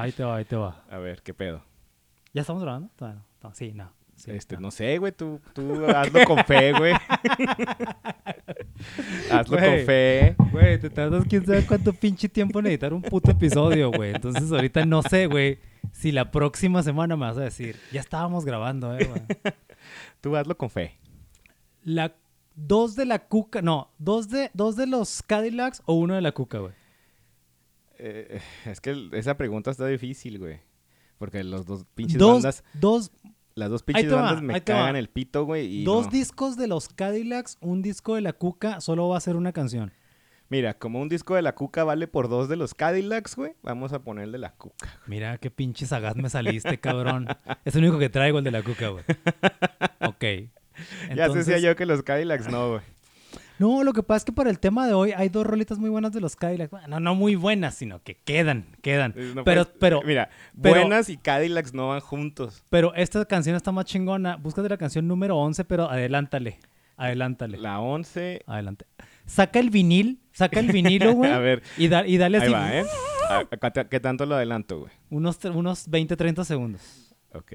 Ahí te va, ahí te va. A ver, ¿qué pedo? ¿Ya estamos grabando? Todavía no. No, sí, no. sí, este, no. no sé, güey, tú, tú hazlo con fe, güey. hazlo con fe. Güey, te tardas quién sabe cuánto pinche tiempo en editar un puto episodio, güey. Entonces ahorita no sé, güey, si la próxima semana me vas a decir, ya estábamos grabando, eh, güey. Tú hazlo con fe. La dos de la cuca, no, dos de, dos de los Cadillacs o uno de la cuca, güey. Eh, es que esa pregunta está difícil, güey. Porque los dos pinches Dos, bandas, dos, las dos pinches va, bandas me cagan el pito, güey. y dos no. discos de los Cadillacs, un disco de la cuca, solo va a ser una canción. Mira, como un disco de la cuca vale por dos de los Cadillacs, güey, vamos a ponerle la cuca. Mira qué pinche sagaz me saliste, cabrón. Es el único que traigo el de la cuca, güey. Ok. ya decía Entonces- yo que los Cadillacs no, güey. No, lo que pasa es que para el tema de hoy hay dos rolitas muy buenas de los Cadillacs. Bueno, no muy buenas, sino que quedan, quedan. No pero, puedes- pero, Mira, pero- buenas y Cadillacs no van juntos. pero esta canción está más chingona. Búscate la canción número 11, pero adelántale. Adelántale. La 11... Adelante. Saca el vinil, saca el vinilo, güey. A ver, Y, da- y dale ahí así va, ¿eh? A- ¿Qué tanto lo adelanto, güey? unos, unos 20, 30 segundos. Ok.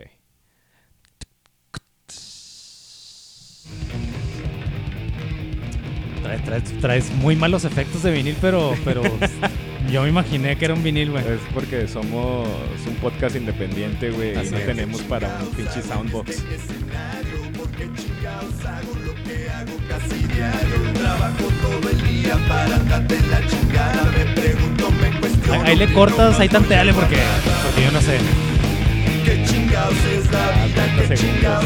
Traes, traes- traes muy malos efectos de vinil, pero, pero yo me imaginé que era un vinil, güey. Es porque somos un podcast independiente, güey, y no es. tenemos para un pinche soundbox. Ahí, ahí le cortas, ahí tanteale porque, porque yo no sé. Ah, 30 segundos.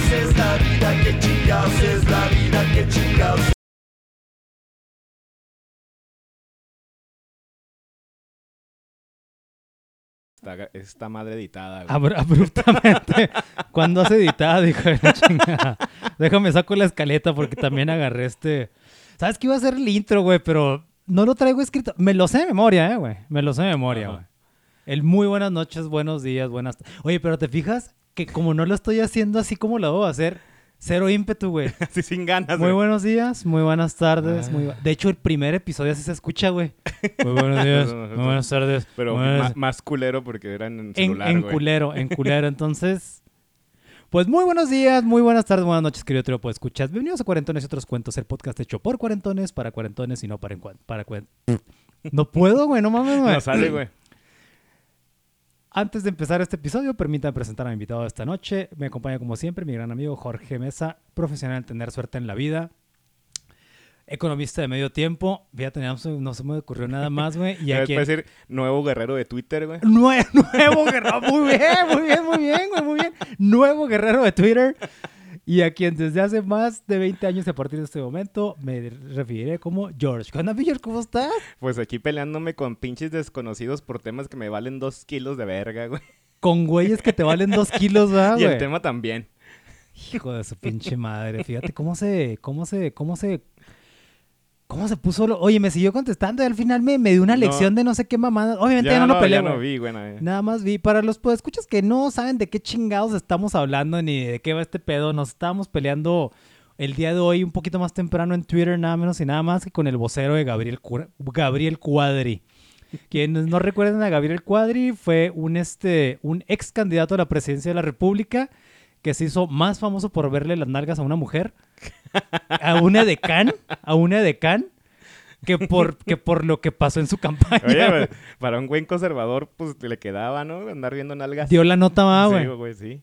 Está, está madre editada, güey. Abru- abruptamente. Cuando has editado, dijo de la chingada. Déjame saco la escaleta porque también agarré este. ¿Sabes que iba a ser el intro, güey? Pero no lo traigo escrito. Me lo sé de memoria, eh, güey. Me lo sé de memoria, Ajá. güey. El muy buenas noches, buenos días, buenas. Oye, pero te fijas que como no lo estoy haciendo así como lo debo hacer, cero ímpetu, güey. Así sin ganas, Muy güey. buenos días, muy buenas tardes. Ah. Muy De hecho, el primer episodio así se escucha, güey. Muy buenos días, muy buenas tardes. Pero buenas- más culero porque eran en en, celular, en güey. culero, en culero. Entonces, pues muy buenos días, muy buenas tardes, buenas noches, querido trío pues escuchas. Bienvenidos a Cuarentones y otros cuentos, el podcast hecho por cuarentones, para cuarentones y no para, encuen- para cuen- No puedo, güey, no mames, güey. No sale, güey. Antes de empezar este episodio, permítanme presentar a mi invitado de esta noche. Me acompaña como siempre mi gran amigo Jorge Mesa, profesional en tener suerte en la vida. Economista de medio tiempo. No se- no se me ocurrió nada más, güey. Y Ya aquí... Puede ser nuevo guerrero de Twitter, güey. Nue- nuevo guerrero, muy bien, muy bien, muy bien, güey, muy bien. Nuevo guerrero de Twitter. Y a quien desde hace más de 20 años a partir de este momento me referiré como George. ¿Qué George? ¿Cómo estás? Pues aquí peleándome con pinches desconocidos por temas que me valen dos kilos de verga, güey. Con güeyes que te valen dos kilos, ¿verdad, y el güey? tema también. Hijo de su pinche madre. Fíjate cómo se, cómo se, cómo se, cómo se puso. lo- Oye, me siguió contestando y al final me, me dio una No. lección de no sé qué mamada. Obviamente ya, no, lo peleé, ya no vi, güey. no, Nada más vi, para los escuchas que no saben de qué chingados estamos hablando ni de qué va este pedo, nos estábamos peleando el día de hoy un poquito más temprano en Twitter, nada menos y nada más que con el vocero de Gabriel, Cura- Gabriel Cuadri. Quienes no recuerden a Gabriel Cuadri, fue un, este, un ex candidato a la presidencia de la República que se hizo más famoso por verle las nalgas a una mujer, a una decán, a una decán, que por, que por lo que pasó en su campaña. Oye, para un buen conservador, pues le quedaba, ¿no? Andar viendo nalgas. Dio la nota, va, güey. Sí, güey, sí.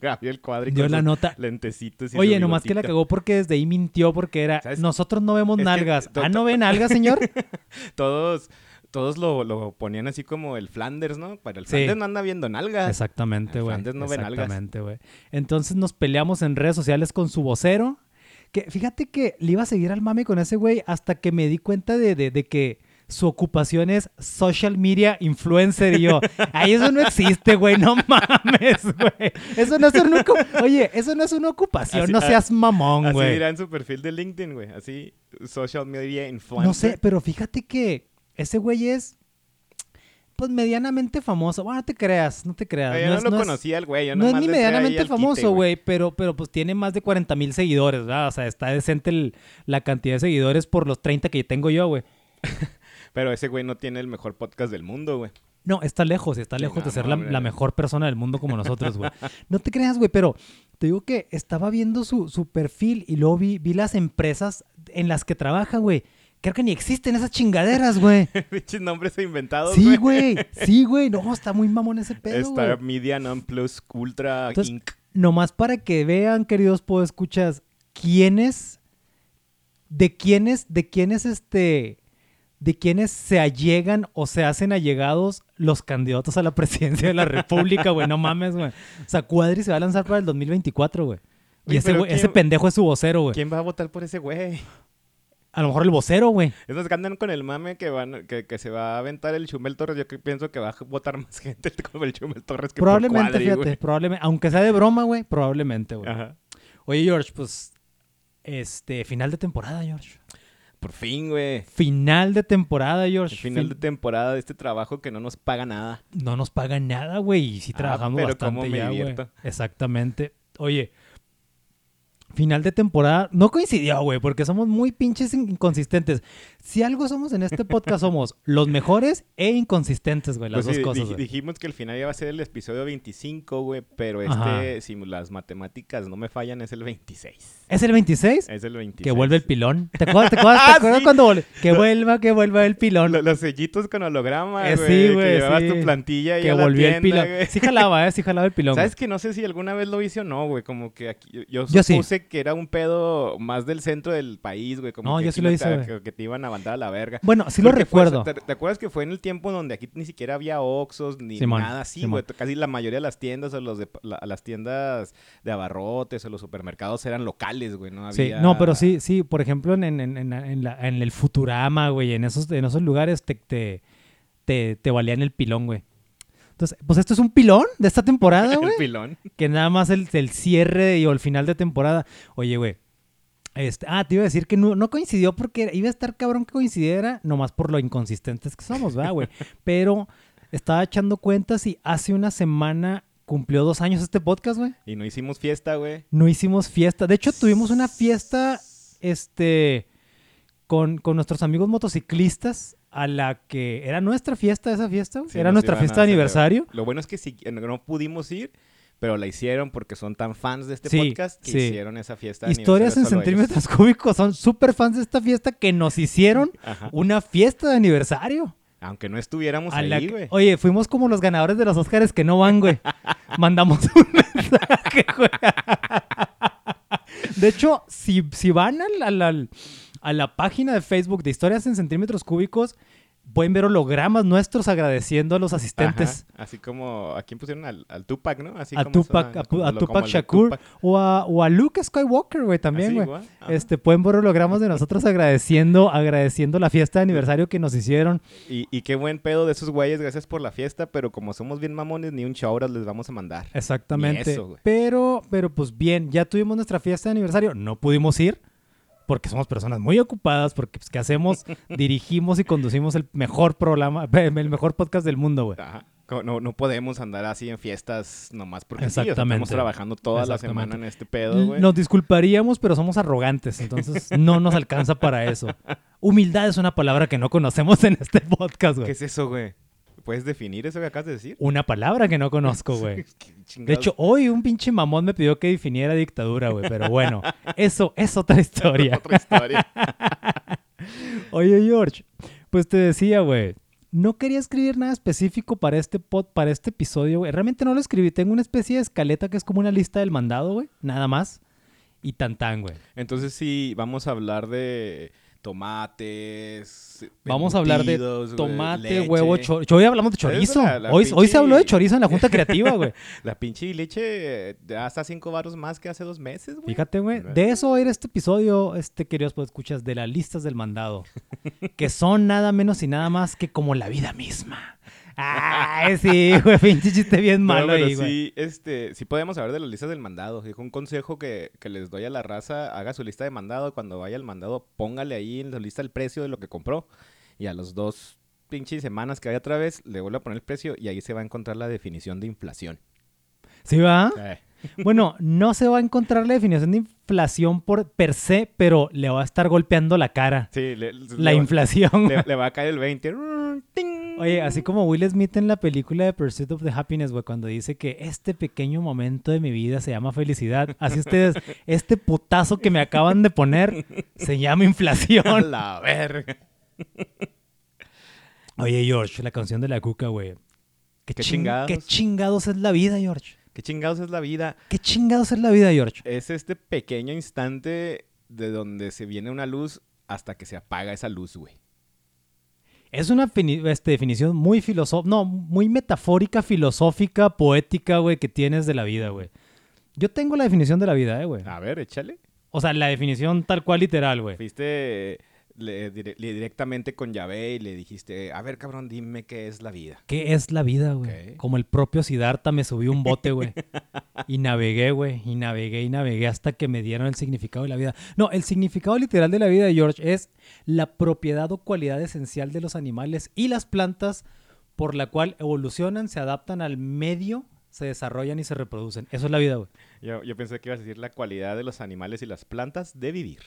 Gabriel Cuadri Dio la nota. lentecitos y Oye, nomás que la cagó porque desde ahí mintió porque era, ¿Sabes? nosotros no vemos Es nalgas. Ah, ¿no ve nalgas, señor? Todos, todos lo, lo ponían así como el Flanders, ¿no? Para el Sí. Flanders no anda viendo nalgas. Exactamente, güey. Fernández no ve nalgas. Exactamente, güey. Entonces nos peleamos en redes sociales con su vocero. Que fíjate que le iba a seguir al mame con ese güey hasta que me di cuenta de, de- de que su ocupación es social media influencer. Y yo, ay, eso no existe, güey, no mames, güey. Eso no es una Oye, eso no es una ocupación, Así- no seas mamón, Así güey. dirá en su perfil de LinkedIn, güey. Así, social media influencer. No sé, pero fíjate que ese güey es, pues, medianamente famoso. Bueno, no te creas, no te creas. Yo no, es- lo es- conocía el güey. yo no es ni medianamente famoso, güey, pero, pero pues tiene más de 40 mil seguidores, ¿verdad? O sea, está decente el- la cantidad de seguidores por los 30 que tengo yo, güey. Pero ese güey no tiene el mejor podcast del mundo, güey. No, está lejos, está lejos no, de ser no, la, mejor persona del mundo como nosotros, güey. No te creas, güey, pero te digo que estaba viendo su, su perfil y luego vi, vi las empresas en las que trabaja, güey. Creo que ni existen esas chingaderas, güey. Pinches nombres inventados, Sí, güey. Sí, güey. No, está muy mamón ese pedo, Star güey. Media Non Plus Ultra Entonces, Inc. Nomás para que vean, queridos escuchas quiénes, de quiénes, de quiénes, este, de quiénes se allegan o se hacen allegados los candidatos a la presidencia de la República, güey. No mames, güey. O sea, Cuadri se va a lanzar para el 2024, güey. Y Oye, ese, ese ¿quién- pendejo es su vocero, güey. ¿Quién va a votar por ese güey? A lo mejor el vocero, güey. Esos que andan con el mame que van que, que se va a aventar el Chumel Torres. Yo que pienso que va a votar más gente como el Chumel Torres que Probablemente, por Cuadri, fíjate, probablemente, aunque sea de broma, güey, probablemente, güey. Oye, George, pues, este, final de temporada, George. Por fin, güey. Final de temporada, George. El final de temporada de este trabajo que no nos paga nada. No nos pagan nada, güey, y sí Ah, trabajamos pero bastante cómo me ya, güey. Exactamente. Oye, final de temporada no coincidió, güey, porque somos muy pinches in- inconsistentes. Si algo somos en este podcast, somos los mejores e inconsistentes, güey, las Pues sí, dos cosas, dij- dijimos que el final iba a ser el episodio 25, güey. Pero Ajá. este, si las matemáticas no me fallan, es el 26. ¿Es el 26? Es el 26. Que vuelve el pilón. ¿Te acuerdas, te acuerdas, te Ah, acuerdas sí. cuando vuelve? Que vuelva, que vuelva el pilón. Lo- los sellitos con holograma, Eh, güey. sí, que güey, llevabas sí. tu plantilla y que volvió el pilón. güey. Sí jalaba, ¿eh? Sí jalaba el pilón. ¿Sabes güey. que no sé si alguna vez lo hice o no, güey? Como que aquí, yo supuse que era un pedo más del centro del país, güey. Como No, que yo sí lo hice, güey. que, que te iban a mandar a la verga. Bueno, sí lo Porque fue- recuerdo. ¿te, te acuerdas que fue en el tiempo donde aquí ni siquiera había Oxxos ni Simón, nada así, güey? Casi la mayoría de las tiendas o los de, la- las tiendas de abarrotes o los supermercados eran locales, güey. No Sí, había... no, pero sí, sí, por ejemplo, en, en, en, en, la- en la- en el Futurama, güey, en esos, en esos lugares te, te, te, te valían el pilón, güey. Entonces, pues esto es un pilón de esta temporada, güey. El pilón. que nada más el, el cierre y, o el final de temporada. Oye, güey. Este, ah, te iba a decir que no, no coincidió porque iba a estar cabrón que coincidiera, nomás por lo inconsistentes que somos, ¿verdad, güey? Pero estaba echando cuentas y hace una semana cumplió dos años este podcast, güey. Y no hicimos fiesta, güey. No hicimos fiesta. De hecho, tuvimos una fiesta, este, con, con nuestros amigos motociclistas a la que era nuestra fiesta esa fiesta. Sí, era nuestra fiesta de aniversario. Lo bueno es que sí, no pudimos ir, pero la hicieron porque son tan fans de este Sí, podcast que sí. hicieron esa fiesta. de Historias en ellos. centímetros cúbicos son súper fans de esta fiesta que nos hicieron Ajá. una fiesta de aniversario. Aunque no estuviéramos A ahí, güey. Oye, fuimos como los ganadores de los Oscars que no van, güey. Mandamos un mensaje, güey. De hecho, si, si van al- al- al- a la página de Facebook de Historias en Centímetros Cúbicos, pueden ver hologramas nuestros agradeciendo a los asistentes. Ajá, Así como, ¿a quién pusieron? Al, al Tupac, ¿no? Así A como Tupac, suena- a, como a lo- Tupac Shakur Tupac. o a, o a Luke Skywalker, güey, también, güey. Este, pueden ver hologramas de nosotros agradeciendo, agradeciendo la fiesta de aniversario que nos hicieron. Y, y qué buen pedo de esos güeyes, gracias por la fiesta, pero como somos bien mamones, ni un chauras les vamos a mandar. Exactamente. eso, pero, pero pues bien, ya tuvimos nuestra fiesta de aniversario. No pudimos ir porque somos personas muy ocupadas, porque pues, ¿qué hacemos? Dirigimos y conducimos el mejor programa, el mejor podcast del mundo, güey. No, no podemos andar así en fiestas nomás porque sí, o sea, Exactamente. estamos trabajando toda la semana en este pedo, güey. Nos disculparíamos, pero somos arrogantes, entonces no nos alcanza para eso. Humildad es una palabra que no conocemos en este podcast, ¿Qué güey. es eso, güey? ¿Puedes definir eso que acabas de decir? Una palabra que no conozco, güey. ¿Qué De hecho, hoy un pinche mamón me pidió que definiera dictadura, güey. Pero bueno, eso es otra historia. otra historia. Oye, George, pues te decía, güey. No quería escribir nada específico para este pod, para este episodio, güey. Realmente no lo escribí. Tengo una especie de escaleta que es como una lista del mandado, güey. Nada más. Y tan tan, güey. Entonces sí, vamos a hablar de tomates. Vamos a hablar de tomate, leche. huevo, chorizo. Hoy hablamos de chorizo. la- la hoy, hoy se habló de chorizo en la Junta Creativa, güey. La pinche leche ya está cinco baros más que hace dos meses, güey. Fíjate, güey. De eso va a ir este episodio, este queridos escuchas de las listas del mandado. que son nada menos y nada más que como la vida misma. Ay, sí, güey, pinche chiste bien No, malo pero ahí, güey. sí, este, sí podemos hablar de las listas del mandado. Dijo un consejo que, que les doy a la raza, haga su lista de mandado. Cuando vaya al mandado, póngale ahí en la lista el precio de lo que compró. Y a los dos pinches semanas que vaya otra vez, le vuelve a poner el precio y ahí se va a encontrar la definición de inflación. ¿Sí va? Eh, Bueno, no se va a encontrar la definición de inflación por per se, pero le va a estar golpeando la cara. sí, le, La le- inflación. le, le va a caer el 20. ¡Ting! Oye, así como Will Smith en la película de Pursuit of the Happiness, güey, cuando dice que este pequeño momento de mi vida se llama felicidad. Así ustedes, este putazo que me acaban de poner se llama inflación. la verga. Oye, George, la canción de la cuca, güey. ¿Qué, ¿Qué ching- chingados? ¿Qué chingados es la vida, George? ¿Qué chingados es la vida? ¿Qué chingados es la vida, George? Es este pequeño instante de donde se viene una luz hasta que se apaga esa luz, güey. Es una este, definición muy filosófica, no, muy metafórica, filosófica, poética, güey, que tienes de la vida, güey. Yo tengo la definición de la vida, eh, güey. A ver, échale. O sea, la definición tal cual literal, güey. Fuiste le- dire- le- directamente con Yahvé y le dijiste, a ver, cabrón, dime qué es la vida. ¿Qué es la vida, güey? Como el propio Siddhartha me subí un bote, güey. y navegué, güey. Y navegué y navegué hasta que me dieron el significado de la vida. No, el significado literal de la vida, George, es la propiedad o cualidad esencial de los animales y las plantas por la cual evolucionan, se adaptan al medio, se desarrollan y se reproducen. Eso es la vida, güey. Yo, yo pensé que ibas a decir la cualidad de los animales y las plantas de vivir.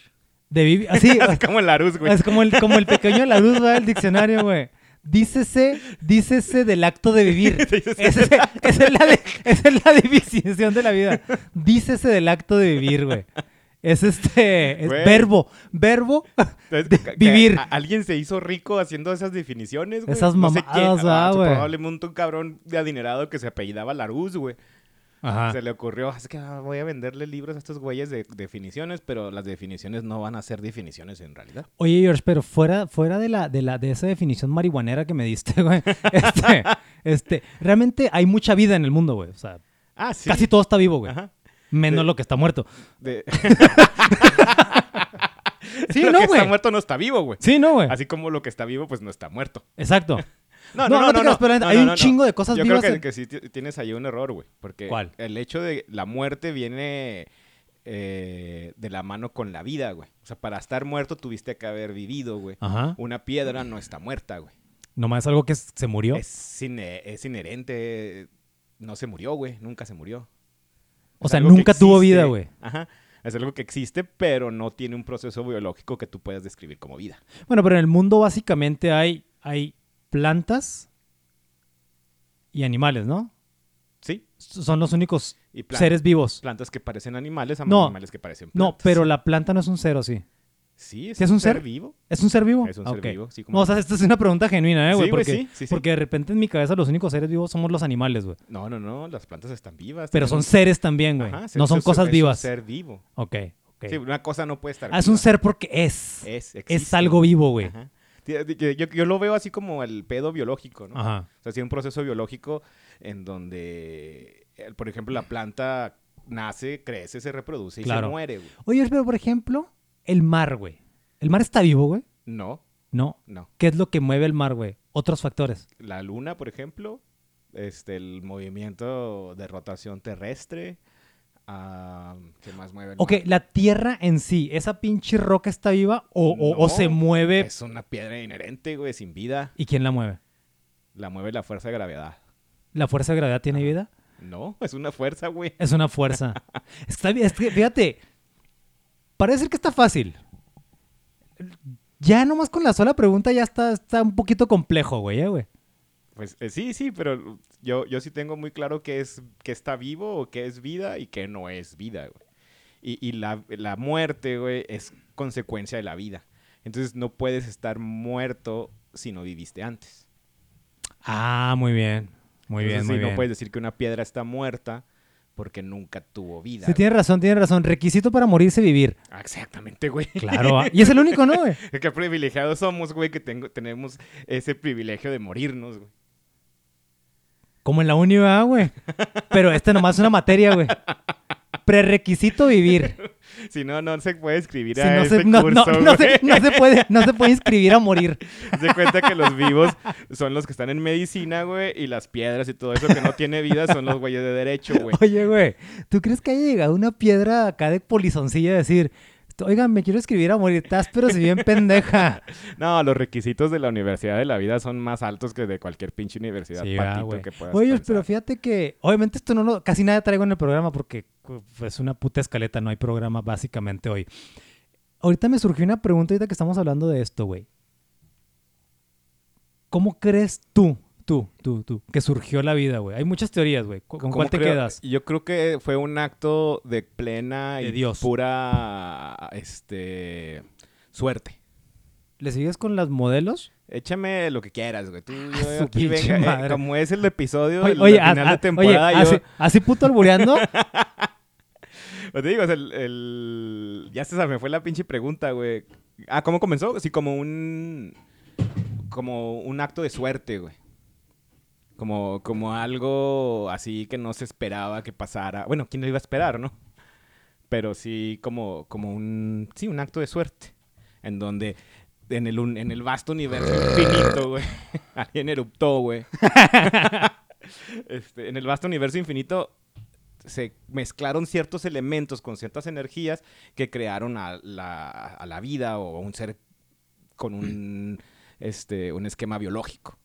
De vivir, así, Así como el Larus, güey. es como el, como el pequeño la luz, va del diccionario, güey. Dícese, dícese del acto de vivir. Esa es, es la de- esa es la definición de la vida. Dícese del acto de vivir, güey. Es este, es Güey. verbo, verbo, Entonces, de vivir. alguien se hizo rico haciendo esas definiciones, güey. Esas No sé mamadas, quién. ah, Ah, güey. Probablemente un cabrón de adinerado que se apellidaba Larus, güey. Ajá. Se le ocurrió, es que voy a venderle libros a estos güeyes de definiciones, pero las definiciones no van a ser definiciones en realidad. Oye, George, pero fuera, fuera de la, de la, de esa definición marihuanera que me diste, güey. Este, este, realmente hay mucha vida en el mundo, güey. O sea, Ah, sí. casi todo está vivo, güey. Ajá. Menos De- lo que está muerto. De- Sí, lo no, que güey. está muerto no está vivo, güey. Sí, no, güey. Así como lo que está vivo, pues no está muerto. Exacto. No, No, no, no no, creas, no, hay un chingo de cosas Yo vivas creo que, sí ti- tienes ahí un error, güey. Porque ¿Cuál? el hecho de la muerte viene eh, de la mano con la vida, güey. O sea, para estar muerto tuviste que haber vivido, güey. Ajá. Una piedra no está muerta, güey. Nomás es algo que se murió. Es, es inherente. No se murió, güey. Nunca se murió. o Es sea, nunca tuvo vida, güey. Ajá. Es algo que existe, pero no tiene un proceso biológico que tú puedas describir como vida. Bueno, pero en el mundo básicamente hay, hay plantas y animales, ¿no? ¿Sí? Son los únicos seres vivos. plantas que parecen animales No. animales que parecen No, plantas. pero la planta no es un ser, ¿o sí? Sí, es, ¿Sí es un ser? vivo. ¿Es un ser vivo? Es un ser vivo, sí, como- No, o sea, esta es una pregunta genuina, ¿eh, güey? Sí, porque, sí, porque de repente en mi cabeza los únicos seres vivos somos los animales, güey. No, no, no, las plantas están vivas. Pero son seres también, güey. Ajá, no son es- cosas es vivas. un ser vivo. Ok, ok. Sí, una cosa no puede estar Ah, es un viva. ser porque es. Es, Es algo vivo, güey. Ajá. Yo, yo- lo veo así como el pedo biológico, ¿no? Ajá. O sea, sí, un proceso biológico en donde, eh, por ejemplo, la planta nace, crece, se reproduce y Claro. se muere, güey. Oye, pero por ejemplo, el mar, güey. ¿El mar está vivo, güey? No, No. no. ¿Qué es lo que mueve el mar, güey? Otros factores. La luna, por ejemplo, este, el movimiento de rotación terrestre, ¿qué más mueve el Ok, mar? la tierra en sí, ¿esa pinche roca está viva o, o- se mueve? Es una piedra inherente, güey, sin vida. ¿Y quién la mueve? La mueve la fuerza de gravedad. ¿La fuerza de gravedad tiene vida? No, es una fuerza, güey. Es una fuerza. está bien, es que, fíjate, parece que está fácil. Ya nomás con la sola pregunta ya está, está un poquito complejo, güey, eh, güey. Pues eh, sí, sí, pero yo, yo sí tengo muy claro qué es que está vivo o qué es vida y qué no es vida, güey. Y, y la, la muerte, güey, es consecuencia de la vida. Entonces no puedes estar muerto si no viviste antes. Ah, muy bien. Muy bien, muy sí, bien. no puedes decir que una piedra está muerta porque nunca tuvo vida. Sí, tiene razón, tiene razón. Requisito para morirse, vivir. Ah, Exactamente, güey. Claro. ah, Y es el único, ¿no, güey? Qué privilegiados somos, güey, que tengo, tenemos ese privilegio de morirnos, güey. Como en la uni, ¿verdad, güey. Pero este nomás es una materia, güey. Prerequisito vivir. Si no, no se puede escribir Si a no, este se, no, no- curso, no se, no se puede, no se puede inscribir a morir. Se cuenta que los vivos son los que están en medicina, güey, y las piedras y todo eso que no tiene vida son los güeyes de derecho, güey. Oye, güey, ¿tú crees que haya llegado una piedra acá de polizoncilla a decir, oigan, me quiero escribir a morir? Estás pero si bien pendeja. No, los requisitos de la Universidad de la Vida son más altos que de cualquier pinche universidad Sí, ¿verdad, patito güey? que puedas Oye, pensar. pero fíjate que, obviamente esto no lo, casi nada traigo en el programa porque pues, es una puta escaleta, no hay programa básicamente hoy. Ahorita me surgió una pregunta ahorita que estamos hablando de esto, güey. ¿Cómo crees tú, tú, tú, tú, que surgió la vida, güey? Hay muchas teorías, güey. ¿Con ¿Cómo cuál te creo? quedas? Yo creo que fue un acto de plena De y Dios. pura este suerte. ¿Le sigues con las modelos? Échame lo que quieras, güey. Tú, yo su aquí venga, eh, como es el episodio Oye, del oye, a- final a- de temporada, oye, yo... así, así puto albureando. Pues te digo, el- Ya se me fue la pinche pregunta, güey. Ah, ¿cómo comenzó? Sí, como un... Como un acto de suerte, güey. Como, como algo así que no se esperaba que pasara. Bueno, ¿quién lo iba a esperar, no? Pero sí como, como un... Sí, un acto de suerte. En donde... En el, un- en el vasto universo infinito, güey. Alguien eruptó, güey. Este, en el vasto universo infinito se mezclaron ciertos elementos con ciertas energías que crearon a la, a la vida o a un ser con un, este, un esquema biológico.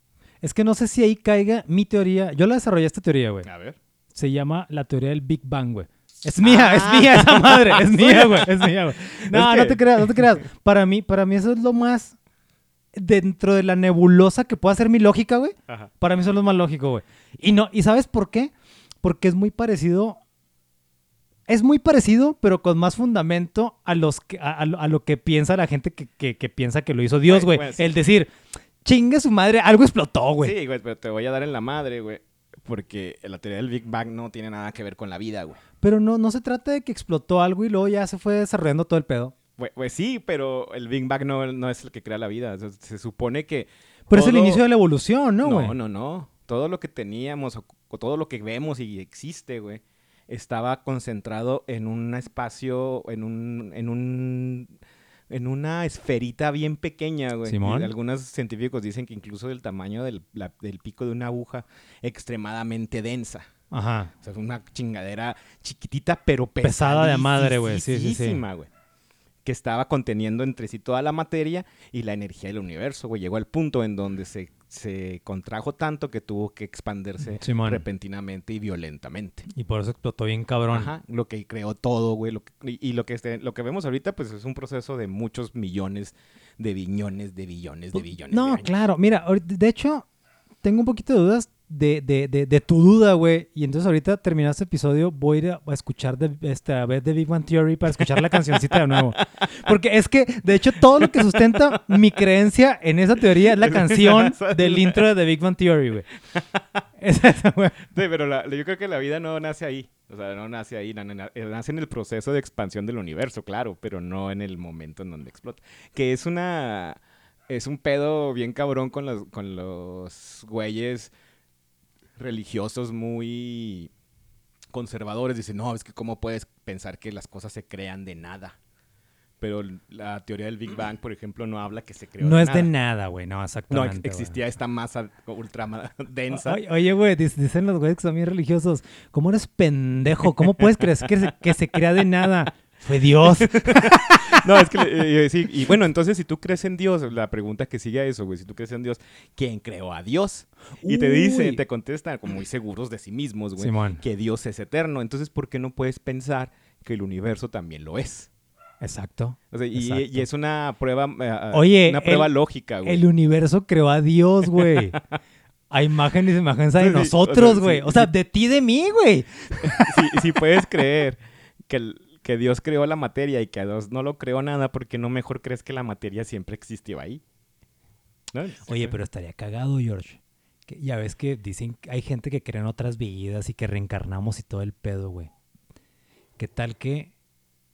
Es que no sé si ahí caiga mi teoría. Yo la desarrollé esta teoría, güey. A ver. Se llama la teoría del Big Bang, güey. Es mía, Ah. es mía esa madre, es mía, güey, es mía, güey. No, Es no te creas, no te creas. Para mí, para mí eso es lo más dentro de la nebulosa que pueda ser mi lógica, güey. Ajá. Para mí eso es lo más lógico, güey. Y no, ¿y sabes por qué? Porque es muy parecido. Es muy parecido, pero con más fundamento a los que, a, a lo- a lo que piensa la gente que, que- que piensa que lo hizo Dios, Güey, pues. El decir, chingue su madre, algo explotó, güey. Sí, güey, pero te voy a dar en la madre, güey. Porque la teoría del Big Bang no tiene nada que ver con la vida, güey. Pero no, no se trata de que explotó algo y luego ya se fue desarrollando todo el pedo. Güey, sí, pero el Big Bang no, no es el que crea la vida. Se supone que... Pero es el inicio de la evolución, ¿no, güey? No, no, no. Todo lo que teníamos, o, o todo lo que vemos y existe, güey, estaba concentrado en un espacio, en un, en un, en una esferita bien pequeña, güey. Simón. Y algunos científicos dicen que incluso del tamaño del, la- del pico de una aguja, extremadamente densa. Ajá. O sea, fue una chingadera chiquitita, pero Pesada de madre, güey. Sí, sí, sí. güey. Que estaba conteniendo entre sí toda la materia y la energía del universo, güey. Llegó al punto en donde se, se contrajo tanto que tuvo que expandirse Simón. repentinamente y violentamente. Y por eso explotó bien cabrón. Ajá, lo que creó todo, güey. lo que- y y lo que, este- lo que vemos ahorita, pues es un proceso de muchos millones de billones, de billones, de billones. de No, años. claro. Mira, de hecho, tengo un poquito de dudas de, de, de, de tu duda, güey. Y entonces ahorita terminado este episodio, voy a ir a, escuchar de, este, a ver The Big Bang Theory para escuchar la cancioncita de nuevo. Porque es que, de hecho, todo lo que sustenta mi creencia en esa teoría es la canción del intro de The Big Bang Theory, güey. Es esa, güey. Sí, pero la- yo creo que la vida no nace ahí. O sea, no nace ahí. eh, nace en el proceso de expansión del universo, claro, pero no en el momento en donde explota. Que es una. Es un pedo bien cabrón con los, con los güeyes religiosos muy conservadores. Dicen, no, es que cómo puedes pensar que las cosas se crean de nada. Pero la teoría del Big Bang, por ejemplo, no habla que se creó No de es nada. de nada, güey. No, No, exactamente. ex- güey. existía esta masa ultra densa. Oye, Oye, güey, dic- dicen los güeyes que son bien religiosos. ¿Cómo eres pendejo? ¿Cómo puedes creer que se, que se crea de nada? Fue Dios. No, es que le- eh, sí, y bueno, entonces si tú crees en Dios, la pregunta que sigue a eso, güey, si tú crees en Dios, ¿quién creó a Dios? Y te dice, te contestan como muy seguros de sí mismos, güey, Simón. que Dios es eterno. Entonces, ¿por qué no puedes pensar que el universo también lo es? Exacto. O sea, y, Exacto. y es una prueba, eh, Oye, una prueba el- lógica, güey. El universo creó a Dios, güey. A imagen y semejanza de Sí, sí, o nosotros, sea, güey. sí, O sea, de ti, de mí, güey. si, si puedes creer que, el- que Dios creó la materia y que a Dios no lo creó nada, ¿por qué no mejor crees que la materia siempre existió ahí? ¿No? Oye, pero estaría cagado, George. Que ya ves que dicen que hay gente que cree en otras vidas y que reencarnamos y todo el pedo, güey. ¿Qué tal que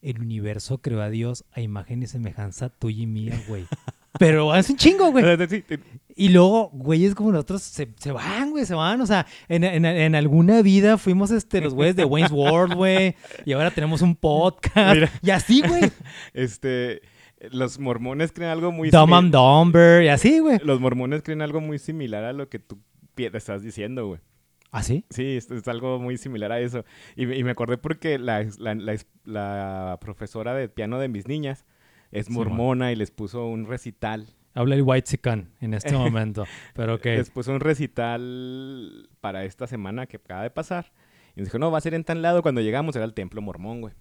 el universo creó a Dios a imagen y semejanza tuya y mía, güey? Pero es un chingo, güey. Sí, sí, Y luego, güeyes como nosotros se, se van, güey, se van. O sea, en, en- en alguna vida fuimos este, los güeyes de Wayne's World, güey. Y ahora tenemos un podcast. Mira. Y así, güey. Este, los mormones creen algo muy Dumb and Dumber. Y así, güey. Los mormones creen algo muy similar a lo que tú estás diciendo, güey. ¿Así? Sí, es, es algo muy similar a eso. Y, me- y me acordé porque la, la, la, la profesora de piano de mis niñas es Sí, mormona y les puso un recital. Habla el White Sican en este momento. Pero ok. Les puso un recital para esta semana que acaba de pasar. Y nos dijo, no, va a ser en tan lado. Cuando llegamos era el templo mormón, güey.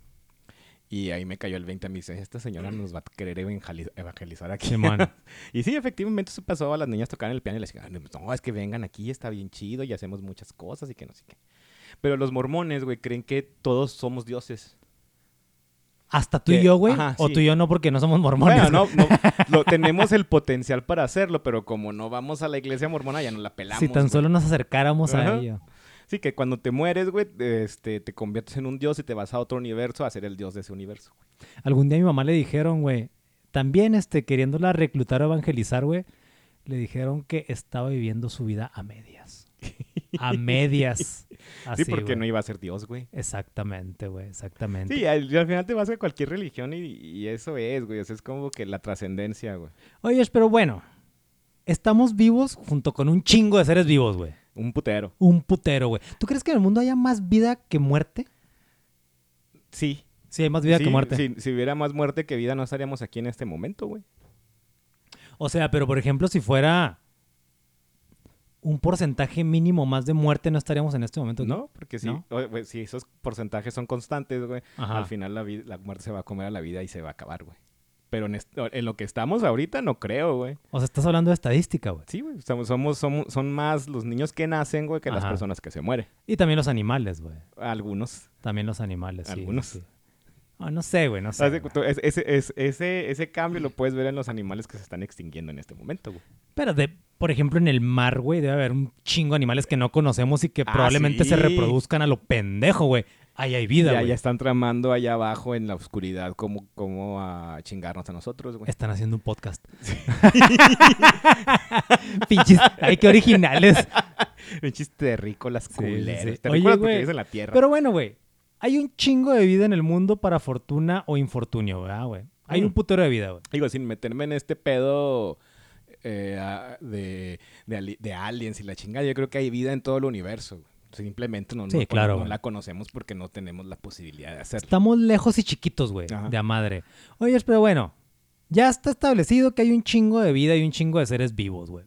Y ahí me cayó el 20 a mí. Dice, esta señora nos va a querer evangeli- evangelizar aquí. Simón. y sí, efectivamente eso pasó. A las niñas tocaban el piano y les decían, no, es que vengan aquí, está bien chido y hacemos muchas cosas y que no sé qué. Pero los mormones, güey, creen que todos somos dioses. Hasta tú y Que- yo, güey. ajá, O sí. tú y yo no, porque no somos mormones. Bueno, no, no, lo, tenemos el potencial para hacerlo, pero como no vamos a la iglesia mormona, ya no la pelamos. si tan güey. solo nos acercáramos a ello. Sí, que cuando te mueres, güey, este, te conviertes en un dios y te vas a otro universo a ser el dios de ese universo. güey. Algún día a mi mamá le dijeron, güey, también este, queriéndola reclutar o evangelizar, güey, le dijeron que estaba viviendo su vida a medias. A medias. Así, sí, porque no iba a ser dios, güey. Exactamente, güey, exactamente. Sí, al, al final te vas a cualquier religión y, y eso es, güey. Eso es como que la trascendencia, güey. Oye, pero bueno, estamos vivos junto con un chingo de seres vivos, güey. Un putero. Un putero, güey. ¿Tú crees que en el mundo haya más vida que muerte? Sí. Sí, hay más vida Sí, que muerte. Si hubiera más muerte que vida, no estaríamos aquí en este momento, güey. O sea, pero por ejemplo, si fuera un porcentaje mínimo más de muerte, no estaríamos en este momento. aquí? No, porque si, si esos porcentajes son constantes, güey, al final la, muerte se va a comer a la vida y se va a acabar, güey. Pero en, lo que estamos ahorita, no creo, güey. O sea, estás hablando de estadística, güey. Sí, güey. Somos, somos, somos- son más los niños que nacen, güey, que las personas que se mueren. Y también los animales, güey. Algunos. También los animales, sí. Algunos. sí. Ah, no sé, güey, no sé. Güey. ese, ese cambio lo puedes ver en los animales que se están extinguiendo en este momento, güey. Pero, de, por ejemplo, en el mar, güey, debe haber un chingo de animales que no conocemos y que Ah, probablemente se sí. reproduzcan a lo pendejo, güey. Ahí hay vida, güey. ya están tramando allá abajo en la oscuridad cómo, cómo a chingarnos a nosotros, güey. Están haciendo un podcast. Pinches, ay, qué originales. Pinches terrícolas Sí, sí, culeros. sí. Oye, Terrícolas porque vives en la tierra. Pero bueno, güey, hay un chingo de vida en el mundo para fortuna o infortunio, ¿verdad, güey? Hay Mm. un putero de vida, güey. Digo, sin meterme en este pedo eh, de, de, de aliens y la chingada, yo creo que hay vida en todo el universo. Simplemente no, no Sí, cono- claro, no güey. la conocemos porque no tenemos la posibilidad de hacerlo. Estamos lejos y chiquitos, güey, de a madre. Oye, pero bueno, ya está establecido que hay un chingo de vida y un chingo de seres vivos, güey.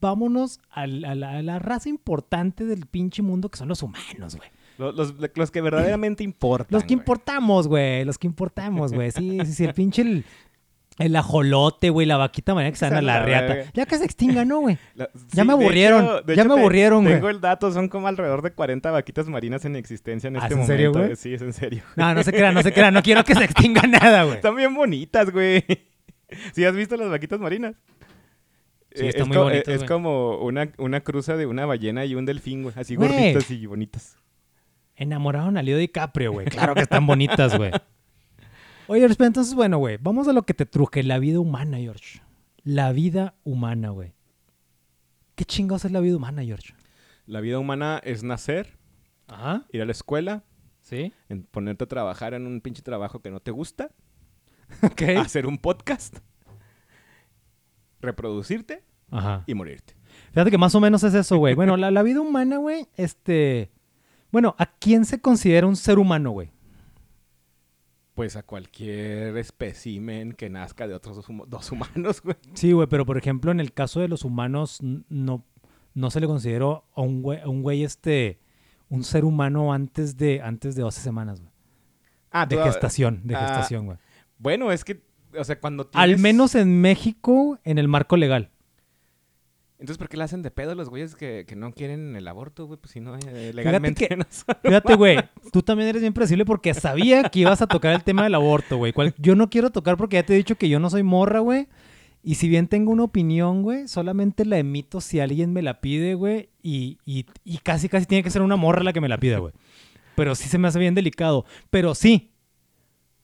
Vámonos a la, a la raza importante del pinche mundo que son los humanos, güey. Los, los- los que verdaderamente importan. Los que importamos, güey. Los que importamos, güey. Sí, sí, sí. El pinche el, el ajolote, güey. La vaquita manera que se a la verga. Ya que se extinga, ¿no, güey? La- Ya me aburrieron, hecho- ya hecho me te- aburrieron, güey. Tengo el dato, son como alrededor de 40 vaquitas marinas en existencia en ¿Ah, este es en momento. serio, güey? Sí, es en serio. No, no se crea, no se crea. No quiero que se extinga nada, güey. Están bien bonitas, güey. ¿Sí has visto las vaquitas marinas? Sí, Eh, están es muy co- bonitas, Es güey. como una, una cruza de una ballena y un delfín, güey. Así Güey. gorditas y bonitas. Enamoraron a Leo DiCaprio, güey. Claro que están bonitas, güey. Oye, entonces, bueno, güey. Vamos a lo que te truje. La vida humana, George. La vida humana, güey. ¿Qué chingados es la vida humana, George? La vida humana es nacer, Ajá. ir a la escuela, ¿Sí? en- ponerte a trabajar en un pinche trabajo que no te gusta, hacer un podcast, reproducirte Ajá. y morirte. Fíjate que más o menos es eso, güey. Bueno, la, la vida humana, güey, este... Bueno, ¿a quién se considera un ser humano, güey? Pues a cualquier espécimen que nazca de otros dos, hum- dos humanos, güey. Sí, güey, pero por ejemplo, en el caso de los humanos, no, no se le consideró a un güey, a un güey, este... Un ser humano antes de, antes de 12 semanas, güey. Ah, De gestación, de ah, gestación, güey. Bueno, es que, o sea, cuando Al menos en México, en el marco legal. Entonces, ¿por qué le hacen de pedo a los güeyes que, que no quieren el aborto, güey? Pues si no, eh, legalmente que- no Fíjate, güey, tú también eres bien predecible porque sabía que ibas a tocar el tema del aborto, güey. Yo no quiero tocar porque ya te he dicho que yo no soy morra, güey. Y si bien tengo una opinión, güey, solamente la emito si alguien me la pide, güey. Y, y, y casi, casi tiene que ser una morra la que me la pida, güey. Pero sí se me hace bien delicado. Pero sí,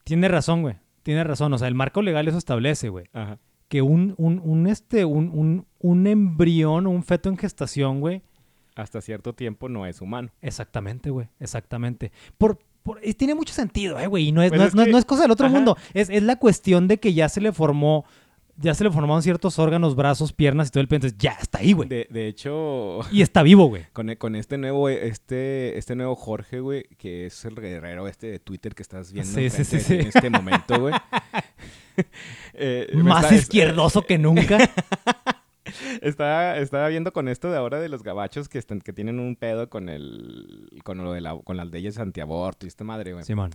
tiene razón, güey. Tiene razón. O sea, el marco legal eso establece, güey. Ajá. Que un, un, un, este, un, un, un embrión un feto en gestación, güey, Hasta cierto tiempo no es humano. Exactamente, güey. Exactamente. Por, por- tiene mucho sentido, eh, güey. Y no es, Pues no, es no es- que- no es cosa del otro ajá. mundo. Es, es la cuestión de que ya se le formó, ya se le formaron ciertos órganos, brazos, piernas y todo el pedo. Entonces ya está ahí, güey. De, de hecho, Y está vivo, güey. con, con este nuevo, este, este nuevo Jorge, güey, que es el guerrero este de Twitter que estás viendo Sí, sí, sí, sí. en este momento, güey. Eh, Más está- es- izquierdoso que nunca. Estaba, estaba viendo con esto de ahora de los gabachos que, están, que tienen un pedo con el con lo de la, con las leyes antiaborto y esta madre, güey. Simón.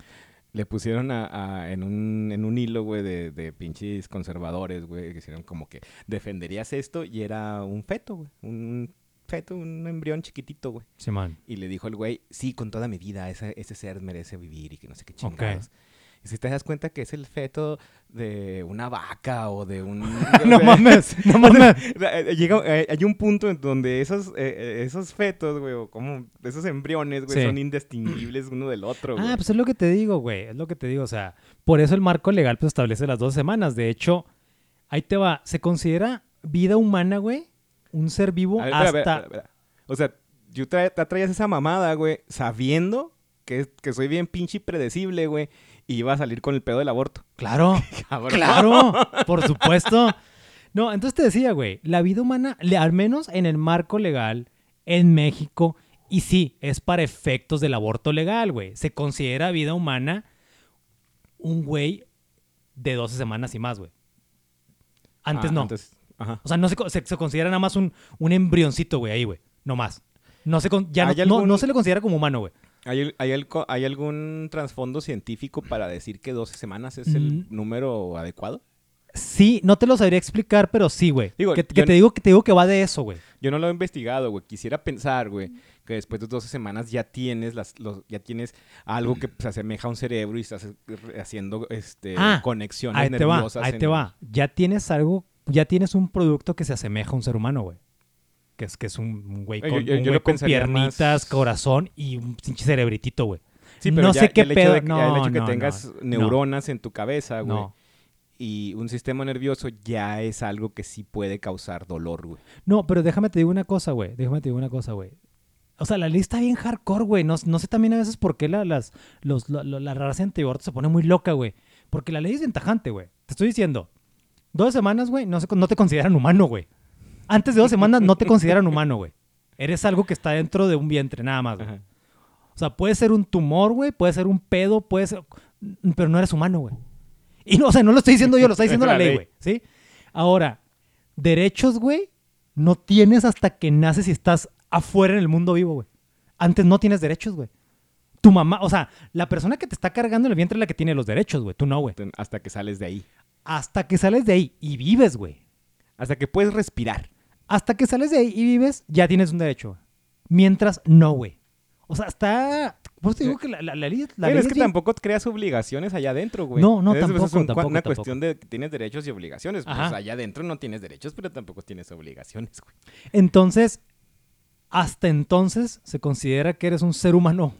Le pusieron a, a- en, un, en un hilo, güey, de, de pinches conservadores, güey, que hicieron como que defenderías esto y era un feto, güey. Un feto, un embrión chiquitito, güey. Simón. Y le dijo el güey, sí, con toda mi vida, ese, ese ser merece vivir y que no sé qué chingados. Y si te das cuenta que es el feto de una vaca o de un... no mames, no mames. Eh, llega, eh, hay un punto en donde esos, eh, esos fetos, güey, o como esos embriones, güey, Sí. son indistinguibles uno del otro, güey. Ah, pues es lo que te digo, güey. Es lo que te digo. O sea, por eso el marco legal pues, establece las dos semanas. De hecho, ahí te va. Se considera vida humana, güey, un ser vivo A ver, espera, hasta. espera, espera, espera. O sea, yo tra tra- traías esa mamada, güey, sabiendo que, que soy bien pinche predecible, güey, y iba a salir con el pedo del aborto. Claro, claro, por supuesto. No, entonces te decía, güey, la vida humana, al menos en el marco legal, en México, y sí, es para efectos del aborto legal, güey. Se considera vida humana un güey de 12 semanas y más, güey. Antes Ah, no. Antes, ajá. O sea, no se, se, se considera nada más un, un embrioncito, güey, ahí, güey. No más. No se, ya no, ¿Hay no- algún- no se le considera como humano, güey. ¿Hay, hay, algo- ¿Hay algún trasfondo científico para decir que 12 semanas es el Mm. número adecuado? Sí, no te lo sabría explicar, pero sí, güey. Digo, que, que no- te digo que te digo que va de eso, güey. Yo no lo he investigado, güey. Quisiera pensar, güey, que después de 12 semanas ya tienes las, los, ya tienes algo que se asemeja a un cerebro y estás haciendo este, Ah, conexiones Ahí te va, ahí en te va. Ya tienes algo, ya tienes un producto que se asemeja a un ser humano, güey. Que es, que es un güey Oye, con, yo- yo- un yo güey lo con piernitas, más- corazón y un pinche cerebritito, güey. Sí, pero no ya- sé qué el pedo. de ya no, el hecho que no, tengas no, neuronas en tu cabeza, güey, y un sistema nervioso ya es algo que sí puede causar dolor, güey. No, pero déjame te digo una cosa, güey. Déjame te digo una cosa, güey. O sea, la ley está bien hardcore, güey. No, no sé también a veces por qué la, las, los, la, la- la raza antiaborto se pone muy loca, güey. Porque la ley es ventajante, güey. Te estoy diciendo. Dos semanas, güey, no, se- no te consideran humano, güey. Antes de dos semanas no te consideran humano, güey. Eres algo que está dentro de un vientre, nada más, güey. Ajá. O sea, puede ser un tumor, güey, puede ser un pedo, puede ser... Pero no eres humano, güey. Y no, o sea, no lo estoy diciendo yo, lo está diciendo la La ley, güey. ¿Sí? Ahora, derechos, güey, no tienes hasta que naces y estás afuera en el mundo vivo, güey. Antes no tienes derechos, güey. Tu mamá, o sea, la persona que te está cargando en el vientre es la que tiene los derechos, güey. Tú no, güey. Hasta que sales de ahí. Hasta que sales de ahí y vives, güey. Hasta que puedes respirar. Hasta que sales de ahí y vives, ya tienes un derecho. Mientras, no, güey. O sea, está... Por eso te digo que la, la, la ley... La Pero ley es que tampoco creas obligaciones allá adentro, güey. No, no, Es- es tampoco, un- tampoco, una tampoco. cuestión de que tienes derechos y obligaciones. Pues allá adentro no tienes derechos, pero tampoco tienes obligaciones, güey. Entonces, hasta entonces se considera que eres un ser humano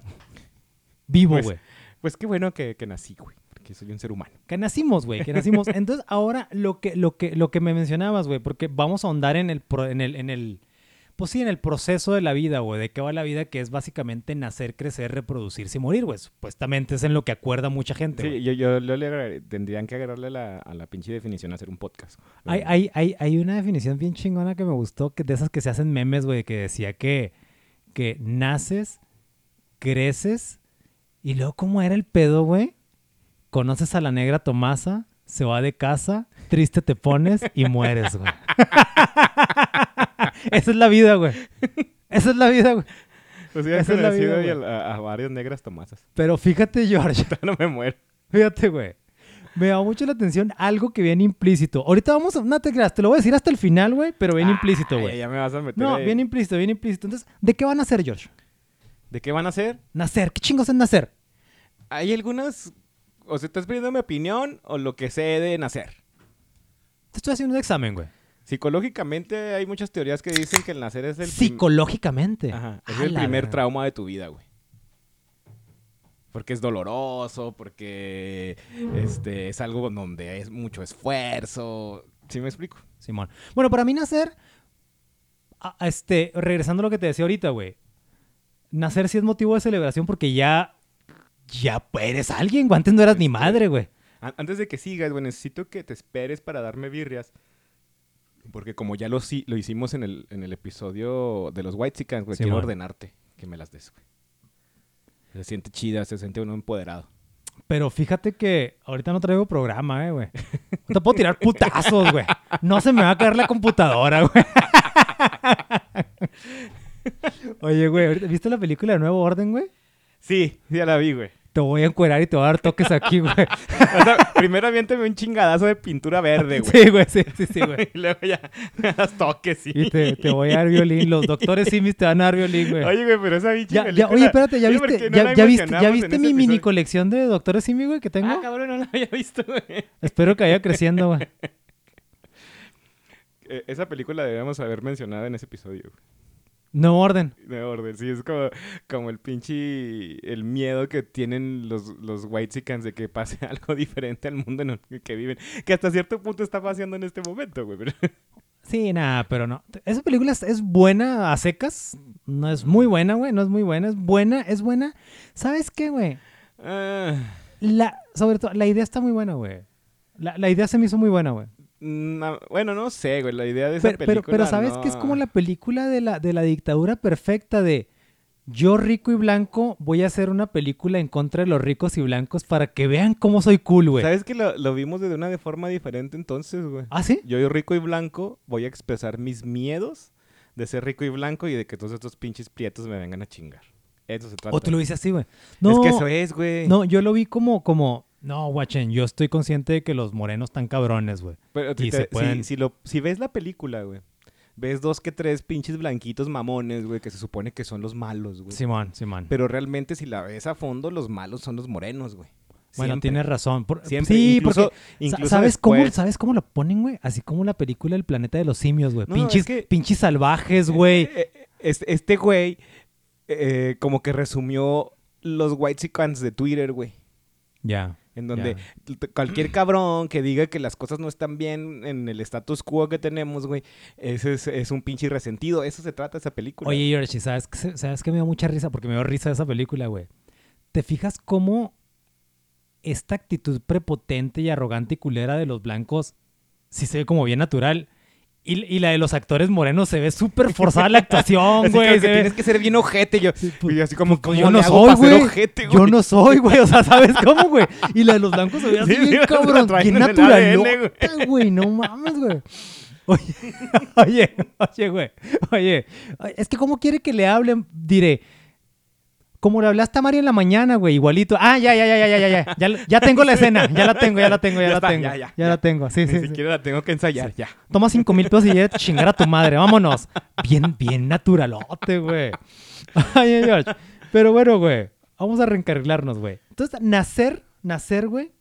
vivo, Pues, güey. Pues qué bueno que, que nací, güey. Porque soy un ser humano. que nacimos, güey, que nacimos. Entonces, ahora lo que, lo que, lo que me mencionabas, güey, porque vamos a ahondar en el, pro- en el, en el, pues sí, en el proceso de la vida, güey, de qué va la vida, que es básicamente nacer, crecer, reproducirse y morir, güey. Supuestamente es en lo que acuerda mucha gente. Sí, yo, yo, yo le agregaré- tendrían que agarrarle la, a la pinche definición a hacer un podcast. Hay, hay, hay, hay una definición bien chingona que me gustó, que de esas que se hacen memes, güey, que decía que, que naces, creces, y luego, ¿cómo era el pedo, güey? Conoces a la negra Tomasa, se va de casa, triste te pones y mueres, güey. Esa es la vida, güey. Esa es la vida, güey. Pues ya he esa es la conocido vida, y a, a varias negras tomasas. Pero fíjate, George, no me muero. fíjate, güey. Me da mucho la atención algo que viene implícito. Ahorita vamos a... No te creas, te lo voy a decir hasta el final, güey, pero bien implícito, Ay, güey. Ya me vas a meter No, ahí. bien implícito, bien implícito. Entonces, ¿de qué van a hacer, George? ¿De qué van a hacer? Nacer. ¿Qué chingos es nacer? Hay algunas... O sea, ¿estás pidiendo mi opinión o lo que sé de nacer? Te estoy haciendo un examen, güey. Psicológicamente hay muchas teorías que dicen que el nacer es el, prim- Psicológicamente. Ajá, es A el la primer verga. trauma de tu vida, güey. Porque es doloroso, porque este, es algo donde es mucho esfuerzo. ¿Sí me explico? Simón. Bueno, para mí nacer, a- a este, regresando a lo que te decía ahorita, güey. Nacer sí es motivo de celebración porque ya, ya eres alguien, güey. Antes no eras ni madre, güey. An- Antes de que sigas, güey, necesito que te esperes para darme birrias. Porque como ya lo, lo hicimos en el, en el episodio de los White Chickens, güey, Sí, quiero man. ordenarte que me las des, güey. Se siente chida, se siente uno empoderado. Pero fíjate que ahorita no traigo programa, eh, güey. No te puedo tirar putazos, güey. No se me va a caer la computadora, güey. Oye, güey, ¿viste la película de Nuevo Orden, güey? Sí, ya la vi, güey. Te voy a encuerar y te voy a dar toques aquí, güey. O sea, primero aviéntame un chingadazo de pintura verde, güey. Sí, güey, sí, sí, sí, güey. Y luego ya me das toques, sí. Y te, te voy a dar violín. Los doctores Simis te van a dar violín, güey. Oye, güey, pero esa bicha Ya, ya, película... oye, espérate, ¿ya viste, no ya, viste, ya viste mi mini colección de doctores Simi, güey, que tengo? Ah, cabrón, no la había visto, güey. Espero que vaya creciendo, güey. Eh, esa película debíamos haber mencionado en ese episodio, güey. No orden. De orden, sí, es como, como el pinche... El miedo que tienen los, los whitexicans de que pase algo diferente al mundo en el que viven. Que hasta cierto punto está pasando en este momento, güey. pero- Sí, nada, pero no. Esa película es, es buena a secas. No es muy buena, güey. No es muy buena. Es buena, es buena. ¿Sabes qué, güey? Ah, La, sobre todo, la idea está muy buena, güey. La, la idea se me hizo muy buena, güey. No, bueno, no sé, güey, la idea de esa Pero, película pero ¿sabes no- que es como la película de la, de la dictadura perfecta de yo rico y blanco voy a hacer una película en contra de los ricos y blancos para que vean cómo soy cool, güey? ¿Sabes que lo, lo vimos de una de forma diferente entonces, güey? ¿Ah, sí? Yo, rico y blanco, voy a expresar mis miedos de ser rico y blanco y de que todos estos pinches prietos me vengan a chingar. Eso se trata. O tú lo dices así, güey. No, Es que eso es, güey. no, yo lo vi como, como, no, guachen, yo estoy consciente de que los morenos están cabrones, güey. Pero y te- se pueden- si, lo, si ves la película, güey, ves dos que tres pinches blanquitos mamones, güey, que se supone que son los malos, güey. Simón, Simón. Pero realmente si la ves a fondo, los malos son los morenos, güey. bueno, Siempre. tienes razón. Por- Siempre. Sí, incluso, porque incluso ¿sabes, cómo, después- ¿sabes cómo lo ponen, güey? Así como la película El planeta de los simios, güey. No, pinches, es que- pinches salvajes, güey. Eh, eh, Este, este güey, eh, como que resumió los white de Twitter, güey. Ya. En donde cualquier cabrón que diga que las cosas no están bien en el status quo que tenemos, güey, ese es, es un pinche resentido. Eso se trata esa película. Oye, Yoshi, ¿sabes qué, se- ¿sabes qué me dio mucha risa? Porque me dio risa de esa película, güey. ¿Te fijas cómo esta actitud prepotente y arrogante y culera de los blancos sí se ve como bien natural? Y, y la de los actores morenos se ve súper forzada la actuación, güey. que se ve- tienes que ser bien ojete. Yo, pues, y así como, pues, ¿cómo yo no soy, güey. Yo no soy, güey. O sea, ¿sabes cómo, güey? Y la de los blancos se ve así Sí, bien cabrón, bien naturalota, güey. No mames, güey. Oye, oye, oye, güey. Oye, es que ¿cómo quiere que le hablen? Diré, como le hablaste a María en la mañana, güey, igualito. Ah, ya, ya, ya, ya, ya, ya, ya. Ya, tengo la escena. Ya la tengo, ya la tengo, ya, Ya la está, tengo. ya, Ya, ya, ya. la tengo. Sí, Ni sí, sí. siquiera la tengo que ensayar, ya. Toma cinco mil pesos y ya chingar a tu madre. Vámonos. Bien, bien naturalote, güey. Ay, George. Pero bueno, güey. Vamos a reencarrilarnos, güey. Entonces, nacer, nacer, güey.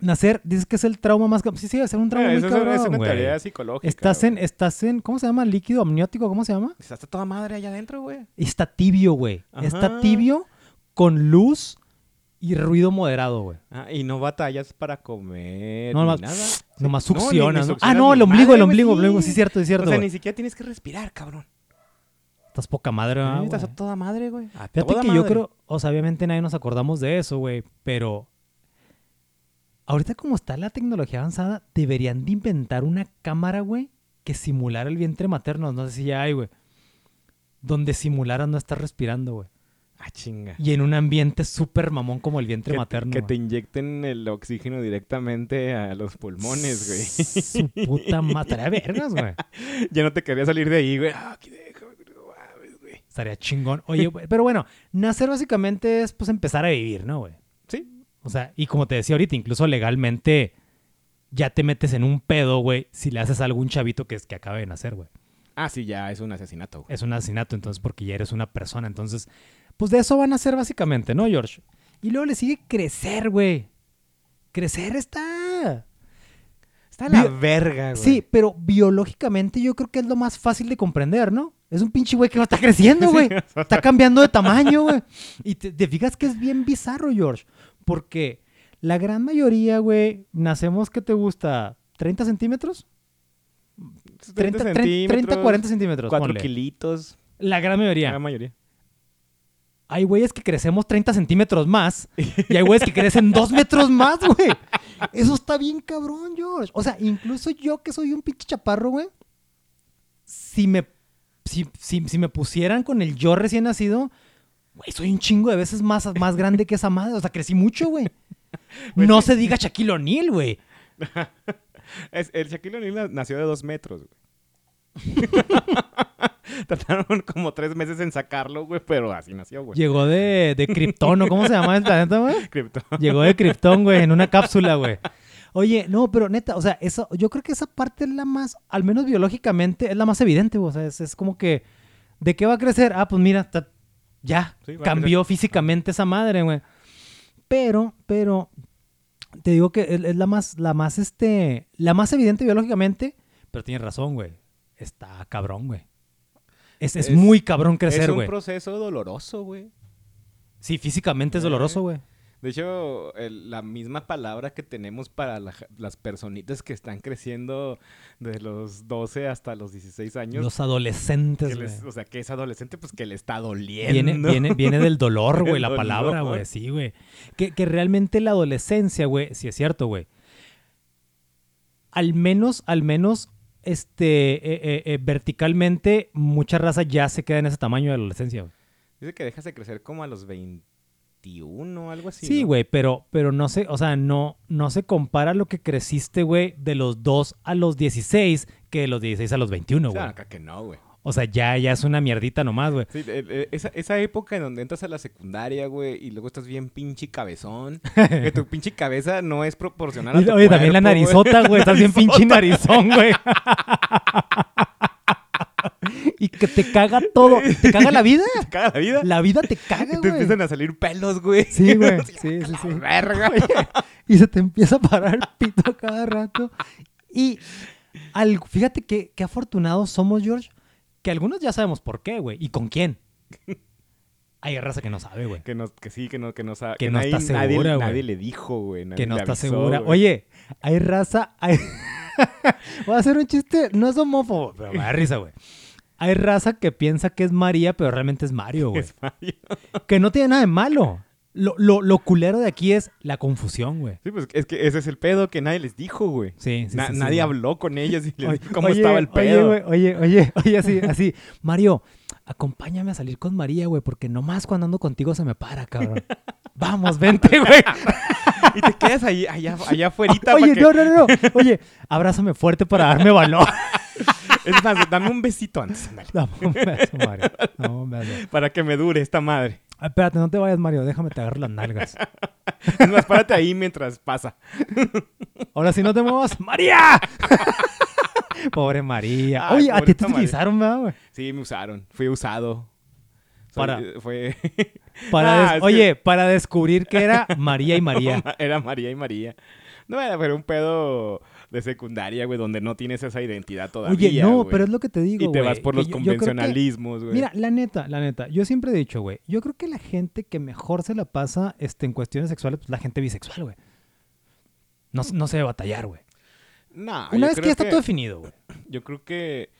Nacer, dices que es el trauma más... Sí, sí, va a ser un trauma Eh, muy eso es- es cabrón, una güey. psicológica. Estás en, estás en, ¿cómo se llama? Líquido amniótico, ¿cómo se llama? Estás a toda madre allá adentro, güey. Está tibio, güey. Está tibio con luz y ruido moderado, güey. Ah, y no batallas para comer No, ni nomás- nada. Nomás No, ni- ni succionas, ¿no? Ah, no, el ombligo, el ombligo, el sí. ombligo. Sí, cierto, es cierto, O sea, güey. ni siquiera tienes que respirar, cabrón. Estás poca madre, ¿verdad, Sí, estás a toda madre, güey. A Fíjate toda que yo creo, o sea, obviamente nadie nos acordamos de eso, güey, pero ahorita como está la tecnología avanzada, deberían de inventar una cámara, güey, que simulara el vientre materno, no sé si ya hay, güey, donde simularas no estar respirando, güey. Ah, chinga. Y en un ambiente súper mamón como el vientre Que, materno. que te güey. iñecten el oxígeno directamente a los pulmones, güey. Su puta madre, vergas, güey. ya no te quería salir de ahí, güey. Ah, aquí güey. Estaría chingón. Oye, güey, pero bueno, nacer básicamente es pues empezar a vivir, ¿no, güey? O sea, y como te decía ahorita, incluso legalmente ya te metes en un pedo, güey, si le haces algo a un chavito que es que acaba de nacer, güey. Ah, sí, ya es un asesinato, güey. Es un asesinato, entonces, porque ya eres una persona. Entonces, pues de eso van a ser básicamente, ¿no, George? Y luego le sigue crecer, güey. Crecer está. Está la Bio- verga, güey. Sí, pero biológicamente yo creo que es lo más fácil de comprender, ¿no? Es un pinche güey que está creciendo, güey. Está cambiando de tamaño, güey. Y te, te fijas que es bien bizarro, George. Porque la gran mayoría, güey, nacemos, ¿qué te gusta? ¿30 centímetros? 30, 30, 30, 40 centímetros. 4 ponle. kilitos. La gran mayoría. La mayoría. Hay güeyes que crecemos 30 centímetros más y hay güeyes que crecen 2 metros más, güey. Eso está bien cabrón, George. O sea, incluso yo que soy un pinche chaparro, güey, si me, si, si, si me pusieran con el yo recién nacido, güey, soy un chingo de veces más, más grande que esa madre. O sea, crecí mucho, güey. No se diga Shaquille O'Neal, güey. El Shaquille O'Neal nació de 2 metros, güey. Tardaron como tres meses en sacarlo, güey, pero así nació, güey. Llegó de, de Krypton, ¿no? ¿Cómo se llama el planeta, güey? Krypton. Llegó de Krypton, güey, en una cápsula, güey. Oye, no, pero neta, o sea, eso, yo creo que esa parte es la más, al menos biológicamente, es la más evidente, güey. O sea, es, es como que, ¿de qué va a crecer? Ah, pues mira, ta- ya, Sí, cambió físicamente esa madre, güey. Pero, pero, te digo que es, es la más, la más, este, la más evidente biológicamente, pero tienes razón, güey. Está cabrón, güey. Es, es Es- muy cabrón Es crecer, un güey. proceso doloroso, güey. Sí, físicamente es doloroso, güey. De hecho, el- la misma palabra que tenemos para la- las personitas que están creciendo de los 12 hasta los 16 años. Los adolescentes, güey. o sea, que es adolescente, pues que le está doliendo. Viene, viene, viene del dolor, güey, la palabra, güey, sí, güey. Que, que realmente la adolescencia, güey, sí es cierto, güey. Al menos, al menos, este, eh, eh, eh, verticalmente, mucha raza ya se queda en ese tamaño de adolescencia, güey. Dice que dejas de crecer como a los 21, algo así. Sí, ¿no? güey, pero, pero no se, o sea, no, no se compara lo que creciste, güey, de los 2 a los 16 que de los 16 a los 21, O güey. sea, acá que no, güey. O sea, ya, ya es una mierdita nomás, güey. Sí, esa, esa época en donde entras a la secundaria, güey, y luego estás bien pinche cabezón. que tu pinche cabeza no es proporcional a tu Oye, también la narizota, güey. Estás bien pinche narizón, güey. y que te caga todo. ¿Te caga la vida? Te caga la vida. La vida te caga, Y te güey. empiezan a salir pelos, güey. Sí, güey. Sí, sí, sí. Verga. Oye, y se te empieza a parar el pito cada rato. Y al- fíjate que, qué afortunados somos, George, que algunos ya sabemos por qué, güey. ¿Y con quién? Hay raza que no sabe, güey. Que, no, que sí, que no, que no sabe. Que no nadie, está nadie- segura, nadie, güey. le dijo, güey. nadie que no está avisó, segura. güey. Oye, hay raza. hay- Voy a hacer un chiste, no es homófobo, pero me da risa, güey. Hay raza que piensa que es María, pero realmente es Mario, güey. Es Mario. Que no tiene nada de malo. Lo, lo, lo culero de aquí es la confusión, güey. Sí, pues es que ese es el pedo que nadie les dijo, güey. Sí, sí, Na- sí, sí, nadie güey. habló con ellos y les Oye, dijo cómo oye, estaba el Oye, pedo. güey, oye, oye, oye, así, así. Mario, acompáñame a salir con María, güey, porque nomás cuando ando contigo se me para, cabrón. Vamos, vente, güey. y te quedas ahí, allá, allá afuera. Oye, no, no, no, no. Oye, abrázame fuerte para darme valor. Es más, dame un besito antes, ándale, Dame un beso, Mario. Dame un beso. para que me dure esta madre. Ah, espérate, no te vayas, Mario. Déjame te agarro las nalgas. Es más, párate ahí mientras pasa. Ahora sí no te muevas. ¡María! Pobre María. Ay, Oye, a ti te María. utilizaron, ¿verdad, güey? Sí, me usaron. Fui usado. Soy- Para- Fue... Para Ah, des- es que- Oye, para descubrir que era María y María. Era María y María. No, era pero un pedo de secundaria, güey, donde no tienes esa identidad todavía, Oye, no, güey. pero es lo que te digo, Y te güey, vas por los yo- convencionalismos, güey. Mira, la neta, la neta, yo siempre he dicho, güey, yo creo que la gente que mejor se la pasa este, en cuestiones sexuales, pues la gente bisexual, güey. No, no se debe batallar, güey. No, Una vez que ya está todo definido, güey. Yo creo que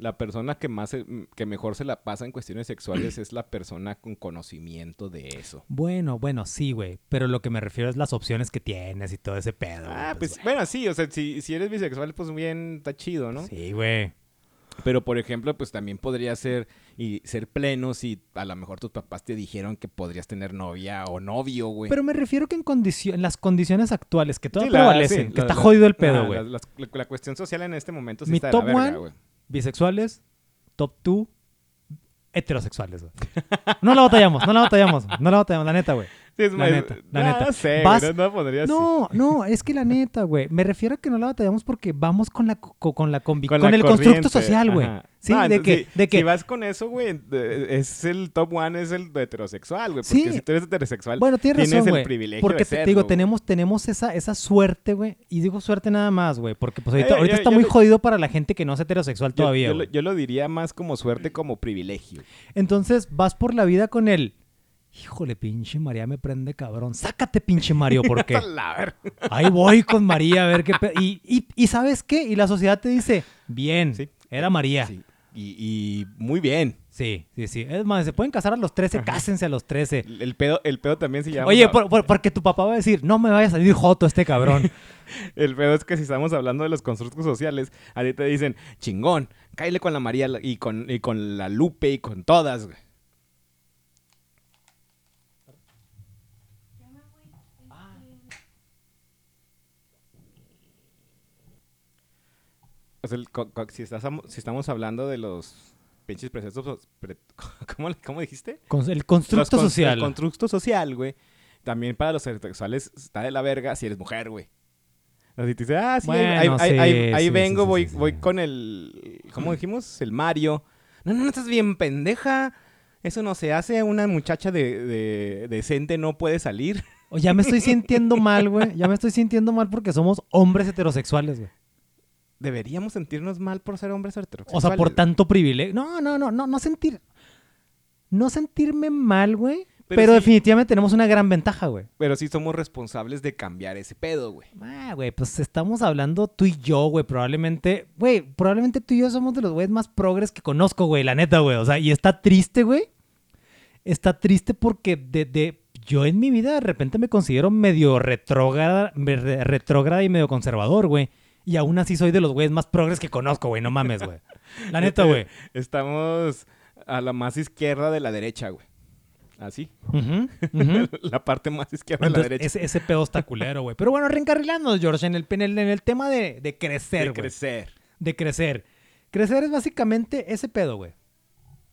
la persona que más se- que mejor se la pasa en cuestiones sexuales es la persona con conocimiento de eso. Bueno, bueno, sí, güey. Pero lo que me refiero es las opciones que tienes y todo ese pedo. Ah, pues bueno, sí, o sea, si, si eres bisexual, pues bien, está chido, ¿no? Sí, güey. Pero, por ejemplo, pues también podría ser y ser pleno si a lo mejor tus papás te dijeron que podrías tener novia o novio, güey. Pero me refiero que en, condicio- en las condiciones actuales, que todavía Sí, prevalecen, sí, que la- está la- jodido el pedo, güey. la, cuestión social en este momento sí Mi está de top la verga, güey. Bisexuales, top two, heterosexuales, güey. No la batallamos, no la batallamos, no la batallamos, la neta, güey. Es La más- neta, la neta. No sé, Vas- güey, no, no pondría así. No, es que la neta, güey. Me refiero a que no la batallamos porque vamos con la co- con la convi- con, Con la el constructo social, güey. Sí, No, de que, de si, que si vas con eso, güey, eh, es el top one, es el de heterosexual, güey. Sí. Porque si tú eres heterosexual, Bueno, tienes tienes razón, el privilegio Porque de te, digo, tenemos, tenemos esa, esa suerte, güey. Y digo suerte nada más, güey. Porque pues ahorita, Eh, ahorita yo- está yo muy jodido para la gente que no es heterosexual todavía, yo, lo, yo lo diría más como suerte, como privilegio. Entonces vas por la vida con el... Híjole, pinche María me prende cabrón. Sácate, pinche Mario, porque ahí voy con María a ver qué... pe- Y, y, y ¿sabes qué? Y la sociedad te dice, bien, Sí. era María. Sí. Y, y muy bien. Sí, sí, sí. Es más, se pueden casar a los 13, cásense a los 13. El pedo, el pedo también se llama... Oye, por- por- porque tu papá va a decir, no me vaya a salir joto este cabrón. El pedo es que si estamos hablando de los constructos sociales, a ti te dicen, chingón, cáile con la María y con, y con la Lupe y con todas, güey. O sea, el si, estás si estamos hablando de los pinches procesos... pre- ¿Cómo, ¿Cómo dijiste? El constructo con- social. El constructo social, güey. También para los heterosexuales está de la verga si eres mujer, güey. Así te dice, ah, sí, ahí- ahí, Bueno, ahí- sí, ahí- ahí sí, vengo, voy, voy con el... ¿Cómo dijimos? El Mario. No, no, no, estás bien pendeja. Eso no se hace. Una muchacha de, de- decente no puede salir. O ya me estoy sintiendo mal, güey. Ya me estoy sintiendo mal porque somos hombres heterosexuales, güey. Deberíamos sentirnos mal por ser hombres O heterosexuales. sea, por tanto privilegio. No, no, no, no, no sentir. No sentirme mal, güey. Pero, Pero sí- definitivamente tenemos una gran ventaja, güey. Pero sí somos responsables de cambiar ese pedo, güey. Ah, güey, pues estamos hablando tú y yo, güey. Probablemente, güey, probablemente tú y yo somos de los güeyes más progres que conozco, güey, la neta, güey. O sea, y está triste, güey. Está triste porque de, de- yo en mi vida de repente me considero medio retrógrada, retrógrada y medio conservador, güey. Y aún así soy de los güeyes más progres que conozco, güey. No mames, güey. La neta, güey. Estamos a la más izquierda de la derecha, güey. Así. La parte más izquierda de la derecha. ese, ese pedo está culero, güey. Pero bueno, reencarrilándonos, George, en el, en el, en el tema de, de crecer, de güey. crecer. de crecer. Crecer es básicamente ese pedo, güey.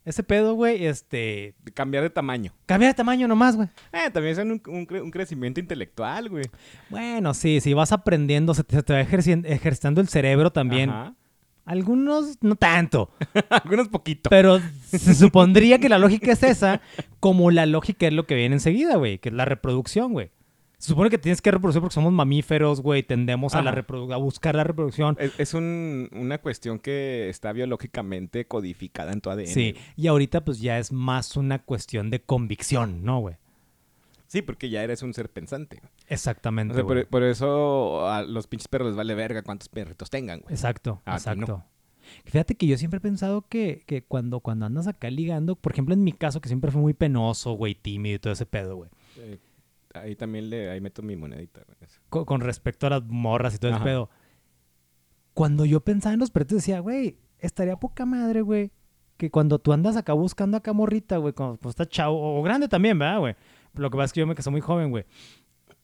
Ese pedo, güey, este... De cambiar de tamaño. Cambiar de tamaño nomás, güey. Eh, también es un, un cre- un crecimiento intelectual, güey. Bueno, sí, sí, vas aprendiendo, se te, se te va ejerci- ejercitando el cerebro también. Ajá. Algunos no tanto, Algunos poquitos. pero se supondría que la lógica es esa, como la lógica es lo que viene enseguida, güey, que es la reproducción, güey. Se supone que tienes que reproducir porque somos mamíferos, güey, tendemos a, la reprodu- a buscar la reproducción. Es, es un- una cuestión que está biológicamente codificada en tu ADN. Sí, güey. y ahorita pues ya es más una cuestión de convicción, ¿no, güey? Sí, porque ya eres un ser pensante. O Exactamente. sea, güey. por, por eso a los pinches perros les vale verga cuántos perritos tengan, güey. Exacto, A ti no. exacto. Fíjate que yo siempre he pensado que, que cuando, cuando andas acá ligando, por ejemplo en mi caso, que siempre fui muy penoso, güey, tímido y todo ese pedo, güey. Eh, ahí también le, ahí meto mi monedita. Con, con respecto a las morras y todo ese Ajá. pedo. Cuando yo pensaba en los perritos, decía, güey, estaría poca madre, güey. Que cuando tú andas acá buscando acá morrita, güey, cuando, cuando estás chavo, o grande también, ¿verdad, güey? Lo que pasa es que yo me casé muy joven, güey.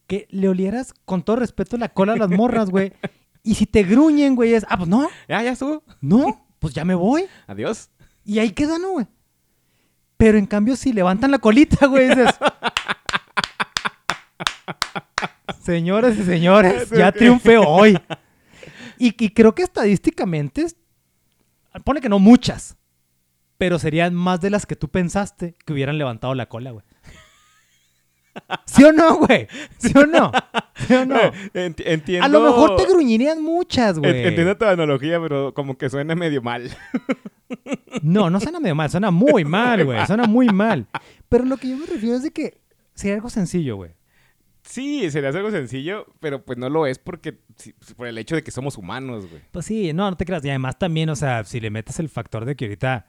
Que le olieras con todo respeto la cola a las morras, güey. Y si te gruñen, güey, es, ah, pues no, Ya, ya estuvo. no, pues ya me voy. Adiós. Y ahí queda, ¿no, güey? Pero en cambio, si levantan la colita, güey, dices... Señores y señores, ya triunfé hoy. Y, y creo que estadísticamente, es- pone que no muchas, pero serían más de las que tú pensaste que hubieran levantado la cola, güey. ¿Sí o no, güey? ¿Sí o no? ¿Sí o no? Enti- entiendo. A lo mejor te gruñirían muchas, güey. Entiendo tu analogía, pero como que suena medio mal. No, no suena medio mal, suena muy mal, güey. Suena muy mal. Pero lo que yo me refiero es de que sería algo sencillo, güey. Sí, sería algo sencillo, pero pues no lo es porque por el hecho de que somos humanos, güey. Pues sí, no, no te creas. Y además también, o sea, si le metes el factor de que ahorita...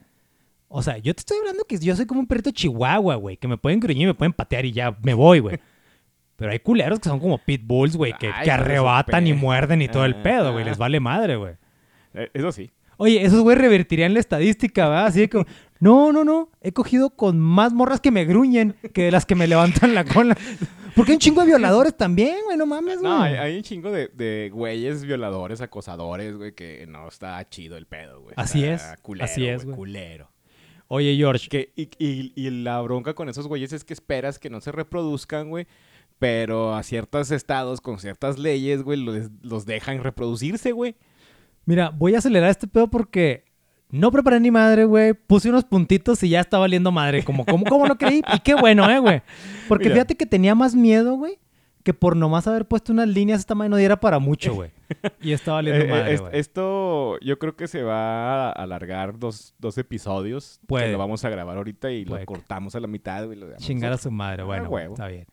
O sea, yo te estoy hablando que yo soy como un perrito chihuahua, güey. Que me pueden gruñir, me pueden patear y ya me voy, güey. Pero hay culeros que son como pitbulls, güey. Que, Ay, que arrebatan y muerden y todo el pedo, güey. Les vale madre, güey. Eh, Eso sí. Oye, esos güey revertirían la estadística, ¿verdad? Así de como, no, no, no, he cogido con más morras que me gruñen que de las que me levantan la cola. Porque hay un chingo de violadores también, güey, no mames, güey. No, hay, hay un chingo de, de güeyes violadores, acosadores, güey, que no está chido el pedo, güey. Así Está es, Culero, así es, güey. güey. Culero. Oye, George, Que, y, y- y la bronca con esos güeyes es que esperas que no se reproduzcan, güey. Pero a ciertos estados, con ciertas leyes, güey, los, los dejan reproducirse, güey. mira, voy a acelerar este pedo porque no preparé ni madre, güey. Puse unos puntitos y ya está valiendo madre. Como, como, como no creí. Y qué bueno, eh, güey. Porque Mira. fíjate que tenía más miedo, güey, que por nomás haber puesto unas líneas esta madre no diera para mucho, güey. Y está valiendo Eh, madre, esto yo creo que se va a alargar dos, dos episodios. Puede. Que lo vamos a grabar ahorita y Puede. lo cortamos a la mitad, güey. Chingar a su madre, Ah, bueno, huevo. está bien.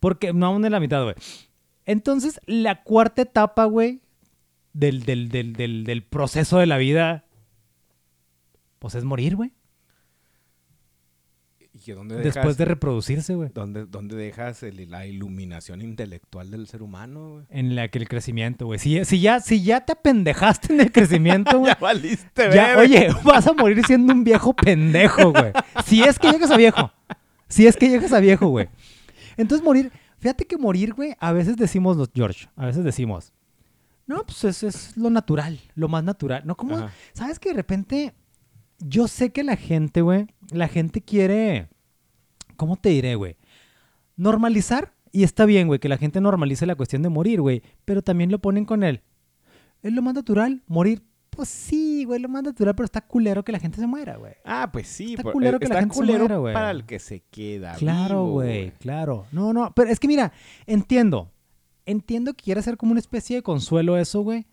Porque no aún en la mitad, güey. Entonces, la cuarta etapa, güey, del, del, del, del proceso de la vida, pues es morir, güey. ¿Y que dónde Después dejas, de reproducirse, güey. dónde, dónde dejas el- la iluminación intelectual del ser humano, güey? En la que el crecimiento, güey. Si, si, ya, si ya te apendejaste en el crecimiento, güey. ya valiste, ya, oye, vas a morir siendo un viejo pendejo, güey. Si es que llegas a viejo. Si es que llegas a viejo, güey. Entonces morir, fíjate que morir, güey, a veces decimos los George, a veces decimos, no, pues es, es lo natural, lo más natural. No, como. ¿sabes que de repente, yo sé que la gente, güey, la gente quiere, ¿cómo te diré, güey? Normalizar, y está bien, güey, que la gente normalice la cuestión de morir, güey, pero también lo ponen con él. Es lo más natural, morir. Pues sí, güey, lo más natural, pero está culero que la gente se muera, güey. Ah, pues sí. Está por- culero eh, que la está gente se muera, güey. para el que se queda Claro, güey, claro. No, no, pero es que mira, entiendo. Entiendo que quiere ser como una especie de consuelo eso, güey.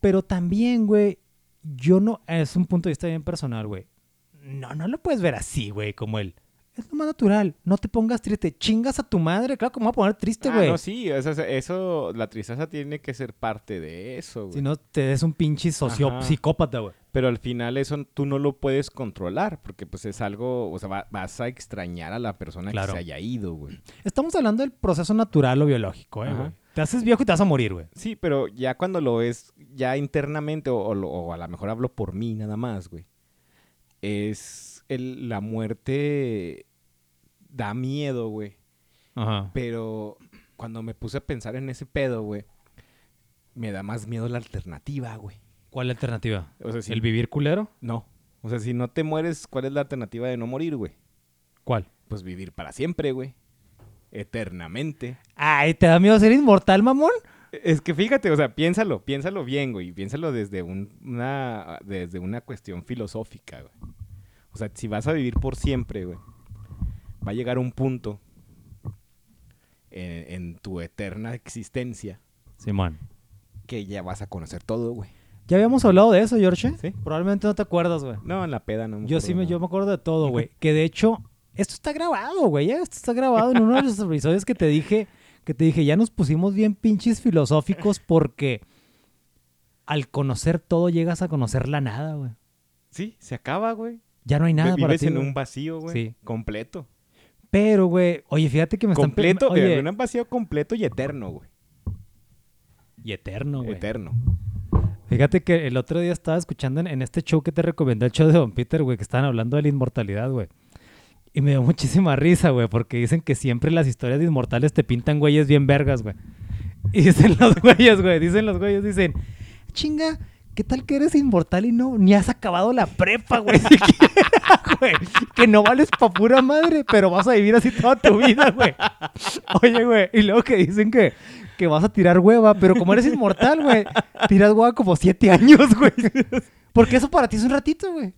Pero también, güey, yo no. Es un punto de vista bien personal, güey. No, no lo puedes ver así, güey, como él. Es lo más natural. No te pongas triste. Chingas a tu madre. Claro que me voy a poner triste, Ah, güey. no, sí, eso, eso, la tristeza tiene que ser parte de eso, güey. si no, te des un pinche socio psicópata, güey. Pero al final eso tú no lo puedes controlar, porque pues es algo, o sea, va- vas a extrañar a la persona Claro. que se haya ido, güey. Estamos hablando del proceso natural o biológico, eh, güey. Te haces viejo y te vas a morir, güey. Sí, pero ya cuando lo ves ya internamente, o, o a lo mejor hablo por mí nada más, güey, es el, la muerte da miedo, güey. Ajá. Pero cuando me puse a pensar en ese pedo, güey, me da más miedo la alternativa, güey. ¿Cuál alternativa? O sea, si ¿El vivir culero? no. O sea, si no te mueres, ¿cuál es la alternativa de no morir, güey? ¿Cuál? Pues vivir para siempre, güey. Eternamente. Ay, ¿te da miedo ser inmortal, mamón? Es que fíjate, o sea, piénsalo, piénsalo bien, güey. Piénsalo desde un- una, desde una cuestión filosófica, güey. O sea, si vas a vivir por siempre, güey, va a llegar un punto en, en tu eterna existencia Simón. que ya vas a conocer todo, güey. Ya habíamos hablado de eso, George. Sí. Probablemente no te acuerdas, güey. No, en la peda no me Yo sí me, yo me acuerdo de todo, güey. Que de hecho, esto está grabado, güey. Esto está grabado en uno de los episodios que te dije, que te dije, ya nos pusimos bien pinches filosóficos porque al conocer todo llegas a conocer la nada, güey. Sí, se acaba, güey. Ya no hay nada Vi- para Vives ti. en güey. un vacío, güey. Sí. Completo. Pero, güey, oye, fíjate que me están... Completo, Oye, en un vacío completo y eterno, güey. y eterno, güey. Eterno. Fíjate que el otro día estaba escuchando en, en este show que te recomendé, el show de Don Peter, güey, que estaban hablando de la inmortalidad, güey. Y me dio muchísima risa, güey, porque dicen que siempre las historias de inmortales te pintan güeyes bien vergas, güey. Y dicen los güeyes, güey, dicen los güeyes, dicen, chinga, ¿qué tal que eres inmortal y no, ni has acabado la prepa, güey, siquiera, güey? Que no vales pa' pura madre, pero vas a vivir así toda tu vida, güey. Oye, güey, y luego que dicen que, que vas a tirar hueva, pero como eres inmortal, güey, tiras hueva como siete años, güey. Porque eso para ti es un ratito, güey.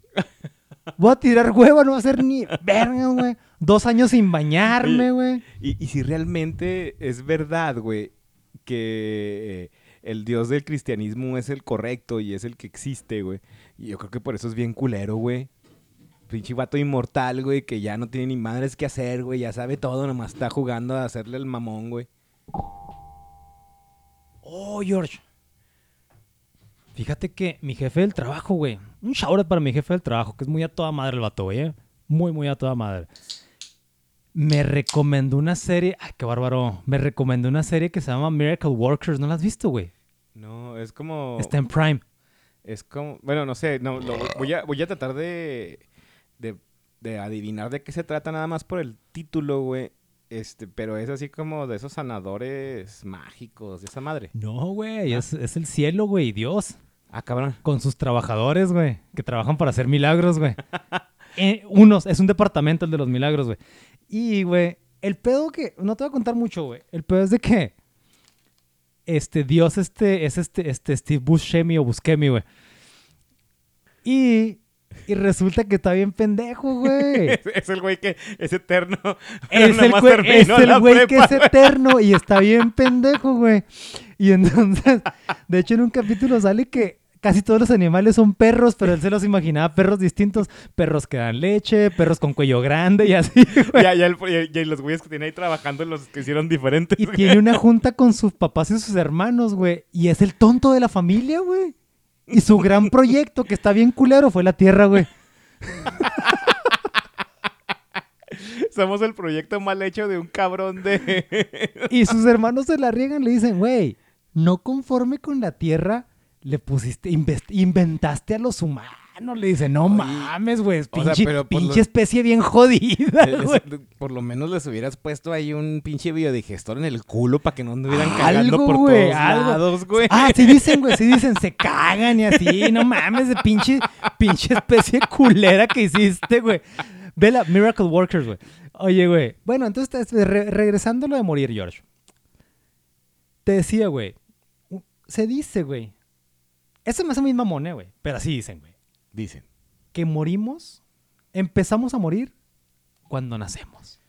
Voy a tirar hueva, no va a ser ni verga, güey. Dos años sin bañarme, güey. Y, y si realmente es verdad, güey, que eh, el Dios del cristianismo es el correcto y es el que existe, güey. Y yo creo que por eso es bien culero, güey. Pinche vato inmortal, güey, que ya no tiene ni madres que hacer, güey. Ya sabe todo, nomás está jugando a hacerle el mamón, güey. Oh, George. Fíjate que mi jefe del trabajo, güey. Un shout para mi jefe del trabajo, que es muy a toda madre el vato, güey. ¿eh? Muy, muy a toda madre. Me recomendó una serie. Ay, qué bárbaro. Me recomendó una serie que se llama Miracle Workers. ¿No la has visto, güey? No, es como... Está en Prime. Es como... Bueno, no sé, no, lo- voy, a, voy a tratar de, de, de adivinar de qué se trata nada más por el título, güey. Este, pero es así como de esos sanadores mágicos, de esa madre. No, güey. Es, es el cielo, güey. Dios. Ah, cabrón. Con sus trabajadores, güey. Que trabajan para hacer milagros, güey. Eh, unos. Es un departamento el de los milagros, güey. Y, güey, el pedo que... No te voy a contar mucho, güey. El pedo es de que... Este Dios este es este, este Steve Buscemi o Buscemi, güey. Y... Y resulta que está bien pendejo, güey. Es, es el güey que es eterno. Es el, güey- es el que es eterno y está bien pendejo, güey. Y entonces, de hecho, en un capítulo sale que casi todos los animales son perros, pero él se los imaginaba perros distintos. Perros que dan leche, perros con cuello grande y así, güey. Ya, ya, el- ya- ya los güeyes que tiene ahí trabajando los que hicieron diferentes. Y güey. tiene una junta con sus papás y sus hermanos, güey. Y es el tonto de la familia, güey. Y su gran proyecto, que está bien culero, fue la Tierra, güey. Somos el proyecto mal hecho de un cabrón de... Y sus hermanos se la riegan, le dicen, güey, no conforme con la tierra, le pusiste, inventaste a los humanos, humano. Le dice, no Oye, mames, güey. o sea, Pinche, pero pinche lo- especie bien jodida, por lo menos les hubieras puesto ahí un pinche biodigestor en el culo para que no anduvieran cagando por güey, todos algo. lados, güey. Ah, sí dicen, güey, sí dicen, se cagan y así. No mames, de pinche, pinche especie culera que hiciste, güey. Ve la Miracle Workers, güey. Oye, güey. Bueno, entonces, re- regresando a lo de morir, George. Te decía, güey. Se dice, güey. Eso me hace muy mamón, eh, güey. Pero así dicen, güey. Dicen. Que morimos, empezamos a morir cuando nacemos.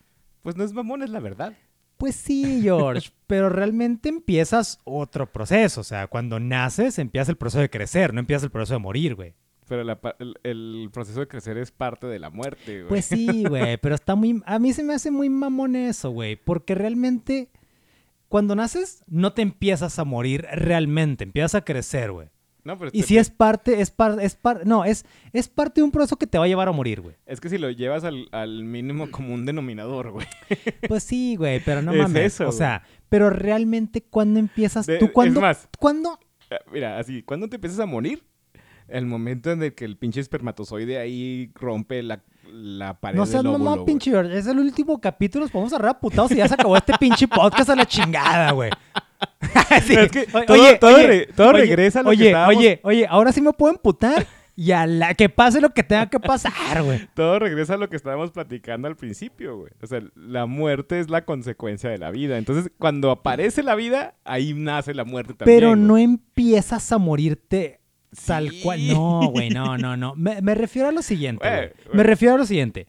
Pues no es mamón, es la verdad. Pues sí, George, pero realmente empiezas otro proceso. O sea, cuando naces empieza el proceso de crecer, no empieza el proceso de morir, güey. Pero la el, el proceso de crecer es parte de la muerte, güey. Pues sí, güey, pero está muy... A mí se me hace muy mamón eso, güey, porque realmente cuando naces no te empiezas a morir realmente, empiezas a crecer, güey. No, pero Y si es parte, es parte, es parte, no, es, es parte de un proceso que te va a llevar a morir, güey. Es que si lo llevas al, al mínimo común denominador, güey. Pues sí, güey, pero no Es mames. eso, o sea, pero realmente cuando empiezas, De- tú es cuando, más. cuando, Eh, Mira, así, ¿cuándo te empiezas a morir? El momento en el que el pinche espermatozoide ahí rompe la, la pared No del seas óvulo, güey. pinche George. Es el último capítulo. Nos podemos agarrar a putados y ya se acabó este pinche podcast a la chingada, güey. Sí. Es que todo- todo re- todo regresa a lo que oye, estábamos- Oye, oye, ahora sí me puedo emputar y a la que pase lo que tenga que pasar, güey. Todo regresa a lo que estábamos platicando al principio, güey. O sea, la muerte es la consecuencia de la vida. Entonces, cuando aparece la vida, ahí nace la muerte también. Pero güey. no empiezas a morirte tal cual. No, güey, no, no, no. Me, me refiero a lo siguiente, güey. Me refiero a lo siguiente.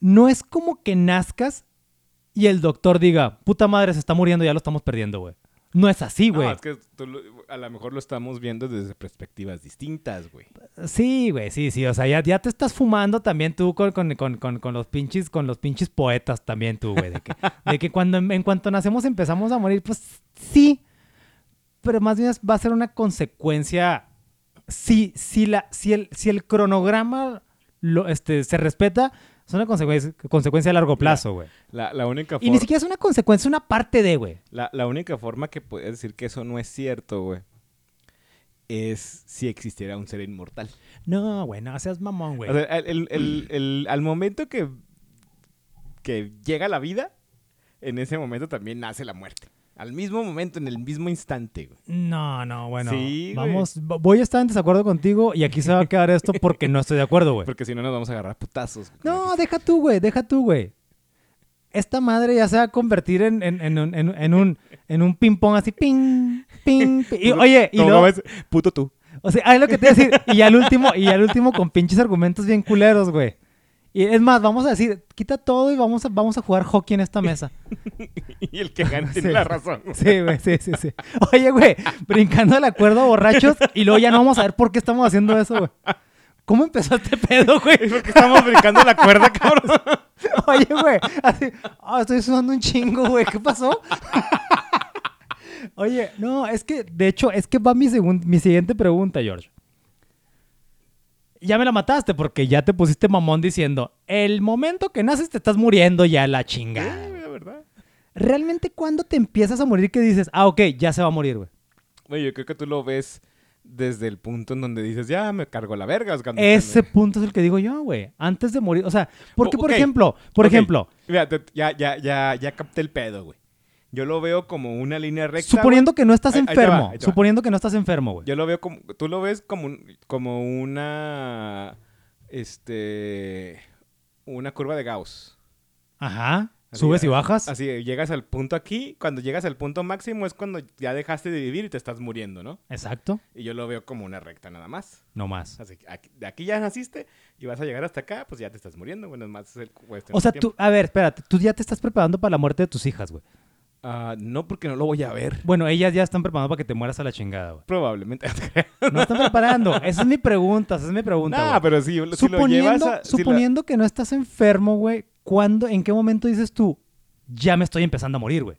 No es como que nazcas y el doctor diga, puta madre, se está muriendo, ya lo estamos perdiendo, güey. No es así, No, güey. es que tú lo- a lo mejor lo estamos viendo desde perspectivas distintas, güey. Sí, güey, sí, sí. O sea, ya, ya te estás fumando también tú con, con, con, con, con los pinches, con los pinches poetas también tú, güey. De que, de que cuando en, en cuanto nacemos empezamos a morir, pues sí. Pero más bien va a ser una consecuencia. Si, si, la, si, el, si el cronograma lo, este, se respeta, es una consecuencia, consecuencia a largo plazo, güey. La, la única Y ni siquiera es una consecuencia, es una parte de, güey. la, la única forma que puedes decir que eso no es cierto, güey, es si existiera un ser inmortal. No, güey, no seas mamón, güey. O sea, el- el- el- el- al momento que, que llega la vida, en ese momento también nace la muerte. Al mismo momento, en el mismo instante, güey. No, no, bueno. Sí, vamos, voy a estar en desacuerdo contigo y aquí se va a quedar esto porque no estoy de acuerdo, güey. Porque si no nos vamos a agarrar putazos. No, deja tú, güey, deja tú, güey. Esta madre ya se va a convertir en, en, en un, en, en un, en un ping-pong así, ping, ping, ping. Y, oye, y ¿cómo luego, ves? Puto tú. o sea, es lo que te iba a decir. Y al último, y al último con pinches argumentos bien culeros, güey. Y es más, vamos a decir, quita todo y vamos a, vamos a jugar hockey en esta mesa. Y el que gana tiene la razón. Sí, güey, sí, sí, sí. Oye, güey, brincando la cuerda borrachos y luego ya no vamos a ver por qué estamos haciendo eso, güey. ¿Cómo empezó este pedo, güey? Es porque estamos brincando la cuerda, cabrón. Oye, güey, así, ah, estoy sudando un chingo, güey, ¿qué pasó? Oye, no, es que, de hecho, es que va mi, mi siguiente pregunta, George. Ya me la mataste porque ya te pusiste mamón diciendo, el momento que naces te estás muriendo ya la chingada. La verdad. ¿Realmente cuándo te empiezas a morir que dices, ah, ok, ya se va a morir, güey? Oye, yo creo que tú lo ves desde el punto en donde dices, ya me cargo la verga. es cuando- Ese punto es el que digo yo, güey. Antes de morir, o sea, porque, por ejemplo, por ejemplo, Mira, ya, ya, ya, ya capté el pedo, güey. Yo lo veo como una línea recta. suponiendo que no estás Ahí- enfermo, ahí te va. suponiendo que no estás enfermo, güey. Yo lo veo como. Tú lo ves como, un- como una. Este. Una curva de Gauss. Ajá. Así, Subes y bajas. Así, llegas al punto aquí. Cuando llegas al punto máximo es cuando ya dejaste de vivir y te estás muriendo, ¿no? Exacto. Y yo lo veo como una recta nada más. No más. Así que aquí- de aquí ya naciste y vas a llegar hasta acá, pues ya te estás muriendo. Bueno, más es el cuestión O sea, tiempo. tú, a ver, espérate, tú ya te estás preparando para la muerte de tus hijas, güey. Ah, no, porque no lo voy a ver. Bueno, ellas ya están preparando para que te mueras a la chingada, güey. Probablemente. No están preparando. Esa es mi pregunta, esa es mi pregunta, güey. pero si, si lo suponiendo, llevas a. si la- suponiendo que no estás enfermo, güey, ¿cuándo, en qué momento dices tú, ya me estoy empezando a morir, güey?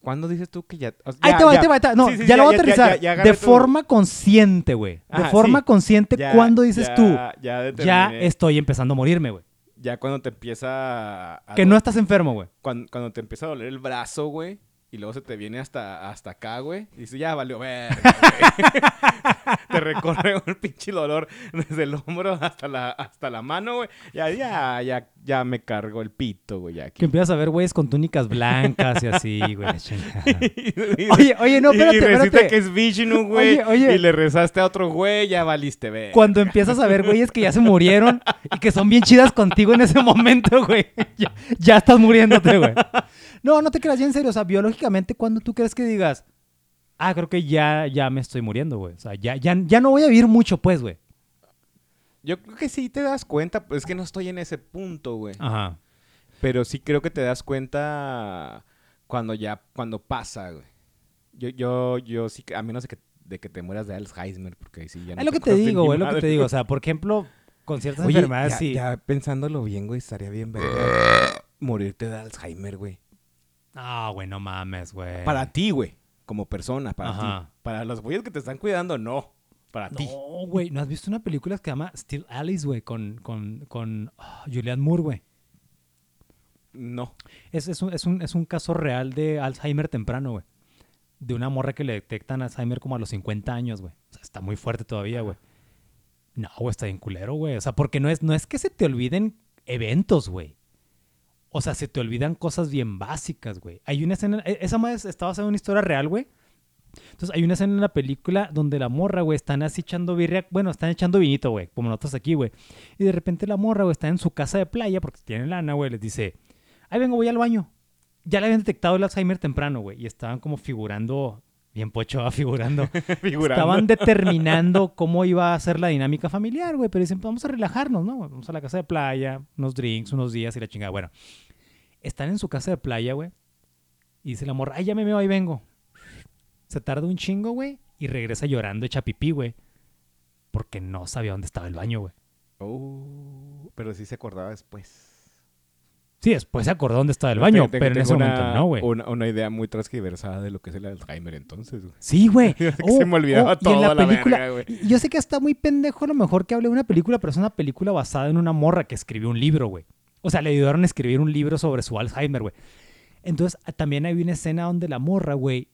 ¿Cuándo dices tú que ya.? o sea, Ahí te va, ahí te va, ahí te va. No, Sí, sí, ya, lo voy a ya, aterrizar. ya, ya de tu- forma consciente, güey. De Ajá, forma sí. consciente, Ya- ¿cuándo dices ya- tú, Ya, ya estoy empezando a morirme, güey? Ya cuando te empieza a. a Que no estás enfermo, güey. Cuando, cuando te empieza a doler el brazo, güey. Y luego se te viene hasta, hasta acá, güey. Y dices, ya valió verga, güey. te recorre un pinche dolor desde el hombro hasta la, hasta la mano, güey. Ya, ya, ya, ya me cargo el pito, güey. aquí. Que empiezas a ver güeyes con túnicas blancas y así, güey. Y- Oye, oye, no, y- espérate, y resulta espérate. que es Vishnu, güey. Oye, oye. Y le rezaste a otro güey, ya valiste, ver. Cuando empiezas a ver güeyes que ya se murieron y que son bien chidas contigo en ese momento, güey. Ya, ya estás muriéndote, güey. No, no te creas, ya en serio. O sea, biológicamente, cuando tú crees que digas, ah, creo que ya, ya me estoy muriendo, güey. O sea, ya, ya, ya no voy a vivir mucho, pues, güey. Yo creo que sí te das cuenta, pues es que no estoy en ese punto, güey. Ajá. Pero sí creo que te das cuenta cuando ya, cuando pasa, güey. Yo, yo, yo sí, que- a menos de que, de que te mueras de Alzheimer, porque ahí sí ya no Es lo que te digo, güey, es lo que te digo. O sea, por ejemplo, con ciertas Oye, enfermedades ya, sí. ya pensándolo bien, güey, estaría bien verga morirte de Alzheimer, güey. Ah, güey, no mames, güey. Para ti, güey, como persona, para Ajá. ti. Para los güeyes que te están cuidando, no. Para ti. No, güey, ¿no has visto una película que se llama Still Alice, güey? Con, con, con ah, Julianne Moore, güey. No. Es, es, un, es, un, es un caso real de Alzheimer temprano, güey. De una morra que le detectan Alzheimer como a los 50 años, güey. O sea, está muy fuerte todavía, güey. No, güey, está bien culero, güey. O sea, porque no es, no es que se te olviden eventos, güey. O sea, se te olvidan cosas bien básicas, güey. Hay una escena... e- Esa madre está basada en una historia real, güey. Entonces, hay una escena en la película donde la morra, güey, están así echando birria... Bueno, están echando vinito, güey, como nosotros aquí, güey. Y de repente la morra, güey, está en su casa de playa porque tiene lana, güey. Les dice, ahí vengo, voy al baño. Ya le habían detectado el Alzheimer temprano, güey. Y estaban como figurando... Bien pocho, ah, figurando. Figurando. Estaban determinando cómo iba a ser la dinámica familiar, güey. Pero dicen, pues vamos a relajarnos, ¿no? Vamos a la casa de playa, unos drinks, unos días y la chingada. Bueno, están en su casa de playa, güey. Y dice la morra, ay, ya me veo, ahí vengo. Se tarda un chingo, güey. Y regresa llorando, hecha pipí, güey. Porque no sabía dónde estaba el baño, güey. Oh, pero sí se acordaba después. Sí, después se acordó dónde estaba el baño, Tengo- pero en ese una- momento no, güey. Una, una idea muy transgiversada de lo que es el Alzheimer entonces, güey. Sí, güey. Que se me olvidaba y en la la película, güey. yo sé que está muy pendejo a lo mejor que hable de una película, pero es una película basada en una morra que escribió un libro, güey. O sea, le ayudaron a escribir un libro sobre su Alzheimer, güey. Entonces, a- también hay una escena donde la morra, güey,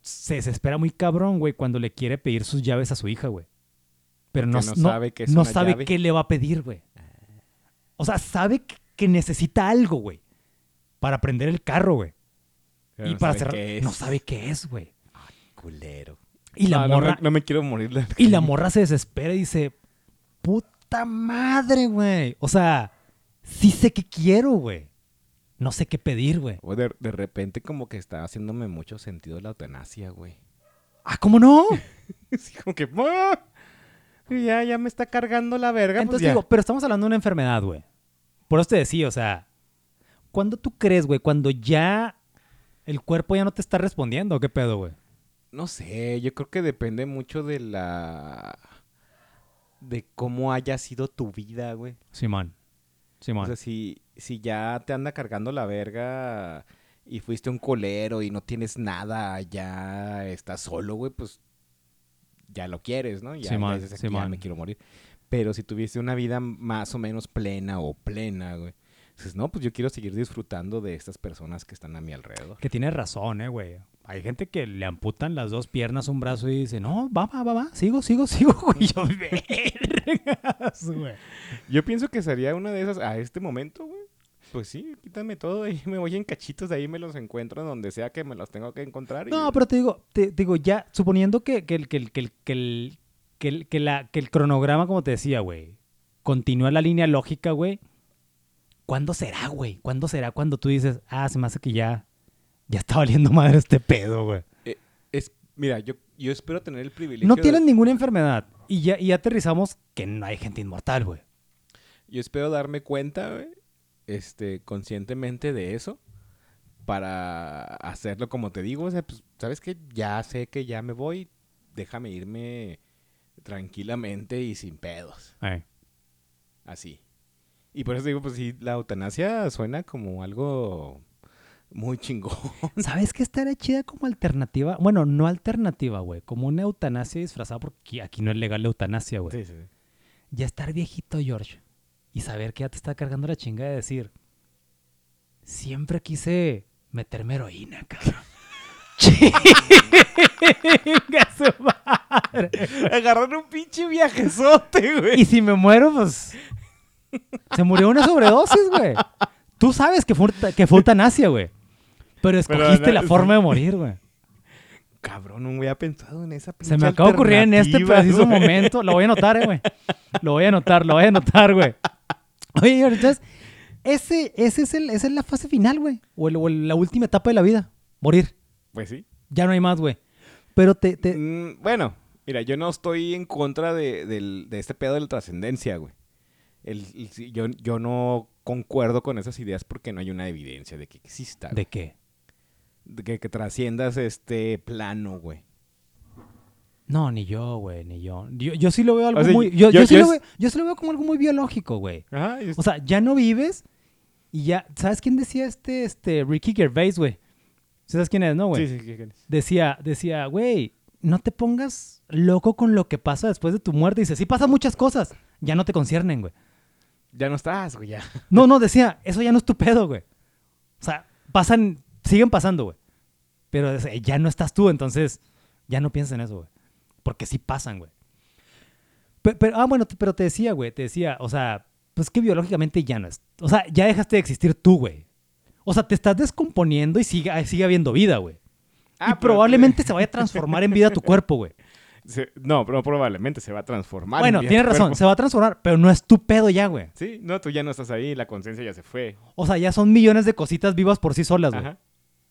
se desespera muy cabrón, güey, cuando le quiere pedir sus llaves a su hija, güey. Pero no, no sabe que es no sabe llave. qué le va a pedir, güey. O sea, sabe que- necesita algo, güey, para prender el carro, güey. Pero Y no para cerrar, no sabe qué es, güey. Culero. Y la No, no me- morra, No me, quiero morir de Y la morra se desespera y dice, puta madre, güey. O sea, sí sé qué quiero, güey. No sé qué pedir, güey. De, de repente como que está haciéndome mucho sentido la eutanasia, güey. Ah, ¿cómo no? Así como que... ¡ah! Ya, ya me está cargando la verga. pues Entonces digo, pero estamos hablando de una enfermedad, güey. Por eso te decía, o sea, ¿cuándo tú crees, güey? Cuando ya el cuerpo ya no te está respondiendo, ¿o ¿qué pedo, güey? No sé, yo creo que depende mucho de la... De cómo haya sido tu vida, güey. Simón. O sea, si, si ya te anda cargando la verga y fuiste un colero y no tienes nada, ya estás solo, güey, pues ya lo quieres, ¿no? Ya, ya dices, "Aquí ya me quiero morir. Pero si tuviste una vida más o menos plena o plena, güey, dices, no, pues yo quiero seguir disfrutando de estas personas que están a mi alrededor. Que tienes razón, eh, güey. Hay gente que le amputan las dos piernas, un brazo y dice, no, va, va, va, va, sigo, sigo, sigo, güey. Yo, vergas, güey. Yo pienso que sería una de esas a este momento, güey. Pues sí, quítame todo y me voy en cachitos, ahí me los encuentro donde sea que me los tengo que encontrar. y- No, pero te digo, te, digo, ya, suponiendo que, que, el, que, el, que, el, que, la, que el cronograma, como te decía, güey, continúa la línea lógica, güey, ¿cuándo será, güey? ¿Cuándo será cuando tú dices, ah, se me hace que ya, ya está valiendo madre este pedo, güey? Es, mira, yo, yo espero tener el privilegio. No de- tienes ninguna enfermedad. Y ya, y aterrizamos que no hay gente inmortal, güey. Yo espero darme cuenta, güey, este, conscientemente de eso para hacerlo como te digo. O sea, pues, ¿sabes qué? Ya sé que ya me voy. Déjame irme tranquilamente y sin pedos. Ay. Así. Y por eso digo, pues sí, la eutanasia suena como algo muy chingón. ¿Sabes qué estaría chida como alternativa? Bueno, no alternativa, güey. Como una eutanasia disfrazada porque aquí no es legal la eutanasia, güey. Sí, sí. ya estar viejito, George, y saber que ya te está cargando la chinga de decir, siempre quise meterme heroína, cabrón. Chinga su madre. Agarraron un pinche viajezote, güey. Y si me muero, pues. Se murió una sobredosis, güey. Tú sabes que fue, que fue eutanasia, güey. Pero escogiste Pero, la no, forma de morir, güey. Cabrón, no había pensado en esa Se me acaba de ocurrir en este preciso güey. momento. Lo voy a anotar, eh, güey. Lo voy a anotar, lo voy a anotar, güey. Oye, entonces, ese, ese es el, esa es la fase final, güey. O, el- o el- la última etapa de la vida. Morir. Pues sí. Ya no hay más, güey. Pero te, te- Mm, bueno, mira, yo no estoy en contra de, del- de este pedo de la trascendencia, güey. El- el- sí, yo, yo no concuerdo con esas ideas porque no hay una evidencia de que exista. ¿De qué? Que, que trasciendas este plano, güey. No, ni yo, güey, ni yo. yo. yo sí lo veo algo O sea, muy... Yo, yo- yo sí lo es- veo, yo sí lo veo como algo muy biológico, güey. Ajá. O sea, ya no vives y ya... ¿Sabes quién decía este, este Ricky Gervais, güey? ¿Sí ¿Sabes quién es, no, güey? sí, sí, ¿qué quieres? Decía, decía, güey, no te pongas loco con lo que pasa después de tu muerte. Dice, sí pasan muchas cosas, ya no te conciernen, güey. Ya no estás, güey, ya. No, no, decía, eso ya no es tu pedo, güey. O sea, pasan, siguen pasando, güey. Pero eh, ya no estás tú, entonces ya no pienses en eso, güey. Porque sí pasan, güey. Pe- Pero, ah, bueno, pero te decía, güey, te decía, o sea, pues que biológicamente ya no es. O sea, ya dejaste de existir tú, güey. O sea, te estás descomponiendo y sigue, sigue habiendo vida, güey. Ah, y pero- probablemente se vaya a transformar en vida tu cuerpo, güey. Se- no, pero probablemente se va a transformar. en Bueno, tienes razón, cuerpo. se va a transformar, pero no es tu pedo ya, güey. Sí, no, tú ya no estás ahí, la conciencia ya se fue. O sea, ya son millones de cositas vivas por sí solas, güey.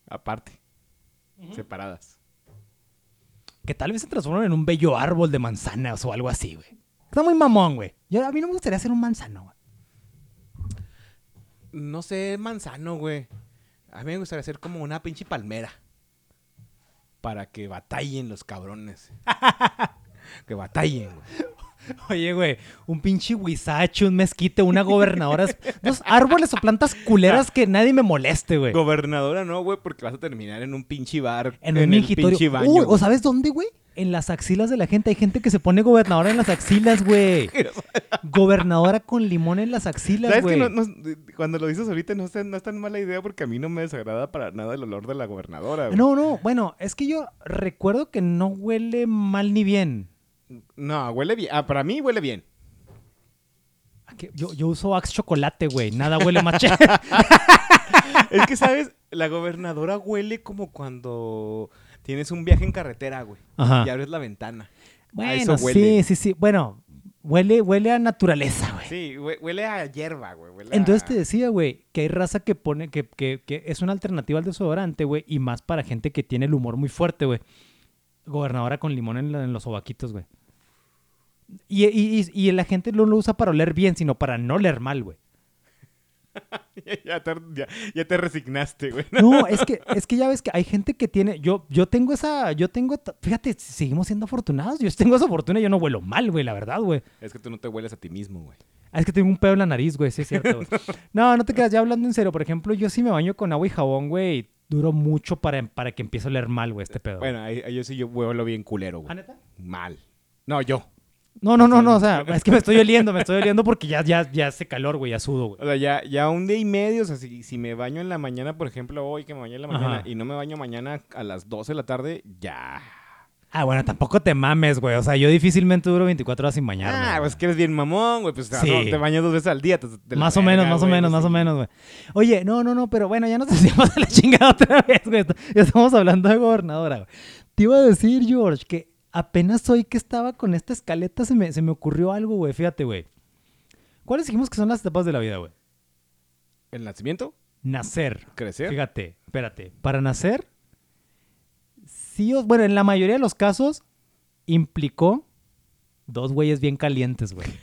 Aparte. Separadas. Que tal vez se transformen en un bello árbol de manzanas o algo así, güey. Está muy mamón, güey. Yo- A mí no me gustaría ser un manzano, güey. No sé, manzano, güey. A mí me gustaría ser como una pinche palmera. Para que batallen los cabrones. que batallen, güey. Oye, güey, un pinche huizache, un mezquite, una gobernadora. Dos árboles o plantas culeras que nadie me moleste, güey. Gobernadora no, güey, porque vas a terminar en un pinche bar. En un el pinche baño. Uy, ¿o sabes dónde, güey? En las axilas de la gente. Hay gente que se pone gobernadora en las axilas, güey. Gobernadora con limón en las axilas, ¿Sabes que güey. no, no- cuando lo dices ahorita no es, tan- no es tan mala idea porque a mí no me desagrada para nada el olor de la gobernadora, güey. No, no, bueno, es que yo recuerdo que no huele mal ni bien. No, huele bien. Ah, para mí huele bien. ¿A qué? Yo, yo uso Axe chocolate, güey. Nada huele más Es que, ¿sabes? La gobernadora huele como cuando tienes un viaje en carretera, güey. Ajá. Y abres la ventana. Bueno, sí, sí, sí. Bueno, huele, huele a naturaleza, güey. Sí, hue- huele a hierba, güey. huele Entonces a- te decía, güey, que hay raza que pone, que, que, que es una alternativa al desodorante, güey, y más para gente que tiene el humor muy fuerte, güey. Gobernadora con limón en, la- en los sobaquitos, güey. Y, y, y, y la gente no lo usa para oler bien, sino para no oler mal, güey. ya, te, ya- ya te resignaste, güey. No, es que, es que ya ves que hay gente que tiene. Yo, yo tengo esa. Yo tengo. Fíjate, seguimos siendo afortunados. Yo tengo esa fortuna y yo no huelo mal, güey, la verdad, güey. Es que tú no te hueles a ti mismo, güey. Ah, es que tengo un pedo en la nariz, güey, sí es cierto, güey. No, no te quedas ya hablando en serio. Por ejemplo, yo sí me baño con agua y jabón, güey. Duro mucho para, para que empiece a oler mal, güey, este pedo. Bueno, ahí, ahí yo sí yo huelo bien culero, ¿Ah, güey. neta? Mal. No, yo. No, no, no, no, o sea, es que me estoy oliendo, me estoy oliendo porque ya, ya, ya hace calor, güey, ya sudo, güey. O sea, ya, ya un día y medio, o sea, si, si me baño en la mañana, por ejemplo, hoy que me bañé en la mañana Ajá. y no me baño mañana a las 12 de la tarde, ya. Ah, bueno, tampoco te mames, güey. O sea, yo difícilmente duro 24 horas sin bañarme. Ah, güey. pues que eres bien mamón, güey. Pues Sí. no, te bañas dos veces al día. te- te la Más o menos, verga, más o menos, pues más o menos, güey. Oye, no, no, no, pero bueno, ya nos decíamos de la chingada otra vez, güey. Ya estamos hablando de gobernadora, güey. Te iba a decir, George, que apenas hoy que estaba con esta escaleta se me, se me ocurrió algo, güey. Fíjate, güey. ¿Cuáles dijimos que son las etapas de la vida, güey? ¿El nacimiento? Nacer. ¿Crecer? Fíjate, espérate. Para nacer, sí, bueno, en la mayoría de los casos implicó dos güeyes bien calientes, güey.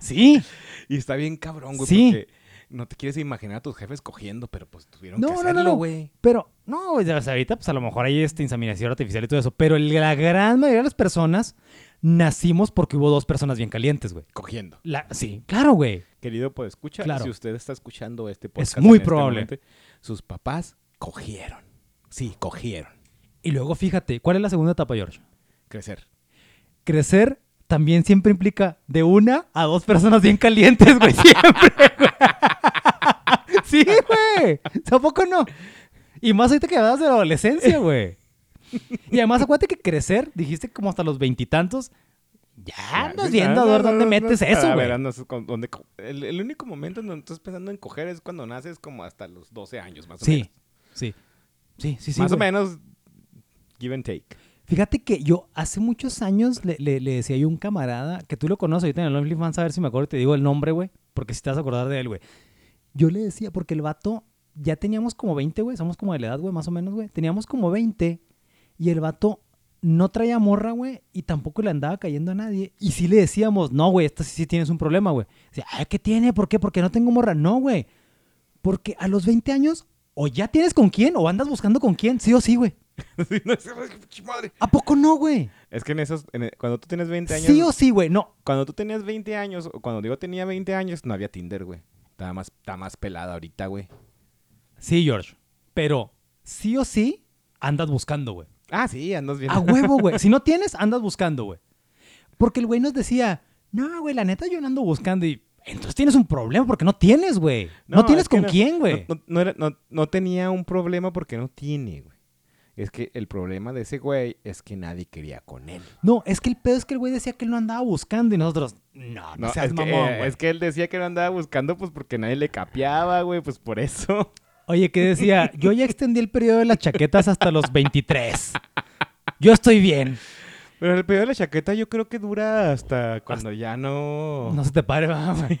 Sí. Y está bien cabrón, güey, Sí. porque no te quieres imaginar a tus jefes cogiendo, pero pues tuvieron No, que no, no, hacerlo, no. güey. Pero, no, o sea, ahorita pues a lo mejor hay esta inseminación artificial y todo eso. Pero la gran mayoría de las personas nacimos porque hubo dos personas bien calientes, güey. Cogiendo. La- sí, claro, güey. Querido, pues escucha, Claro. si usted está escuchando este podcast. muy en este probable. momento, sus papás cogieron. Sí, cogieron. Y luego fíjate, ¿cuál es la segunda etapa, George? Crecer. Crecer también siempre implica de una a dos personas bien calientes, güey. Siempre, güey. Sí, güey. ¿Tampoco no? Y más ahorita que hablas de la adolescencia, güey. Y además, acuérdate que crecer, dijiste como hasta los veintitantos. Ya andas viendo a ver dónde metes eso, güey. el, el único momento en donde estás pensando en coger es cuando naces como hasta los 12 años, más o menos. sí. Sí, sí, sí. más o menos, give and take. Fíjate que yo hace muchos años le, le- le decía yo a un camarada, que tú lo conoces ahorita en el OnlyFans, a ver si me acuerdo y te digo el nombre, güey, porque si te vas a acordar de él, güey. Yo le decía, porque el vato, ya teníamos como 20, güey, somos como de la edad, güey, más o menos, güey. Teníamos como 20 y el vato no traía morra, güey, y tampoco le andaba cayendo a nadie. Y sí le decíamos, no, güey, esta sí, sí tienes un problema, güey. Decía, "Ay, ¿qué tiene? ¿Por qué? Porque no tengo morra. No, güey. Porque a los 20 años, o ya tienes con quién, o andas buscando con quién, sí o sí, güey. Sí, no, es- es- pinche madre. ¿A poco no, güey? Es que en esos, en el- cuando tú tienes 20 años, Sí o sí, güey. No, cuando tú tenías 20 años, o cuando digo tenía 20 años, no había Tinder, güey. Estaba más, está más pelada ahorita, güey. Sí, George. Pero sí o sí andas buscando, güey. Ah, sí, andas bien. A huevo, güey. Si no tienes, andas buscando, güey. Porque el güey nos decía, no, güey, la neta yo no ando buscando y... Entonces tienes un problema porque no tienes, güey. No, tienes con no- quién, güey. No- no tenía un problema porque no tiene, güey. Es que el problema de ese güey es que nadie quería con él. No, es que el pedo es que el güey decía que él no andaba buscando y nosotros, no, no, No, seas es, mamón, eh, güey. es que él decía que no andaba buscando pues porque nadie le capeaba, güey, pues por eso. Oye, que decía, yo ya extendí el periodo de las chaquetas hasta los 23. Yo estoy bien. Pero el periodo de la chaqueta yo creo que dura hasta cuando ya no... No se te pare, va, güey.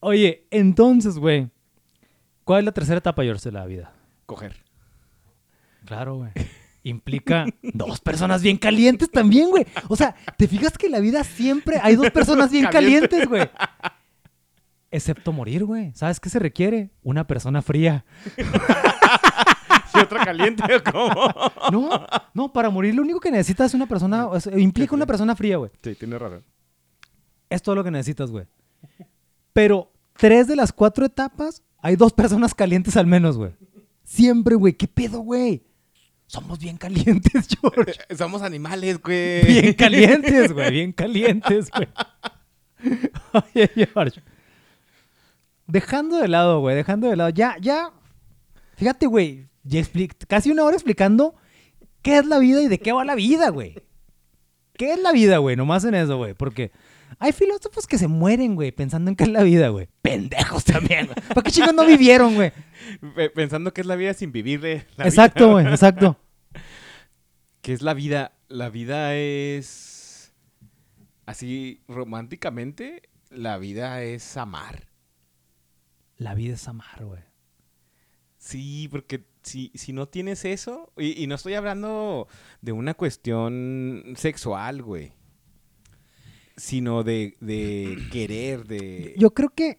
Oye, entonces, güey, ¿cuál es la tercera etapa, George, de la vida? Coger. Claro, güey. Implica dos personas bien calientes también, güey. O sea, ¿te fijas que en la vida siempre hay dos personas bien Caliente. calientes, güey? Excepto morir, güey. ¿Sabes qué se requiere? Una persona fría. ¿Y otra caliente o cómo? No, no, para morir lo único que necesitas es una persona, o sea, implica una persona fría, güey. Sí, tienes razón. Es todo lo que necesitas, güey. Pero tres de las cuatro etapas hay dos personas calientes al menos, güey. Siempre, güey. ¿Qué pedo, güey? Somos bien calientes, George. Somos animales, güey. Bien calientes, güey. Bien calientes, güey. Oye, George. Dejando de lado, güey. Dejando de lado. Ya, ya. Fíjate, güey. Ya casi una hora explicando qué es la vida y de qué va la vida, güey. ¿Qué es la vida, güey? Nomás en eso, güey. Porque hay filósofos que se mueren, güey, pensando en qué es la vida, güey. Pendejos también, güey. ¿Para qué chicos no vivieron, güey? Pe- Pensando que es la vida sin vivirle. la Exacto, güey. Exacto. ¿Qué es la vida? La vida es... Así, románticamente, la vida es amar. La vida es amar, güey. Sí, porque si, si no tienes eso, y, y no estoy hablando de una cuestión sexual, güey, sino de, de querer, de... Yo creo que.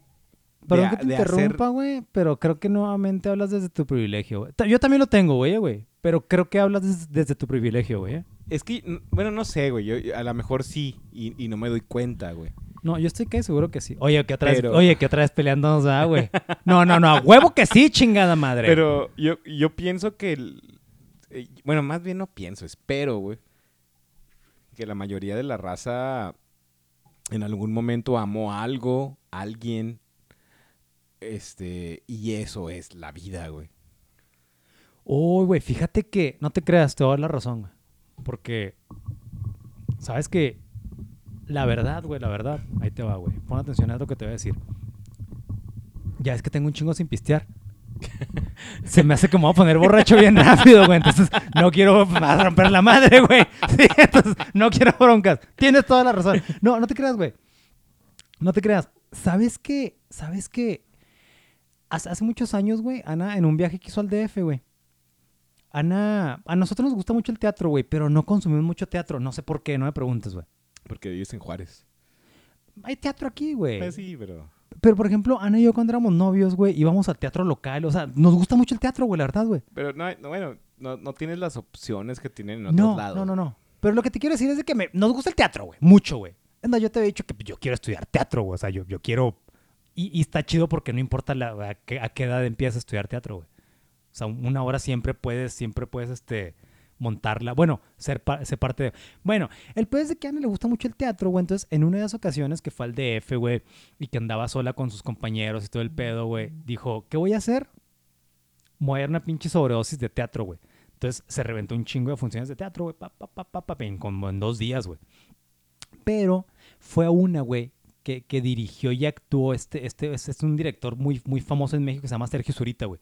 Perdón que te interrumpa, güey, pero creo que nuevamente hablas desde tu privilegio, güey. Ta- Yo también lo tengo, güey, güey. Pero creo que hablas des- desde tu privilegio, güey. Es que, bueno, no sé, güey, a lo mejor sí, y, y no me doy cuenta, güey. No, yo estoy casi seguro que sí. Oye, que otra vez, Pero- oye, que otra vez peleándonos, ah, güey. No, no, no, a huevo que sí, chingada madre. Pero yo, yo pienso que... el- eh, bueno, más bien no pienso, espero, güey. Que la mayoría de la raza en algún momento amó algo, alguien. Este, y eso es la vida, güey. Uy, güey, fíjate que no te creas, te voy a dar la razón, güey. Porque, sabes que la verdad, güey, la verdad, ahí te va, güey. Pon atención a lo que te voy a decir. Ya es que tengo un chingo sin pistear. Se me hace a poner borracho bien rápido, güey. Entonces, no quiero más romper la madre, güey. Sí, entonces, no quiero broncas. Tienes toda la razón. No, no te creas, güey. No te creas. ¿Sabes qué? ¿Sabes qué? Hace, hace muchos años, güey, Ana, en un viaje que hizo al DF, güey. Ana, a nosotros nos gusta mucho el teatro, güey, pero no consumimos mucho teatro. No sé por qué, no me preguntes, güey. Porque vives en Juárez. Hay teatro aquí, güey. Pues sí, pero... Pero, por ejemplo, Ana y yo cuando éramos novios, güey, íbamos al teatro local. O sea, nos gusta mucho el teatro, güey, la verdad, güey. Pero no, hay- no, bueno, no, no tienes las opciones que tienen en otros No, lados. no, no, no. Pero lo que te quiero decir es de que me- nos gusta el teatro, güey. Mucho, güey. Más, yo te había dicho que yo quiero estudiar teatro, güey. O sea, yo, yo quiero... Y, y está chido porque no importa la, a, qué, a qué edad empiezas a estudiar teatro, güey. O sea, una hora siempre puedes, siempre puedes, este, montarla. Bueno, ser, pa- ser parte de... Bueno, el peor es de que a Ana le gusta mucho el teatro, güey. Entonces, en una de las ocasiones que fue al DF, güey, y que andaba sola con sus compañeros y todo el pedo, güey, dijo, ¿qué voy a hacer? dar una pinche sobredosis de teatro, güey. Entonces se reventó un chingo de funciones de teatro, güey, pa, pa, pa, pa, como en dos días, güey. Pero fue a una, güey, que, que dirigió y actuó este, este, este es un director muy, muy famoso en México que se llama Sergio Zurita, güey.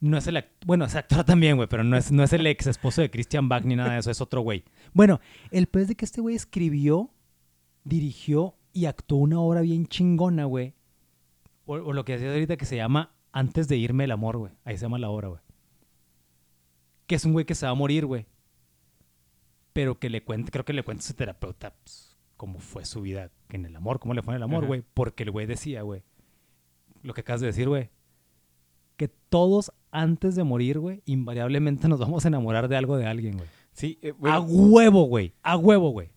No es el bueno, es actor también, güey, pero no es, no es el ex esposo de Christian Bach ni nada de eso, es otro güey. Bueno, el pez de que este güey escribió, dirigió y actuó una obra bien chingona, güey. O, o lo que decía ahorita que se llama Antes de irme el amor, güey. Ahí se llama la obra, güey. Que es un güey que se va a morir, güey. Pero que le cuenta, creo que le cuenta a su terapeuta pues, cómo fue su vida en el amor, cómo le fue en el amor, güey. Porque el güey decía, güey, lo que acabas de decir, güey, que todos antes de morir, güey, invariablemente nos vamos a enamorar de algo de alguien, güey. Sí, eh, a huevo, güey. A huevo, güey.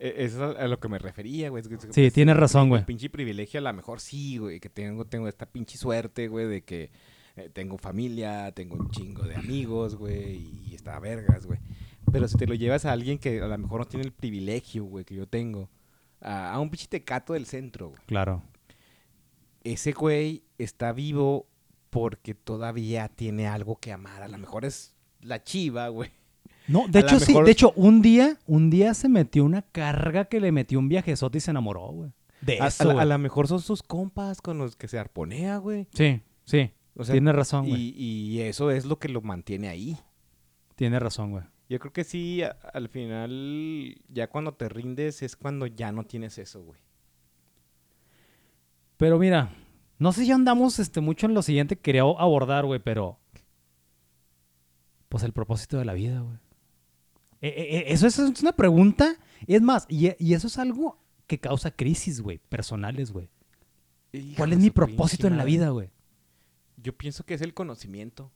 eh, eso es a lo que me refería, güey. Sí, pues, tienes razón, güey. pinche privilegio a lo mejor sí, güey, que tengo, tengo esta pinche suerte, güey, de que eh, tengo familia, tengo un chingo de amigos, güey, y está vergas, güey. Pero si te lo llevas a alguien que a lo mejor no tiene el privilegio, güey, que yo tengo, a, a un pinche tecato del centro, güey. Claro. Ese güey está vivo porque todavía tiene algo que amar. A lo mejor es la chiva, güey. No, de A hecho sí, de hecho un día, un día se metió una carga que le metió un viajezote y se enamoró, güey. De A, eso, a lo mejor son sus compas con los que se arponea, güey. Sí, sí. O sea, Tienes razón, güey. y, y eso es lo que lo mantiene ahí. Tienes razón, güey. Yo creo que sí, a- al final, ya cuando te rindes es cuando ya no tienes eso, güey. Pero mira, no sé si andamos este, mucho en lo siguiente que quería abordar, güey, pero. Pues el propósito de la vida, güey. Eh, eh, eh, eso, es- es una pregunta. Es más, y, y eso es algo que causa crisis, güey, personales, güey. ¿Cuál es mi propósito en la vida, güey? Yo pienso que es el conocimiento.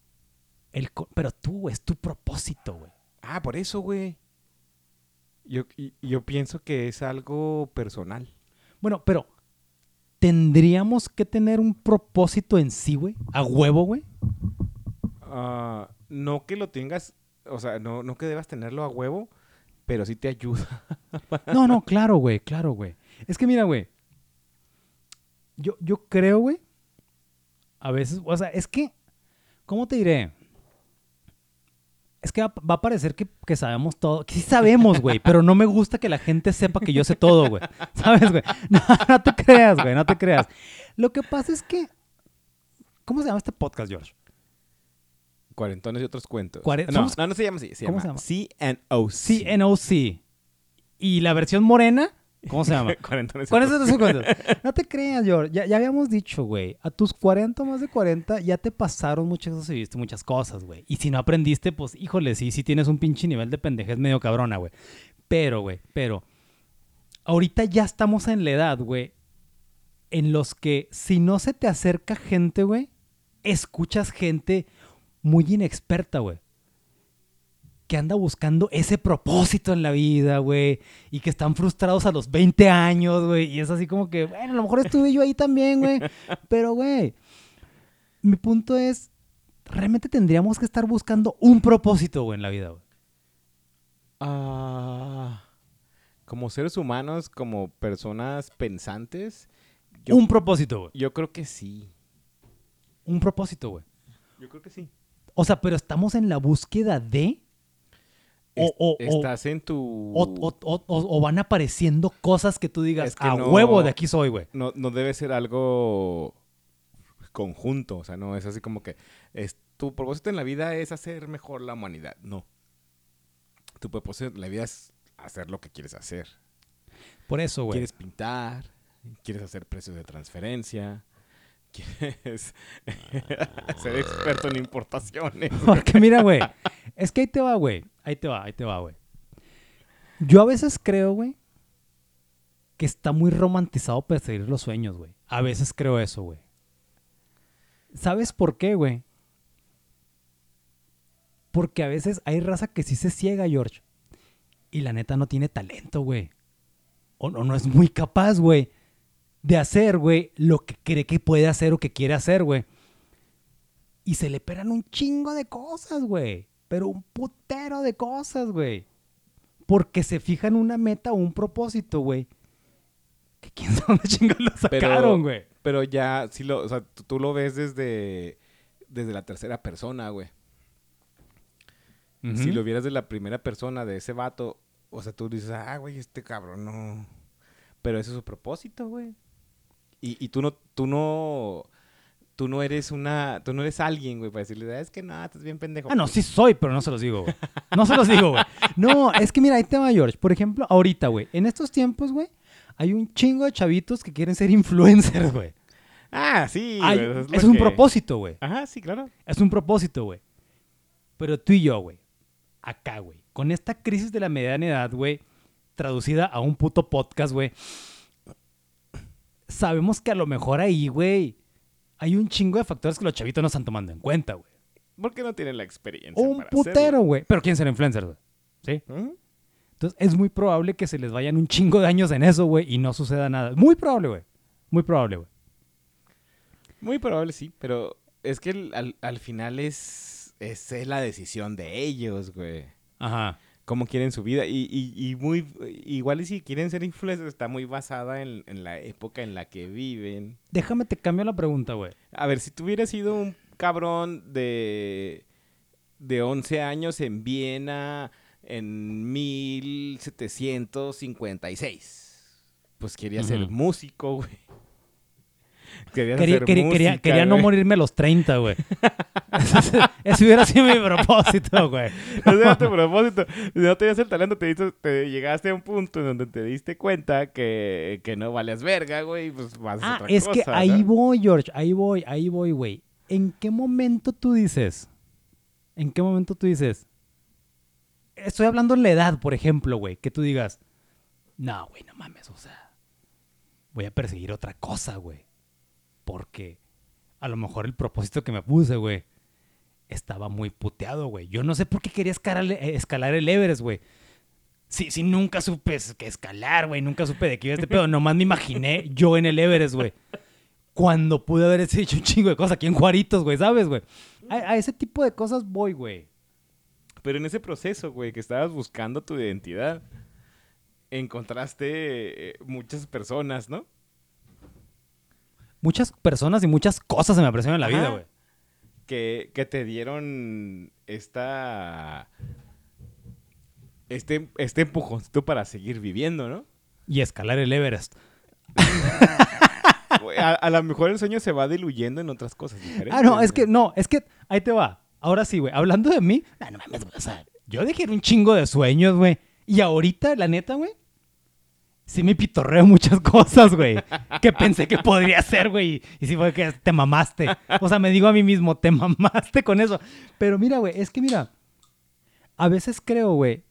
El co- pero tú, güey, es tu propósito, güey. Ah, por eso, güey. Yo, y- yo pienso que es algo personal. Bueno, pero ¿tendríamos que tener un propósito en sí, güey? ¿A huevo, güey? Ah, no que lo tengas, o sea, no, no que debas tenerlo a huevo, pero sí te ayuda. No, no, claro, güey, claro, güey. Es que mira, güey. Yo, yo creo, güey. A veces, o sea, es que, ¿cómo te diré? Es que va, va a parecer que, que sabemos todo. Que sí sabemos, güey, pero no me gusta que la gente sepa que yo sé todo, güey. ¿Sabes, güey? No, no te creas, güey, no te creas. Lo que pasa es que... ¿Cómo se llama este podcast, George? Cuarentones y otros cuentos. Cuare- no, somos- no, no se llama así. Se ¿Cómo llama se CNOC. CNOC. Y la versión morena, ¿cómo se llama? Cuarentones y Con otros- eso te cuentas. No te creas, George. Ya, ya habíamos dicho, güey. A tus 40 o más de 40 ya te pasaron muchas cosas y viste muchas cosas, güey. Y si no aprendiste, pues, híjole, sí, sí tienes un pinche nivel de pendejez medio cabrona, güey. Pero, güey, pero. Ahorita ya estamos en la edad, güey. En los que si no se te acerca gente, güey, escuchas gente muy inexperta, güey que anda buscando ese propósito en la vida, güey, y que están frustrados a los 20 años, güey, y es así como que, bueno, a lo mejor estuve yo ahí también, güey, pero, güey, mi punto es, realmente tendríamos que estar buscando un propósito, güey, en la vida, güey. Ah, como seres humanos, como personas pensantes, yo, Un propósito, güey. yo creo que sí. Un propósito, güey. Yo creo que sí. O sea, pero estamos en la búsqueda de... O, o- o- estás en tu... o, van apareciendo cosas que tú digas, Es que a no- huevo de aquí soy, güey. no, no debe ser algo conjunto, o sea, no es así como que es, tu propósito en la vida es hacer mejor la humanidad, no. Tu propósito en la vida es hacer lo que quieres hacer. Por eso, güey. Quieres pintar, quieres hacer precios de transferencia, quieres ser experto en importaciones. Porque mira, güey, es que ahí te va, güey. Ahí te va, ahí te va, güey. Yo a veces creo, güey, que está muy romantizado perseguir los sueños, güey. A veces creo eso, güey. ¿Sabes por qué, güey? Porque a veces hay raza que sí se ciega, George. Y la neta no tiene talento, güey. O no, no es muy capaz, güey, de hacer, güey, lo que cree que puede hacer o que quiere hacer, güey. Y se le pegan un chingo de cosas, güey. Pero un putero de cosas, güey. Porque se fijan una meta o un propósito, güey. Que quién sabe dónde chingados lo sacaron, güey. Pero ya, sí lo, o sea, tú, tú lo ves desde desde la tercera persona, güey. Si lo vieras de la primera persona de ese vato, o sea, tú dices, ah, güey, este cabrón no. Pero ese es su propósito, güey. Y, y tú no, tú no, tú no eres una, tú no eres alguien, güey, para decirle, "Ah, es que no, estás bien pendejo. Ah, no, sí soy, pero no se los digo, güey. No se los digo, güey. No, es que mira, ahí te va, George. Por ejemplo, ahorita, güey, en estos tiempos, güey, hay un chingo de chavitos que quieren ser influencers, güey. Ah, sí. Hay- güey, es un que- propósito, güey. Ajá, sí, claro. Es un propósito, güey. Pero tú y yo, güey, acá, güey, con esta crisis de la mediana edad, güey, traducida a un puto podcast, güey, sabemos que a lo mejor ahí, güey, hay un chingo de factores que los chavitos no están tomando en cuenta, güey. Porque no tienen la experiencia. Un para putero, güey. Pero quieren ser influencers, güey. ¿Sí? Ujú. Entonces es muy probable que se les vayan un chingo de años en eso, güey, y no suceda nada. Muy probable, güey. Muy probable, güey. Muy probable, sí, pero es que el- al, al final es, es, es la decisión de ellos, güey. Ajá. Cómo quieren su vida. Y, y, y muy, igual y si quieren ser influencers, está muy basada en, en la época en la que viven. Déjame te cambio la pregunta, güey. A ver, si tú hubieras sido un cabrón de, de 11 años en Viena en 1756, pues quería ser músico, güey. Quería, Quería, hacer quería, quería, música, quería no morirme a los 30, güey. Ese- Ese hubiera sido mi propósito, güey. Ese era tu propósito. Si no tenías el talento, te, hizo- te llegaste a un punto en donde te diste cuenta que, que no valías verga, güey, pues vas a Ah, otra es que ahí ¿no? voy, George. Ahí voy, ahí voy, güey. ¿En qué momento tú dices? ¿En qué momento tú dices? Estoy hablando en la edad, por ejemplo, güey. Que tú digas, no, güey, no mames, o sea, voy a perseguir otra cosa, güey. Porque a lo mejor el propósito que me puse, güey, estaba muy puteado, güey. Yo no sé por qué quería escalar, eh, el Everest, güey. Sí, sí, nunca supe que escalar, güey. Nunca supe de qué iba este pedo. Nomás me imaginé yo en el Everest, güey. Cuando pude haber hecho un chingo de cosas aquí en Juaritos, güey, ¿sabes, güey? A, a ese tipo de cosas voy, güey. Pero en ese proceso, güey, que estabas buscando tu identidad, encontraste eh, muchas personas, ¿no? Muchas personas y muchas cosas se me aparecieron en la vida, güey. Que, que te dieron esta... Este, este empujoncito para seguir viviendo, ¿no? Y escalar el Everest. A, a lo mejor el sueño se va diluyendo en otras cosas diferentes. Ah, no, es que, no, es que, ahí te va. Ahora sí, güey. Hablando de mí, no, no mames, güey. O sea, yo dejé un chingo de sueños, güey. Y ahorita, la neta, güey, sí me pitorreo muchas cosas, güey. Que pensé que podría ser, güey. Y sí fue que te mamaste. O sea, me digo a mí mismo, te mamaste con eso. Pero mira, güey, es que mira, a veces creo, güey,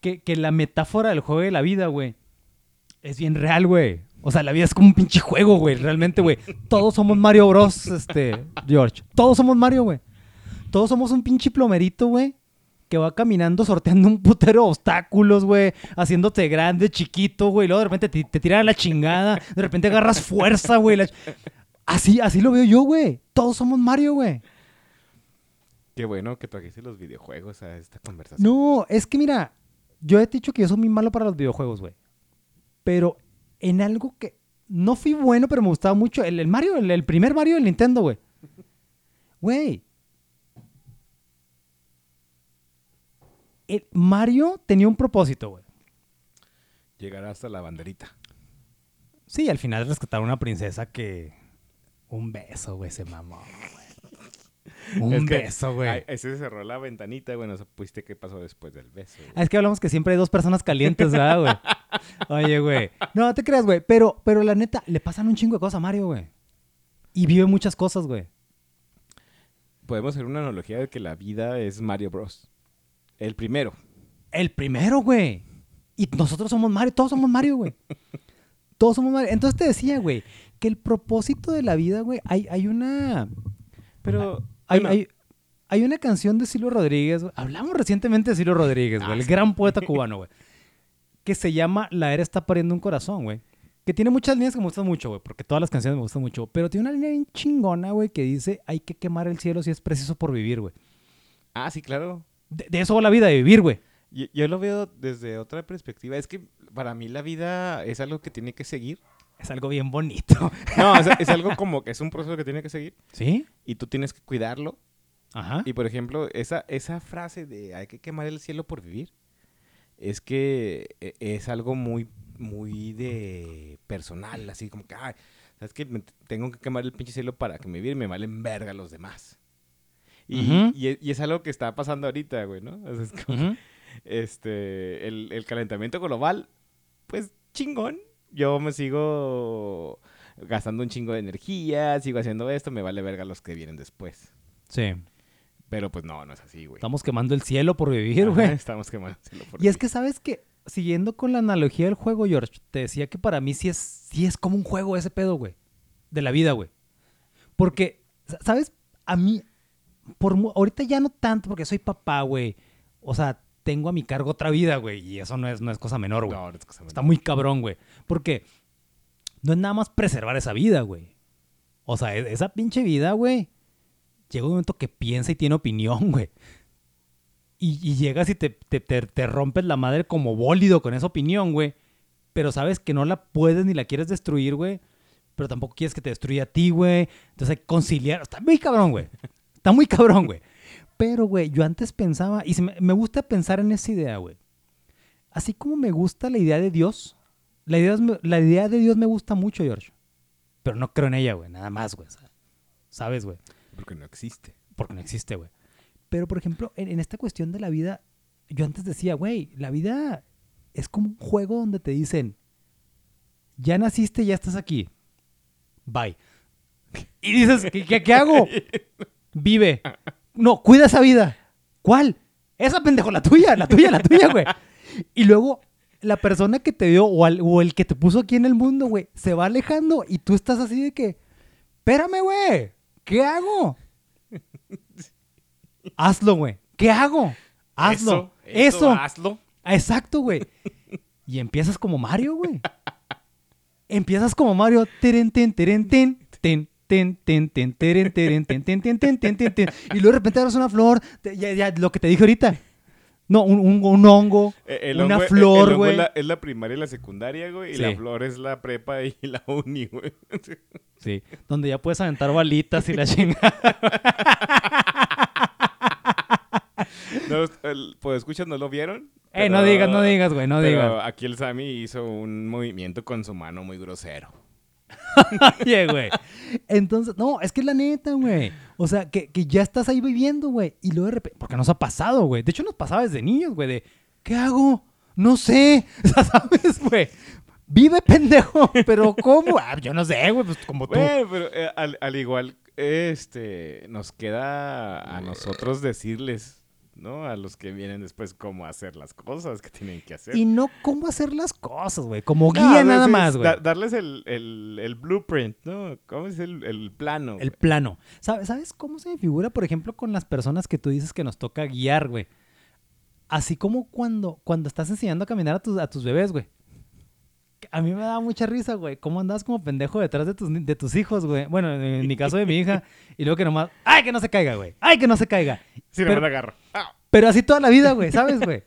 que, que la metáfora del juego de la vida, güey, es bien real, güey. O sea, la vida es como un pinche juego, güey, realmente, güey. Todos somos Mario Bros, este, George. Todos somos Mario, güey. Todos somos un pinche plomerito, güey. Que va caminando sorteando un putero de obstáculos, güey. Haciéndote grande, chiquito, güey. Luego de repente te, te tiran a la chingada. De repente agarras fuerza, güey. la Así, así lo veo yo, güey. Todos somos Mario, güey. Qué bueno que trajiste los videojuegos a esta conversación. No, es que mira, yo he dicho que yo soy muy malo para los videojuegos, güey. Pero en algo que no fui bueno, pero me gustaba mucho. El, el Mario, el, el primer Mario del Nintendo, güey. Güey. Mario tenía un propósito, güey. Llegar hasta la banderita. Sí, al final rescatar a una princesa que. Un beso, güey, se mamó, güey. Un Es que, beso, güey. ay, ese cerró la ventanita, güey. No supiste qué pasó después del beso. Ah, Es que hablamos que siempre hay dos personas calientes, ¿verdad, güey? Oye, güey. No, no te creas, güey. Pero, pero la neta, le pasan un chingo de cosas a Mario, güey. Y vive muchas cosas, güey. Podemos hacer una analogía de que la vida es Mario Bros. El primero. El primero, güey. Y nosotros somos Mario, todos somos Mario, güey. Todos somos Mario. Entonces te decía, güey, que el propósito de la vida, güey, hay, hay una. Pero. Hay, bueno, hay, hay una canción de Silvio Rodríguez. güey. Hablamos recientemente de Silvio Rodríguez, güey, Ah, el sí. gran poeta cubano, güey. Que se llama La era está pariendo un corazón, güey. Que tiene muchas líneas que me gustan mucho, güey, porque todas las canciones me gustan mucho. Pero tiene una línea bien chingona, güey, que dice: hay que quemar el cielo si es preciso por vivir, güey. Ah, sí, claro. De, de eso va la vida, de vivir, güey. Yo, yo lo veo desde otra perspectiva. Es que para mí la vida es algo que tiene que seguir. Es algo bien bonito. No, es, es algo como que es un proceso que tiene que seguir ¿Sí? y tú tienes que cuidarlo. Ajá. Y por ejemplo, esa, esa frase de hay que quemar el cielo por vivir, es que eh, es algo muy, muy de personal, así como que, ay, ¿sabes t- tengo que quemar el pinche cielo para que me vivir y me valen verga los demás. Y, es, y es algo que está pasando ahorita, güey, ¿no? O sea, es como, este, el, el calentamiento global, pues chingón. Yo me sigo gastando un chingo de energía, sigo haciendo esto, me vale verga los que vienen después. Sí. Pero pues no, no es así, güey. Estamos quemando el cielo por vivir, güey. Estamos quemando. cielo por Y es vivir. que, ¿sabes que Siguiendo con la analogía del juego, George, te decía que para mí sí es, sí es como un juego ese pedo, güey. De la vida, güey. Porque, sa- ¿sabes? A mí, por ahorita ya no tanto porque soy papá, güey. O sea, tengo a mi cargo otra vida, güey. Y eso no es, no es cosa menor, güey. No, no es cosa Está menor. muy cabrón, güey. Porque no es nada más preservar esa vida, güey. O sea, e- esa pinche vida, güey. Llega un momento que piensa y tiene opinión, güey. Y, y llegas y te, te, te- te rompes la madre como bólido con esa opinión, güey. Pero sabes que no la puedes ni la quieres destruir, güey. Pero tampoco quieres que te destruya a ti, güey. Entonces hay que conciliar. Está muy cabrón, güey. Está muy cabrón, güey. Pero, güey, yo antes pensaba, y me, me gusta pensar en esa idea, güey. Así como me gusta la idea de Dios, la idea, es- la idea de Dios me gusta mucho, George. Pero no creo en ella, güey. Nada más, güey. ¿Sabes, güey? Porque no existe. Porque no existe, güey. Pero, por ejemplo, en, en esta cuestión de la vida, yo antes decía, güey, la vida es como un juego donde te dicen, ya naciste, ya estás aquí. Bye. Y dices, ¿qué, qué- qué hago? Vive. No, cuida esa vida. ¿Cuál? Esa pendejo, la tuya, la tuya, la tuya, güey. Y luego la persona que te dio o, al- o el que te puso aquí en el mundo, güey, se va alejando y tú estás así de que, espérame, güey, ¿qué hago? Hazlo, güey. ¿Qué hago? Hazlo. Eso. Hazlo. Exacto, güey. Y empiezas como Mario, güey. Empiezas como Mario. Teren, ten, teren, ten, ten, ten, ten, ten, teren, teren, ten, ten, ten, ten, ten, ten, ten. Y luego de repente agarras una flor. te- Ya, ya, lo que te dije ahorita. No, un, un- un hongo. Eh, el una hongo- el- flor, hongo güey. Es la, es la primaria y la secundaria, güey. Y Sí. la flor es la prepa y la uni, güey. Sí. Donde ya puedes aventar balitas y la chingada. No, el, pues escuchas, ¿no lo vieron? Eh, no digas, no digas, güey, no pero digas. aquí el Sammy hizo un movimiento con su mano muy grosero. Oye, güey. Entonces, no, es que es la neta, güey. O sea, que, que ya estás ahí viviendo, güey. Y luego de repente, porque nos ha pasado, güey. De hecho, nos pasaba desde niños, güey, de, ¿qué hago? No sé. O sea, ¿sabes, güey? Vive, pendejo. Pero ¿cómo? Ah, yo no sé, güey, pues como tú. Bueno, pero eh, al, al igual, este, nos queda a nosotros decirles, ¿no? A los que vienen después cómo hacer las cosas que tienen que hacer. Y no cómo hacer las cosas, güey. Como guía nada más, güey. da- darles el, el, el blueprint, ¿no? ¿Cómo es el, el plano? El plano. ¿Sabes, ¿Sabes cómo se me figura, por ejemplo, con las personas que tú dices que nos toca guiar, güey? Así como cuando, cuando estás enseñando a caminar a tus, a tus bebés, güey. A mí me da mucha risa, güey. ¿Cómo andas como pendejo detrás de tus, de tus hijos, güey? Bueno, en mi caso de mi hija. Y luego que nomás... ¡Ay, que no se caiga, güey! ¡Ay, que no se caiga! Sí, pero- no me agarro. Ah, Pero así toda la vida, güey, ¿sabes, güey?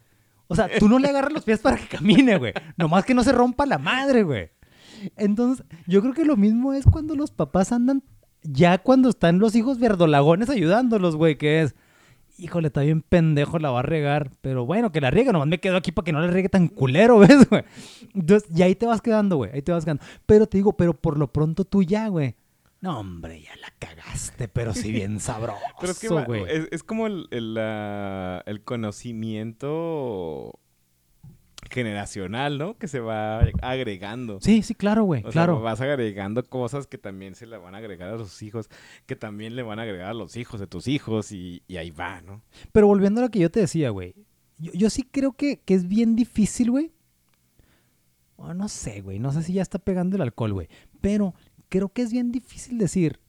O sea, tú no le agarras los pies para que camine, güey. Nomás que no se rompa la madre, güey. Entonces, yo creo que lo mismo es cuando los papás andan, ya cuando están los hijos verdolagones ayudándolos, güey, que es, híjole, está bien pendejo, la va a regar. Pero bueno, que la riegue, nomás me quedo aquí para que no la riegue tan culero, ¿ves, güey? Entonces, y ahí te vas quedando, güey, ahí te vas quedando. Pero te digo, pero por lo pronto tú ya, güey. No, hombre, ya la cagaste, pero sí bien sabroso, Pero es que güey. es, es como el, el conocimiento generacional, ¿no? Que se va agregando. Sí, sí, claro, güey, sea, claro. vas agregando cosas que también se le van a agregar a los hijos, que también le van a agregar a los hijos de tus hijos y, y ahí va, ¿no? Pero volviendo a lo que yo te decía, güey. Yo, yo sí creo que, que es bien difícil, güey. No sé, güey. No sé si ya está pegando el alcohol, güey. Pero creo que es bien difícil decir.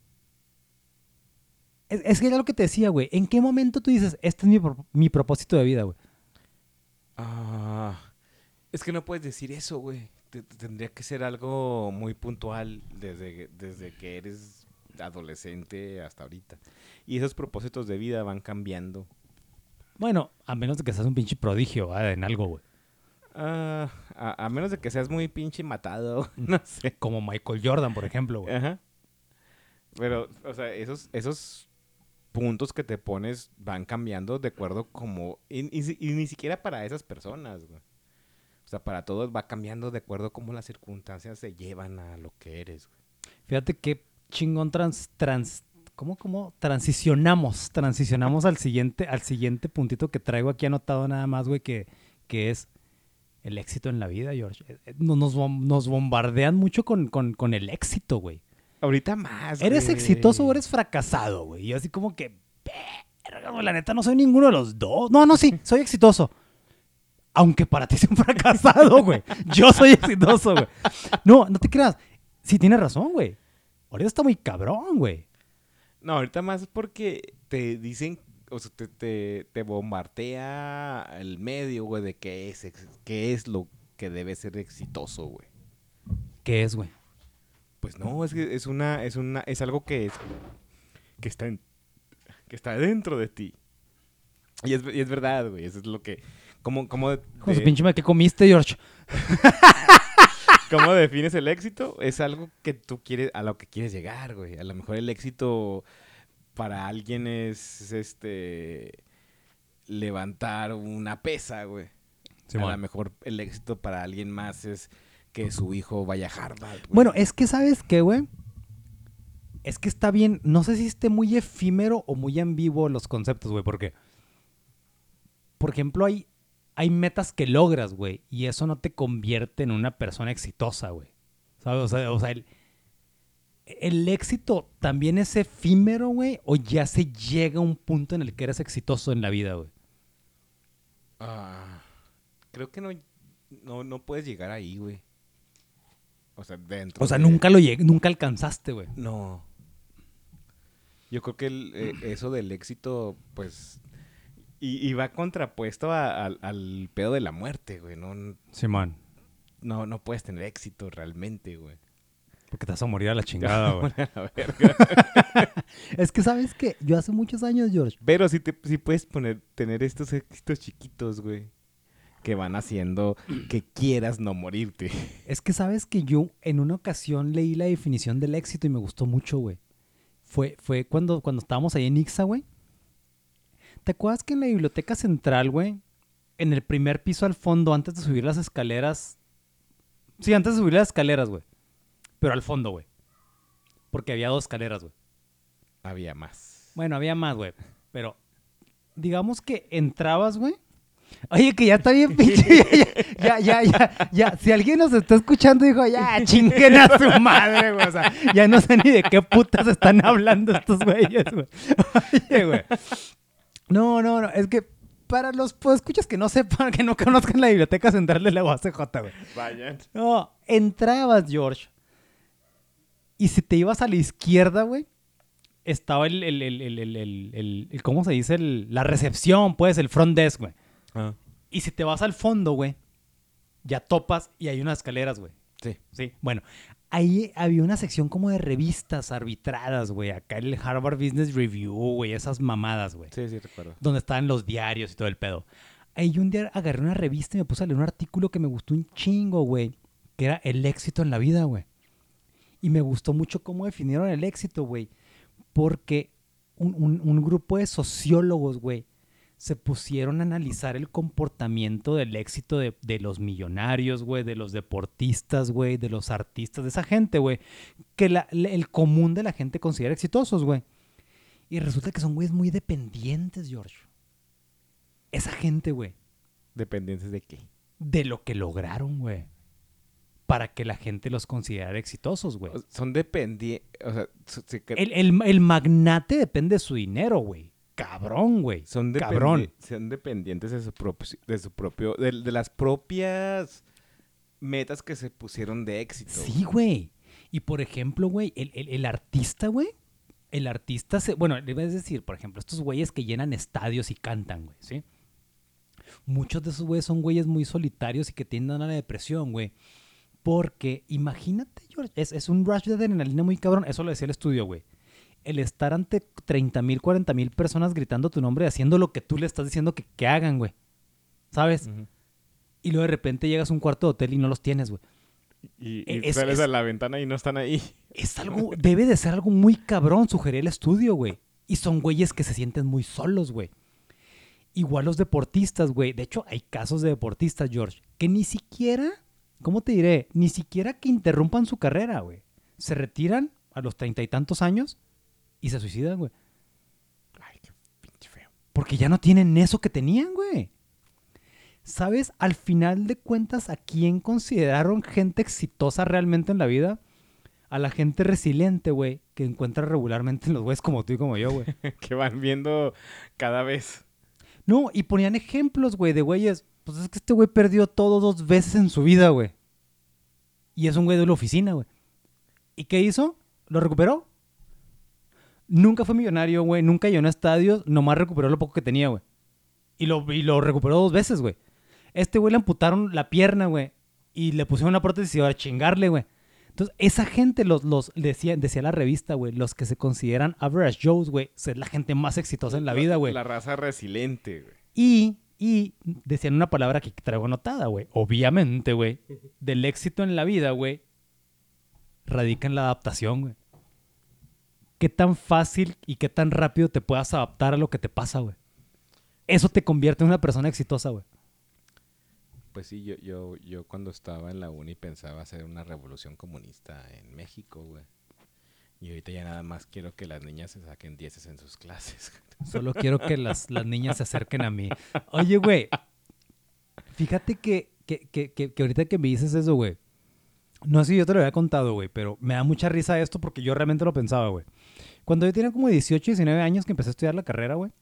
Es, es que era lo que te decía, güey. ¿En qué momento tú dices, este es mi, pro- mi propósito de vida, güey? Ah, es que no puedes decir eso, güey. Te- te- Tendría que ser algo muy puntual desde, desde que eres adolescente hasta ahorita. Y esos propósitos de vida van cambiando. Bueno, a menos de que seas un pinche prodigio en algo, güey. Ah, a, a menos de que seas muy pinche matado, no sé. Como Michael Jordan, por ejemplo, güey. Ajá. Pero, o sea, esos, esos puntos que te pones van cambiando de acuerdo como... Y, y si- y ni siquiera para esas personas, güey. O sea, para todos va cambiando de acuerdo como las circunstancias se llevan a lo que eres, güey. Fíjate qué chingón trans, trans, ¿cómo, cómo? Transicionamos, transicionamos al siguiente, al siguiente puntito que traigo aquí anotado nada más, güey, que, que es el éxito en la vida, George. Eh, eh, no- Nos, nos bombardean mucho con, con, con el éxito, güey. Ahorita más, ¿Eres güey. exitoso o eres fracasado, güey? Y así como que, verga, la neta, no soy ninguno de los dos. No, no, sí, soy exitoso. Aunque para ti sea un fracasado, güey. Yo soy exitoso, güey. No, no te creas. Sí, tienes razón, güey. Ahorita está muy cabrón, güey. No, ahorita más porque te dicen, o sea, te, te, te bombardea el medio, güey, de qué es, qué es lo que debe ser exitoso, güey. ¿Qué es, güey? Pues no, es que es una, es una, es algo que es, que está en, que está dentro de ti. Y es, y es verdad, güey, eso es lo que, ¿cómo, cómo, de- su pinche ¿qué comiste, George? cómo defines el éxito? Es algo que tú quieres, a lo que quieres llegar, güey. A lo mejor el éxito para alguien es, este, levantar una pesa, güey. a lo mejor el éxito para alguien más es que su hijo vaya a Harvard. güey. Bueno, es que, ¿sabes qué, güey? Es que está bien, no sé si esté muy efímero o muy en vivo los conceptos, güey, porque, por ejemplo, hay, hay metas que logras, güey, y eso no te convierte en una persona exitosa, güey. ¿Sabes? O sea, o sea, el, el éxito también es efímero, güey, o ya se llega a un punto en el que eres exitoso en la vida, güey. Ah, creo que no, no, no puedes llegar ahí, güey. O sea, dentro. O sea, de- nunca lo lleg- nunca alcanzaste, güey. No. Yo creo que el, eh, eso del éxito, pues. Y, y va contrapuesto a- al- al pedo de la muerte, güey. No, Simón. no, no puedes tener éxito realmente, güey. Porque te vas a morir a la chingada, güey. A la verga. Es que, ¿sabes qué? Yo hace muchos años, George, Pero sí, te, sí puedes poner, tener estos éxitos chiquitos, güey. Que van haciendo que quieras no morirte. Es que sabes que yo en una ocasión leí la definición del éxito y me gustó mucho, güey. Fue, fue cuando, cuando estábamos ahí en Ixa, güey. ¿Te acuerdas que en la biblioteca central, güey? En el primer piso al fondo, antes de subir las escaleras. Sí, antes de subir las escaleras, güey. Pero al fondo, güey. Porque había dos escaleras, güey. Había más. Bueno, había más, güey. Pero digamos que entrabas, güey. Oye, que ya está bien pinche. Ya, ya, ya, ya. Si alguien nos está escuchando, dijo, ya, chinguen a su madre, güey. O sea, ya no sé ni de qué putas están hablando estos güeyes, güey. Oye, güey. No, no, no. Es que para los escuchas que no sepan, que no conozcan la biblioteca central de la UACJ, güey. Vayan. No, entrabas, George. Y si te ibas a la izquierda, güey, estaba el, el, el, el, el, el- el- el- ¿cómo se dice? El- la recepción, pues, el front desk, güey. Ah, Y si te vas al fondo, güey, ya topas y hay unas escaleras, güey. sí. Sí. Bueno, ahí había una sección como de revistas arbitradas, güey. Acá el Harvard Business Review, güey, esas mamadas, güey Sí, sí, recuerdo. donde estaban los diarios y todo el pedo. Ahí un día agarré una revista y me puse a leer un artículo que me gustó un chingo, güey. Que era el éxito en la vida, güey. Y me gustó mucho cómo definieron el éxito, güey. Porque un, un- un grupo de sociólogos, güey, se pusieron a analizar el comportamiento del éxito de, de los millonarios, güey, de los deportistas, güey, de los artistas, de esa gente, güey. Que la- el común de la gente considera exitosos, güey. Y resulta que son güeyes muy dependientes, George. Esa gente, güey. ¿Dependientes de qué? De lo que lograron, güey. Para que la gente los considerara exitosos, güey. Son dependientes. O sea, se El, el- el magnate depende de su dinero, güey. Cabrón, güey. son, Cabrón. son dependientes de su propio. De, su propio de, de las propias metas que se pusieron de éxito. Sí, güey. Y por ejemplo, güey, el, el- el artista, güey. El artista se. Bueno, debes decir, por ejemplo, estos güeyes que llenan estadios y cantan, güey, ¿sí? Muchos de esos güeyes son güeyes muy solitarios y que tienden a la depresión, güey. Porque imagínate, George, es, es un rush de adrenalina muy cabrón. Eso lo decía el estudio, güey. El estar ante 30 mil, 40 mil personas gritando tu nombre haciendo lo que tú le estás diciendo que, que hagan, güey. ¿Sabes? Y luego de repente llegas a un cuarto de hotel y no los tienes, güey. Y, y Es- sales es- a la ventana y no están ahí. Es algo, debe de ser algo muy cabrón, sugerí el estudio, güey. Y son güeyes que se sienten muy solos, güey. Igual los deportistas, güey. De hecho, hay casos de deportistas, George, que ni siquiera, ¿cómo te diré? Ni siquiera que interrumpan su carrera, güey. Se retiran a los treinta y tantos años y se suicidan, güey. Ay, qué pinche feo. Porque ya no tienen eso que tenían, güey. ¿Sabes? Al final de cuentas, ¿a quién consideraron gente exitosa realmente en la vida? A la gente resiliente, güey, que encuentra regularmente en los güeyes como tú y como yo, güey. que van viendo cada vez. No, y ponían ejemplos, güey, de güeyes. Pues es que este güey perdió todo dos veces en su vida, güey. Y es un güey de la oficina, güey. ¿Y qué hizo? ¿Lo recuperó? Nunca fue millonario, güey. Nunca llenó estadios. Nomás recuperó lo poco que tenía, güey. Y lo, y lo recuperó dos veces, güey. Este güey le amputaron la pierna, güey. Y le pusieron una prótesis y a chingarle, güey. Entonces, esa gente, los, los decía, decía la revista, güey, los que se consideran average Joes, güey, es la gente más exitosa en la vida, güey. La raza resiliente, güey. Y, y decían una palabra que traigo anotada, güey. Obviamente, güey. Del éxito en la vida, güey, radica en la adaptación, güey. Qué tan fácil y qué tan rápido te puedas adaptar a lo que te pasa, güey. Eso te convierte en una persona exitosa, güey. Pues sí, yo, yo, yo cuando estaba en la uni pensaba hacer una revolución comunista en México, güey. Y ahorita ya nada más quiero que las niñas se saquen dieces en sus clases. Solo quiero que las, las niñas se acerquen a mí. Oye, güey. Fíjate que, que, que, que, que ahorita que me dices eso, güey. No sé si yo te lo había contado, güey, pero me da mucha risa esto porque yo realmente lo pensaba, güey. Cuando yo tenía como 18, 19 años que empecé a estudiar la carrera, güey.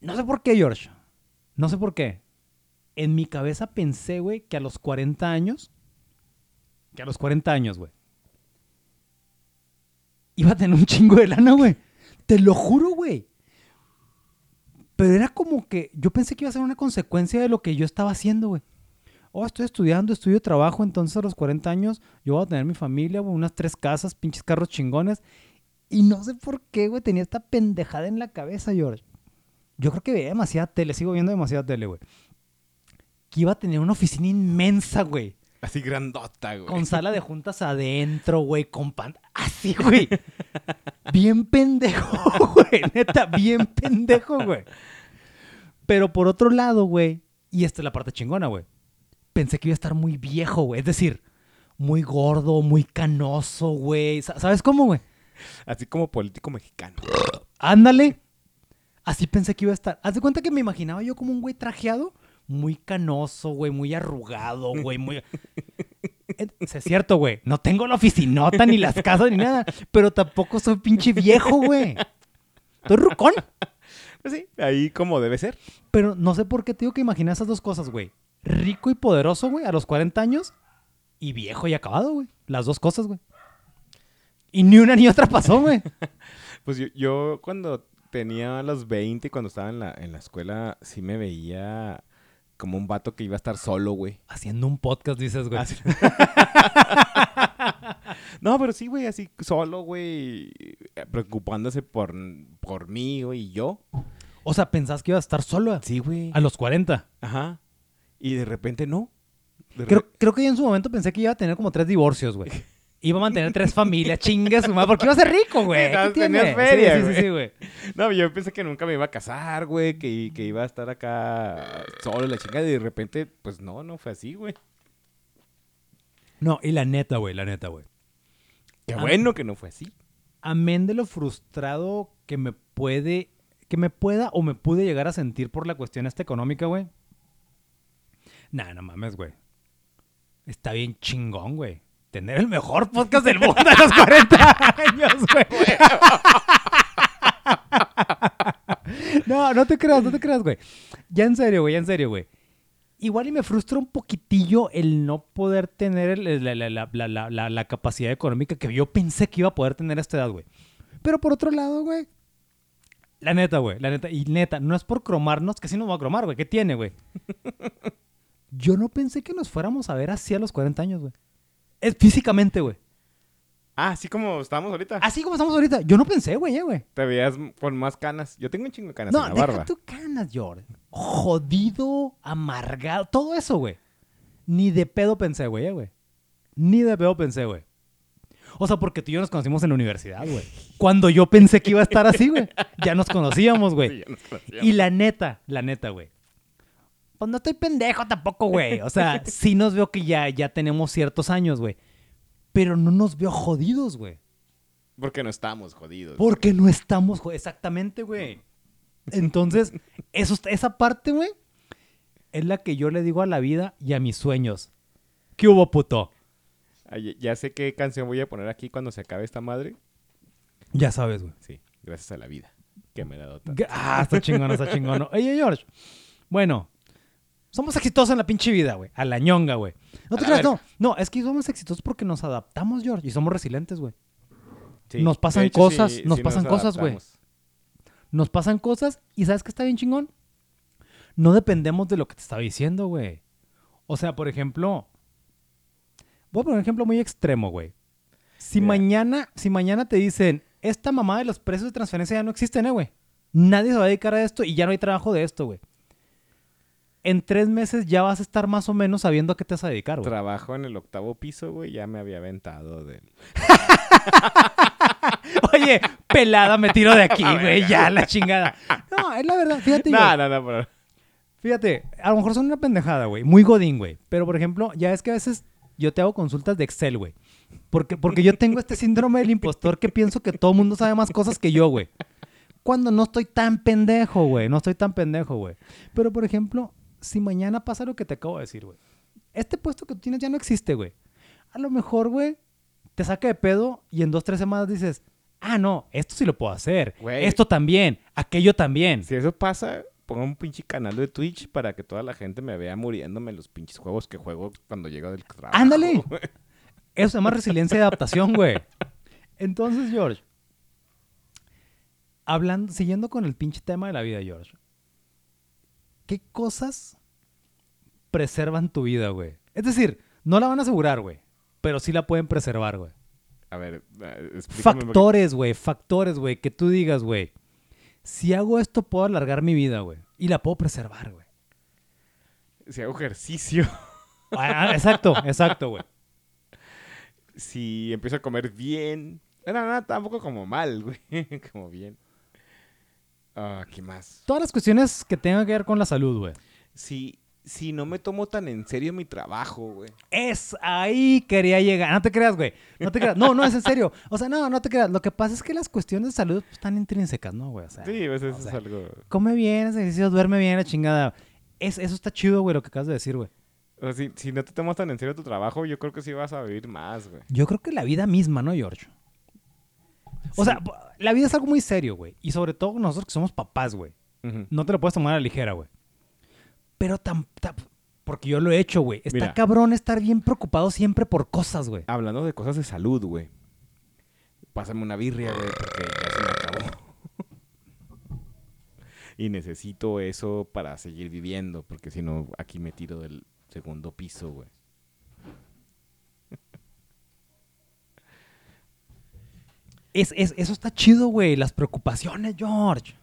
No sé por qué, George. No sé por qué. En mi cabeza pensé, güey, que a los 40 años. Que a los 40 años, güey. Iba a tener un chingo de lana, güey. Te lo juro, güey. Pero era como que yo pensé que iba a ser una consecuencia de lo que yo estaba haciendo, güey. Oh, estoy estudiando, estudio trabajo, entonces a los 40 años yo voy a tener mi familia, güey, unas tres casas, pinches carros chingones. Y no sé por qué, güey, tenía esta pendejada en la cabeza, George. Yo creo que veía demasiada tele, sigo viendo demasiada tele, güey. Que iba a tener una oficina inmensa, güey. Así grandota, güey. Con sala de juntas adentro, güey, con pan... Así, güey. Bien pendejo, güey. Neta, bien pendejo, güey. Pero por otro lado, güey, y esta es la parte chingona, güey. Pensé que iba a estar muy viejo, güey. Es decir, muy gordo, muy canoso, güey. Sa- ¿Sabes cómo, güey? Así como político mexicano. Ándale. Así pensé que iba a estar. Haz de cuenta que me imaginaba yo como un güey trajeado, muy canoso, güey, muy arrugado, güey, muy. Es cierto, güey. No tengo la oficinota, ni las casas, ni nada. Pero tampoco soy pinche viejo, güey. Estoy rucón. Pues sí, ahí como debe ser. Pero no sé por qué te digo que imaginé esas dos cosas, güey. Rico y poderoso, güey, a los 40 años. Y viejo y acabado, güey. Las dos cosas, güey. Y ni una ni otra pasó, güey. Pues yo, yo cuando tenía los 20 y cuando estaba en la, en la escuela, sí me veía como un vato que iba a estar solo, güey. Haciendo un podcast, dices, güey. Así- no, pero sí, güey, así solo, güey, preocupándose por, por mí, güey, y yo. O sea, pensás que iba a estar solo Sí, güey. a los 40. Ajá. Y de repente no. De Creo, re- creo que yo en su momento pensé que iba a tener como tres divorcios, güey. Iba a mantener tres familias, chingas, su madre, porque iba a ser rico, güey. Sí, ¿Qué no, tenías feria, sí, sí, güey. sí, sí, güey. No, yo pensé que nunca me iba a casar, güey, que, que iba a estar acá solo, la chingada, y de repente, pues no, no fue así, güey. No, y la neta, güey, la neta, güey. Qué bueno que no fue así. Amén de lo frustrado que me puede, que me pueda o me pude llegar a sentir por la cuestión esta económica, güey. Nah, no mames, güey. Está bien chingón, güey. Tener el mejor podcast del mundo a los 40 años, güey. No, no te creas, no te creas, güey. Ya en serio, güey, ya en serio, güey. Igual y me frustra un poquitillo el no poder tener el- la, la- la- la- capacidad económica que yo pensé que iba a poder tener a esta edad, güey. Pero por otro lado, güey. La neta, güey, la neta. Y neta, no es por cromarnos, que sí nos va a cromar, güey. ¿Qué tiene, güey? Yo no pensé que nos fuéramos a ver así a los 40 años, güey. Es físicamente, güey. Ah, así como estábamos ahorita. Así como estamos ahorita. Yo no pensé, güey, eh, güey. Te veías con más canas. Yo tengo un chingo de canas No, en la deja barba. tu canas, George. jodido, amargado, todo eso, güey. Ni de pedo pensé, güey, eh, güey. Ni de pedo pensé, güey. O sea, porque tú y yo nos conocimos en la universidad, güey. Cuando yo pensé que iba a estar así, güey. Ya nos conocíamos, güey. Sí, ya nos conocíamos. Y la neta, la neta, güey. Pues no estoy pendejo tampoco, güey. O sea, sí nos veo que ya, ya tenemos ciertos años, güey. Pero no nos veo jodidos, güey. Porque no estamos jodidos. Porque no estamos, jo- exactamente, güey. Entonces, eso, esa parte, güey, es la que yo le digo a la vida y a mis sueños. ¿Qué hubo, puto? Ay, ya sé qué canción voy a poner aquí cuando se acabe esta madre. Ya sabes, güey. Sí, gracias a la vida que me la dota. Gra- Ah, está chingón, está chingón. Oye, George. Bueno, somos exitosos en la pinche vida, güey. A la ñonga, güey. No te creas, no. No, es que somos exitosos porque nos adaptamos, George. Y somos resilientes, güey. Sí, nos pasan hecho, cosas, sí- nos sí pasan cosas, güey. Nos pasan cosas y ¿sabes qué está bien chingón? No dependemos de lo que te estaba diciendo, güey. O sea, por ejemplo, voy a poner un ejemplo muy extremo, güey. Si mañana, si mañana te dicen, esta mamá de los precios de transferencia ya no existen, eh, güey. Nadie se va a dedicar a esto y ya no hay trabajo de esto, güey. En tres meses ya vas a estar más o menos sabiendo a qué te vas a dedicar, güey. Trabajo en el octavo piso, güey. Ya me había aventado del... Oye, pelada, me tiro de aquí, güey. Ya, la chingada. No, es la verdad. Fíjate, No, güey. no, no, pero... Fíjate, a lo mejor son una pendejada, güey. Muy godín, güey. Pero, por ejemplo, ya es que a veces yo te hago consultas de Excel, güey. Porque, porque yo tengo este síndrome del impostor que pienso que todo el mundo sabe más cosas que yo, güey. Cuando no estoy tan pendejo, güey. No estoy tan pendejo, güey. Pero, por ejemplo, si mañana pasa lo que te acabo de decir, güey. Este puesto que tú tienes ya no existe, güey. A lo mejor, güey, te saca de pedo y en dos, tres semanas dices, ah, no, esto sí lo puedo hacer. Güey. Esto también, aquello también. Si eso pasa, pongo un pinche canal de Twitch para que toda la gente me vea muriéndome en los pinches juegos que juego cuando llego del trabajo. Ándale. güey. Eso se llama resiliencia y adaptación, güey. Entonces, George, hablando, siguiendo con el pinche tema de la vida, George, ¿qué cosas preservan tu vida, güey? Es decir, no la van a asegurar, güey, pero sí la pueden preservar, güey. A ver, eh, explícame Factores, güey, factores, güey, que tú digas, güey, si hago esto puedo alargar mi vida, güey, y la puedo preservar, güey. Si hago ejercicio, Ah, exacto, exacto, güey. si empiezo a comer bien. No, no, tampoco como mal, güey. como bien. Ah, ¿qué más? Todas las cuestiones que tengan que ver con la salud, güey. Si, si no me tomo tan en serio mi trabajo, güey. Es ahí quería llegar. No te creas, güey. No te creas. No, no, es en serio. O sea, no, no te creas. Lo que pasa es que las cuestiones de salud pues, están intrínsecas, ¿no, güey? O sea, Sí, pues eso o sea, es algo... come bien, hace ejercicio, duerme bien, la chingada. Es, eso está chido, güey, lo que acabas de decir, güey. O sea, si, si no te tomas tan en serio tu trabajo, yo creo que sí vas a vivir más, güey. Yo creo que la vida misma, ¿no, George? O sea, la vida es algo muy serio, güey. Y sobre todo nosotros que somos papás, güey. No te lo puedes tomar a la ligera, güey. Pero tan, tan- Porque yo lo he hecho, güey. Está Mira. cabrón estar bien preocupado siempre por cosas, güey. Hablando de cosas de salud, güey. Pásame una birria, güey, porque ya se me acabó. y necesito eso para seguir viviendo, porque si no, aquí me tiro del segundo piso, güey. Es, es- eso está chido, güey. Las preocupaciones, George.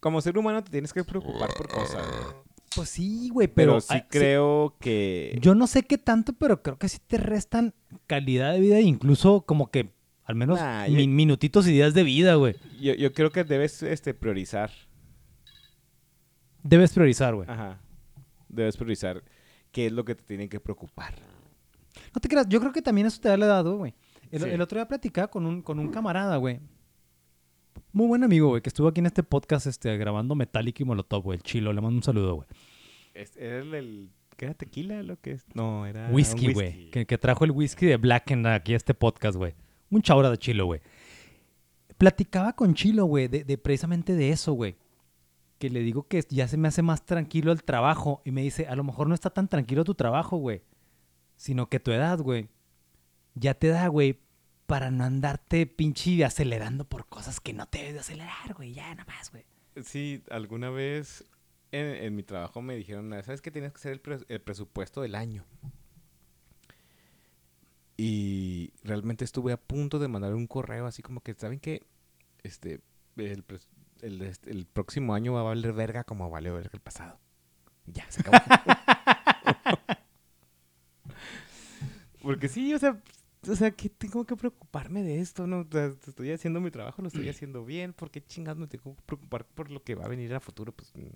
Como ser humano te tienes que preocupar por cosas, güey. Pues sí, güey, Pero, pero... sí ah, creo que... Yo no sé qué tanto, pero creo que sí te restan calidad de vida e incluso como que al menos Nah, mi- yo- minutitos y días de vida, güey. Yo, yo creo que debes este, priorizar. Debes priorizar, güey. Ajá. Debes priorizar qué es lo que te tiene que preocupar. No te creas, yo creo que también eso te da la edad, güey. El, Sí. el otro día platicaba con un, con un camarada, güey. Muy buen amigo, güey, que estuvo aquí en este podcast este, grabando Metallic y Molotov, güey. El chilo, le mando un saludo, güey. Es- ¿Era el, el- ¿Qué era tequila lo que es? No, era... whisky, güey. Que, que trajo el whisky de Black en aquí a este podcast, güey. Un chaura de chilo, güey. Platicaba con Chilo, güey, de, de precisamente de eso, güey. Que le digo que ya se me hace más tranquilo el trabajo. Y me dice, a lo mejor no está tan tranquilo tu trabajo, güey. Sino que tu edad, güey, ya te da, güey, para no andarte pinche acelerando por cosas que no te debes de acelerar, güey. Ya, nada más, güey. Sí, alguna vez en, en mi trabajo me dijeron, ¿sabes que tienes que hacer el, pres- el presupuesto del año? Y realmente estuve a punto de mandar un correo así como que, ¿saben qué? Este, el el, este- el próximo año va a valer verga como valió verga el pasado. Ya, se acabó. Porque sí, o sea, o sea, ¿qué tengo que preocuparme de esto? No, O sea, estoy haciendo mi trabajo, lo estoy haciendo bien. ¿Por qué chingados me tengo que preocupar por lo que va a venir a futuro? Pues mm,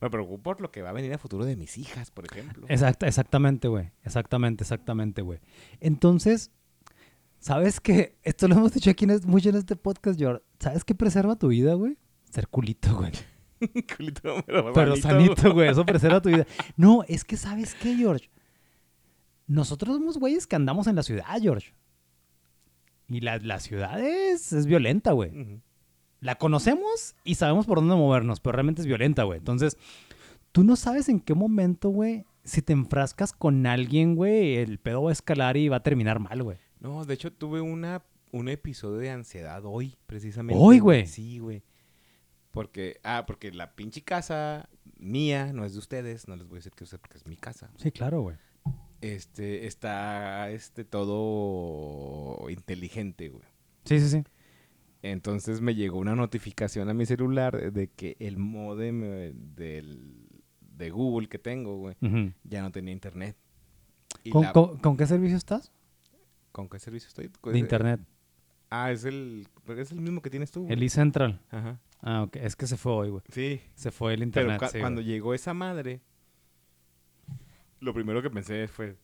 me preocupo por lo que va a venir a futuro de mis hijas, por ejemplo. Exacta, exactamente, güey. Exactamente, exactamente, güey. Entonces, ¿sabes qué? Esto lo hemos dicho aquí en mucho en este podcast, George. ¿Sabes qué preserva tu vida, güey? Ser culito, güey. Culito, pero, Pero sanito, güey. Eso preserva tu vida. No, es que ¿sabes qué, George? Nosotros somos güeyes que andamos en la ciudad, George. Y la, la ciudad es, es violenta, güey. La conocemos y sabemos por dónde movernos, pero realmente es violenta, güey. Entonces, tú no sabes en qué momento, güey, si te enfrascas con alguien, güey, el pedo va a escalar y va a terminar mal, güey. No, de hecho tuve una, un episodio de ansiedad hoy, precisamente. ¿Hoy, güey? Sí, güey. Porque, ah, porque la pinche casa mía, no es de ustedes, no les voy a decir que es porque es mi casa. Sí, claro, güey. Este, está, este, todo inteligente, güey. Sí, sí, sí. Entonces me llegó una notificación a mi celular de que el modem eh, del, de Google que tengo, güey, ya no tenía internet. Y ¿Con, la- con- con qué servicio estás? ¿Con qué servicio estoy? De internet. Ah, es el, es el mismo que tienes tú. güey. El eCentral. Ajá. Ah, ok. Es que se fue hoy, güey. Sí. Se fue el Pero internet. sí, cuando güey. llegó esa madre, lo primero que pensé fue,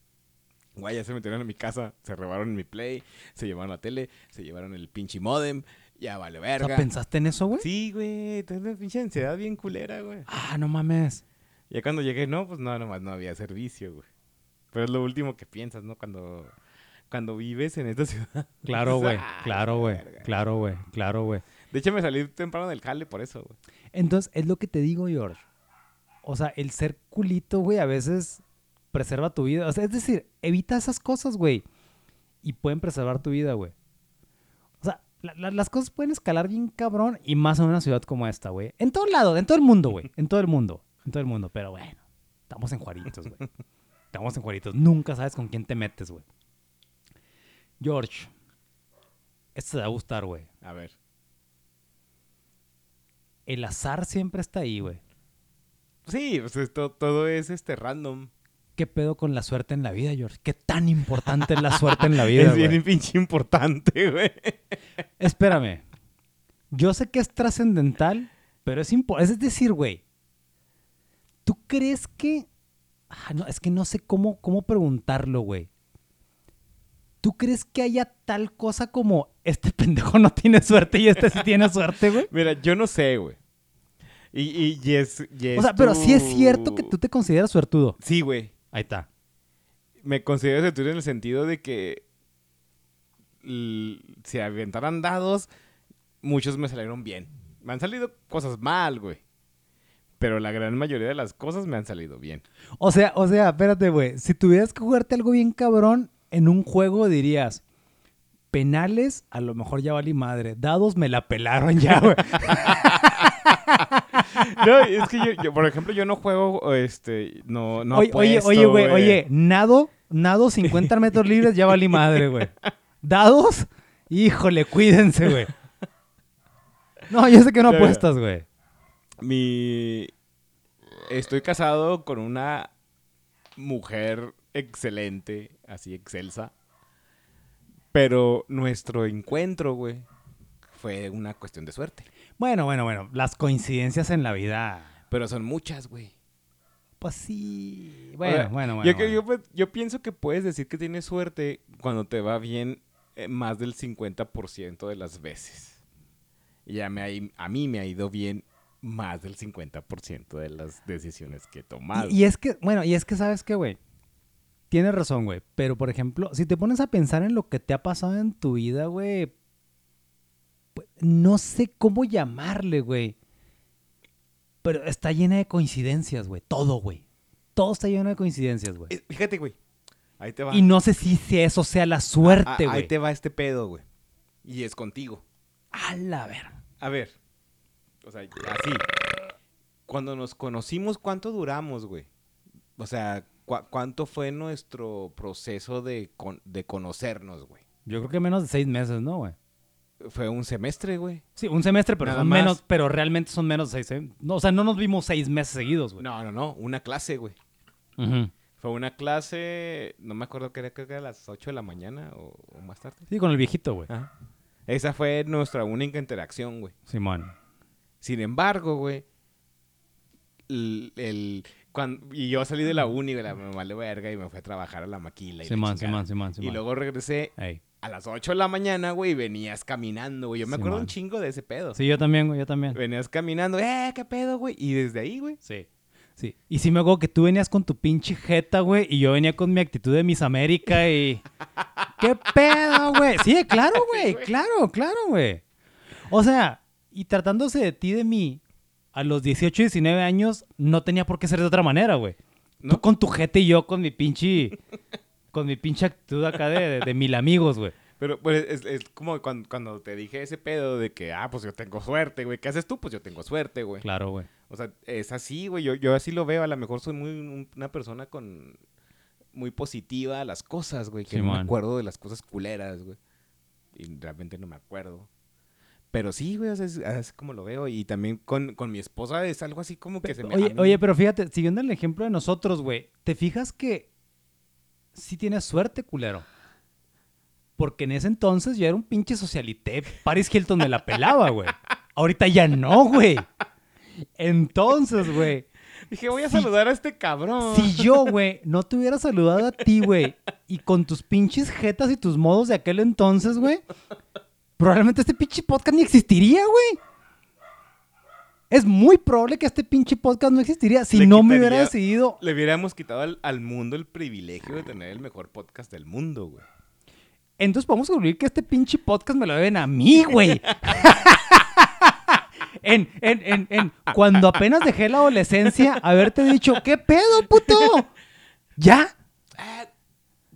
guay, ya se metieron en mi casa, se robaron mi play, se llevaron la tele, se llevaron el pinche modem, ya vale O verga. sea, ¿pensaste en eso, güey? Sí, güey, tengo una pinche ansiedad bien culera, güey. Ah, no mames. Ya cuando llegué, no, pues no, nomás no había servicio, güey. Pero es lo último que piensas, ¿no? Cuando, cuando vives en esta ciudad. Claro, güey. Ah, Claro, güey. Claro, güey. Claro, güey. De hecho, me salí temprano del jale por eso, güey. Entonces, es lo que te digo, George. O sea, el ser culito, güey, a veces preserva tu vida. O sea, es decir, evita esas cosas, güey. Y pueden preservar tu vida, güey. O sea, la- la- las cosas pueden escalar bien cabrón y más en una ciudad como esta, güey. En todo lado, en todo el mundo, güey. En todo el mundo. En todo el mundo. Pero bueno, estamos en Juaritos, güey. Estamos en Juaritos. Nunca sabes con quién te metes, güey. George, esto te va a gustar, güey. A ver. El azar siempre está ahí, güey. Sí, pues esto, todo es este random. ¿Qué pedo con la suerte en la vida, George? ¿Qué tan importante es la suerte en la vida, es bien güey? pinche importante, güey. Espérame. Yo sé que es trascendental, pero es importante. Es decir, güey, ¿tú crees que... Ah, no, es que no sé cómo, cómo preguntarlo, güey. ¿Tú crees que haya tal cosa como este pendejo no tiene suerte y este sí tiene suerte, güey? Mira, yo no sé, güey. Y, y, y es, y es O sea, pero sí es cierto que tú te consideras suertudo. Sí, güey. Ahí está. Me considero suertudo en el sentido de que si aventaran dados, muchos me salieron bien. Me han salido cosas mal, güey. Pero la gran mayoría de las cosas me han salido bien. O sea, o sea, espérate, güey. Si tuvieras que jugarte algo bien cabrón en un juego, dirías, penales, a lo mejor ya valí madre. Dados me la pelaron ya, güey. No, es que yo, yo, por ejemplo, yo no juego, este, no, no oye, oye, apuesto, oye, güey, oye, nado, nado 50 metros libres, ya valí madre, güey. Dados, híjole, cuídense, güey. No, yo sé que no apuestas, güey. Mi... Estoy casado con una mujer excelente, así excelsa. Pero nuestro encuentro, güey, fue una cuestión de suerte. Bueno, bueno, bueno, las coincidencias en la vida, Pero son muchas, güey. pues sí. Bueno, bueno, bueno. Yo, bueno. yo, yo pienso que puedes decir que tienes suerte cuando te va bien eh, más del 50% de las veces. Y a mí, a mí me ha ido bien más del 50% de las decisiones que he tomado. Y, y es que, bueno, y es que sabes qué, güey. Tienes razón, güey. Pero, por ejemplo, si te pones a pensar en lo que te ha pasado en tu vida, güey. Pues, no sé cómo llamarle, güey. Pero está llena de coincidencias, güey. Todo, güey. Todo está lleno de coincidencias, güey. Eh, Fíjate, güey. Ahí te va. Y no sé si, si eso sea la Ah, suerte, ahí güey. te va este pedo, güey. Y es contigo. A la verga. A ver. O sea, así. Cuando nos conocimos, ¿cuánto duramos, güey? O sea, ¿cu- ¿cuánto fue nuestro proceso de, con- de conocernos, güey? Yo creo que menos de seis meses, ¿no, güey? Fue un semestre, güey. Sí, un semestre, pero Nada son más. menos, pero realmente son menos de seis. ¿eh? No, o sea, no nos vimos seis meses seguidos, güey. No, no, no. Una clase, güey. Ujú. Fue una clase, no me acuerdo que era, creo que era a las 8 de la mañana o, o más tarde. Sí, con el viejito, güey. Ajá. Esa fue nuestra única interacción, güey. Simón. Sin embargo, güey, el, el- cuan- y yo salí de la uni, güey, la- me vale verga y me fui a trabajar a la maquila. y la Simón, chingada. Simón, Simón, Y Simón. luego regresé Ey. A las 8 de la mañana, güey, venías caminando, güey. Yo me acuerdo un chingo de ese pedo. Sí, yo también, güey, yo también. Venías caminando, eh, qué pedo, güey. Y desde ahí, güey. Sí. Sí. Y sí me acuerdo que tú venías con tu pinche jeta, güey, y yo venía con mi actitud de Miss América y... ¿Qué pedo, güey? Sí, claro, güey, claro, claro, güey. O sea, y tratándose de ti, de mí, a los 18 y 19 años, no tenía por qué ser de otra manera, güey. ¿No? Tú con tu jeta y yo con mi pinche... con mi pinche actitud acá de, de, de mil amigos, güey. Pero pues, es, es como cuando, cuando te dije ese pedo de que, ah, pues yo tengo suerte, güey. ¿Qué haces tú? Pues yo tengo suerte, güey. Claro, güey. O sea, es así, güey. Yo, yo así lo veo. A lo mejor soy muy un- una persona con muy positiva a las cosas, güey. Que no me acuerdo de las cosas culeras, güey. Y realmente no me acuerdo. Pero sí, güey, es, es como lo veo. Y también con, con mi esposa es algo así como que se me... Oye, oye, pero fíjate, siguiendo el ejemplo de nosotros, güey, ¿te fijas que sí tienes suerte, culero? Porque en ese entonces yo era un pinche socialité. Paris Hilton me la pelaba, güey. Ahorita ya no, güey. Entonces, güey, Dije, voy a saludar a este cabrón. si yo, güey, no te hubiera saludado a ti, güey, y con tus pinches jetas y tus modos de aquel entonces, güey, probablemente este pinche podcast ni existiría, güey. Es muy probable que este pinche podcast no existiría si Le no me hubiera decidido Le hubiéramos quitado al, al mundo el privilegio de tener el mejor podcast del mundo, güey. Entonces podemos concluir que este pinche podcast me lo deben a mí, güey. en, en, en, en, cuando apenas dejé la adolescencia, haberte dicho, ¿qué pedo, puto? ¿Ya? Ah,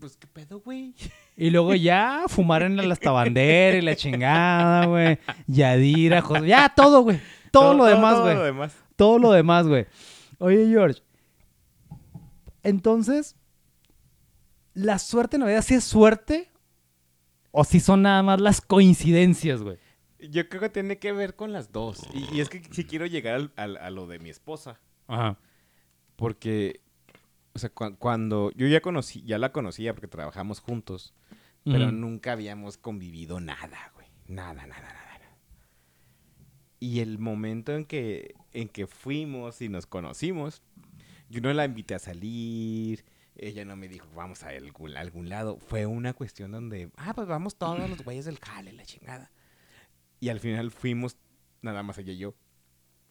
pues qué pedo, güey. Y luego ya fumar en la tabandera y la chingada, güey. Yadira, Jos- ya todo, güey. Todo, lo demás, todo güey. lo demás. Todo lo demás, güey. Oye, George. Entonces, ¿la suerte en la vida sí es suerte? ¿O si son nada más las coincidencias, güey? Yo creo que tiene que ver con las dos. Y, y es que sí quiero llegar al- al- a lo de mi esposa. Ajá. Porque, o sea, cua- cuando yo ya conocí, ya la conocía porque trabajamos juntos, pero nunca habíamos convivido nada, güey. Nada, nada, nada. Y el momento en que, en que fuimos y nos conocimos, yo no la invité a salir, ella no me dijo, vamos a algún, a algún lado. Fue una cuestión donde, ah, pues vamos todos los güeyes del jale, la chingada. Y al final fuimos, nada más ella y yo.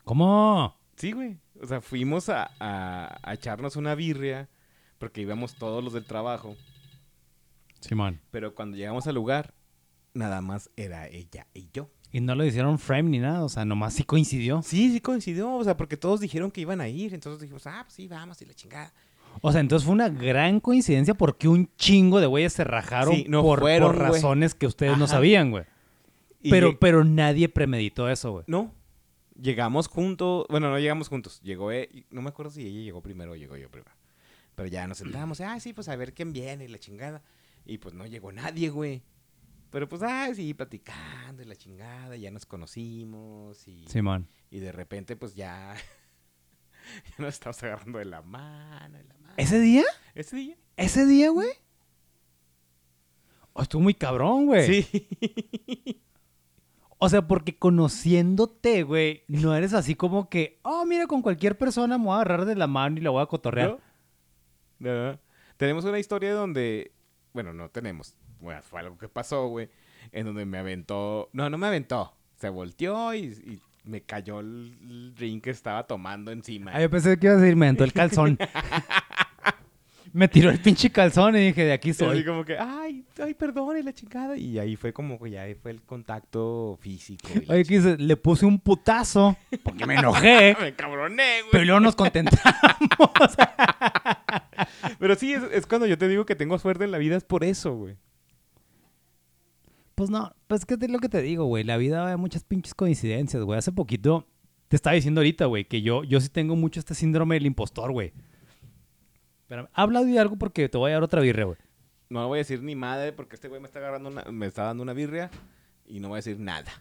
¿Cómo? Sí, güey. O sea, fuimos a, a- a echarnos una birria porque íbamos todos los del trabajo. Simón. Pero cuando llegamos al lugar, nada más era ella y yo. Y no lo hicieron frame ni nada, o sea, nomás sí coincidió. Sí, sí coincidió. O sea, porque todos dijeron que iban a ir. Entonces dijimos, ah, pues sí, vamos y la chingada. O sea, entonces fue una gran coincidencia porque un chingo de güeyes se rajaron Sí, no por, fueron, por razones que ustedes no sabían, güey. Pero, lleg- pero nadie premeditó eso, güey. No. Llegamos juntos. Bueno, no llegamos juntos. Llegó e- No me acuerdo si ella llegó primero o llegó yo primero. Pero ya nos sentamos. Ah, sí, pues a ver quién viene y la chingada. Y pues no llegó nadie, güey. Pero pues, ah, sí, platicando y la chingada. Ya nos conocimos y... Simón. Y de repente, pues ya. ya nos estamos agarrando de la mano. De la mano. ¿Ese día? ¿Ese día? ¿Ese día, güey? Oh, estuvo muy cabrón, güey. Sí. O sea, porque conociéndote, güey, no eres así como que, oh, mira, con cualquier persona me voy a agarrar de la mano y la voy a cotorrear. ¿No? No. Tenemos una historia donde. Bueno, no tenemos. Bueno, fue algo que pasó, güey. En donde me aventó. No, no me aventó. Se volteó y, y me cayó el, drink que estaba tomando encima. Ah, yo pensé que iba a decir, me aventó el calzón. me tiró el pinche calzón y dije, de aquí Y soy. como que, ay, ay, perdón, y la chingada. Y ahí fue como que ya ahí fue el contacto físico. y Oye, ¿qué dices? Le puse un putazo porque me enojé. me cabroné, güey. pero luego nos contentamos. Pero sí, es, es cuando yo te digo que tengo suerte en la vida, es por eso, güey. Pues no, pues que es lo que te digo, güey. La vida va de muchas pinches coincidencias, güey. Hace poquito te estaba diciendo ahorita, güey, que yo, yo sí tengo mucho este síndrome del impostor, güey. Pero habla de algo porque te voy a dar otra birria, güey. No voy a decir ni madre porque este güey me está agarrando una, me está dando una birria Y no voy a decir nada.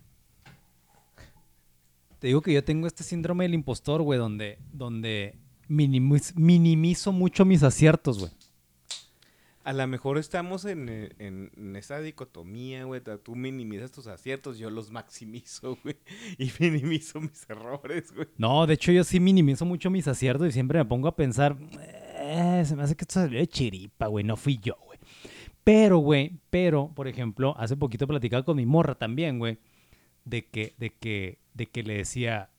Te digo que yo tengo este síndrome del impostor, güey, donde, donde minimiz- minimizo mucho mis aciertos, güey. A lo mejor estamos en, eh, en- en esa dicotomía, güey. Tú minimizas tus aciertos, yo los maximizo, güey. Y minimizo mis errores, güey. No, de hecho yo sí minimizo mucho mis aciertos y siempre me pongo a pensar, "Eh, se me hace que esto salió de chiripa, güey, no fui yo, güey. Pero, güey, pero, por ejemplo, hace poquito platicaba con mi morra también, güey, de que, de que, de que le decía,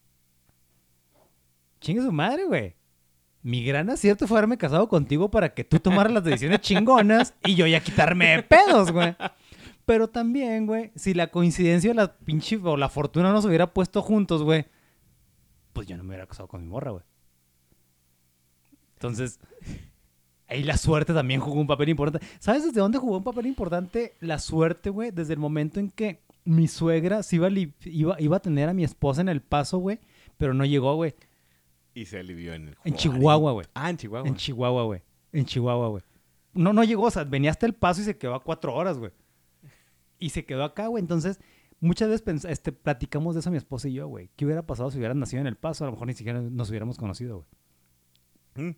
chingue su madre, güey. Mi gran acierto fue haberme casado contigo para que tú tomaras las decisiones chingonas y yo ya quitarme de pedos, güey. Pero también, güey, si la coincidencia o la pinche o la fortuna nos hubiera puesto juntos, güey, pues yo no me hubiera casado con mi morra, güey. Entonces, ahí la suerte también jugó un papel importante. ¿Sabes desde dónde jugó un papel importante la suerte, güey? Desde el momento en que mi suegra se iba iba, iba a tener a mi esposa en el paso, güey, pero no llegó, güey. Y se alivió en el En Juárez. Chihuahua, güey. Ah, en Chihuahua. En Chihuahua, güey. En Chihuahua, güey. No, no llegó, o sea, venía hasta el paso y se quedó a cuatro horas, güey. Y se quedó acá, güey. Entonces, muchas veces este, platicamos de eso mi esposa y yo, güey. ¿Qué hubiera pasado si hubieran nacido en el paso? A lo mejor ni siquiera nos hubiéramos conocido, güey. Mm.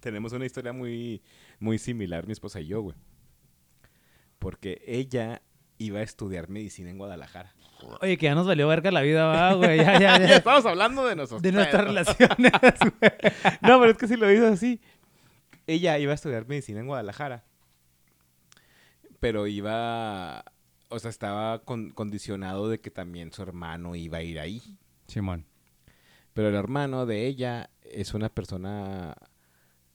Tenemos una historia muy, muy similar, mi esposa y yo, güey. Porque ella iba a estudiar medicina en Guadalajara. Oye, que ya nos valió verga la vida, va, güey. Ya, ya, Ya ya. estamos hablando de nuestros De nuestras relaciones, güey. No, pero es que si lo dices así. Ella iba a estudiar medicina en Guadalajara. Pero iba. O sea, estaba con- condicionado de que también su hermano iba a ir ahí. Simón. Pero el hermano de ella es una persona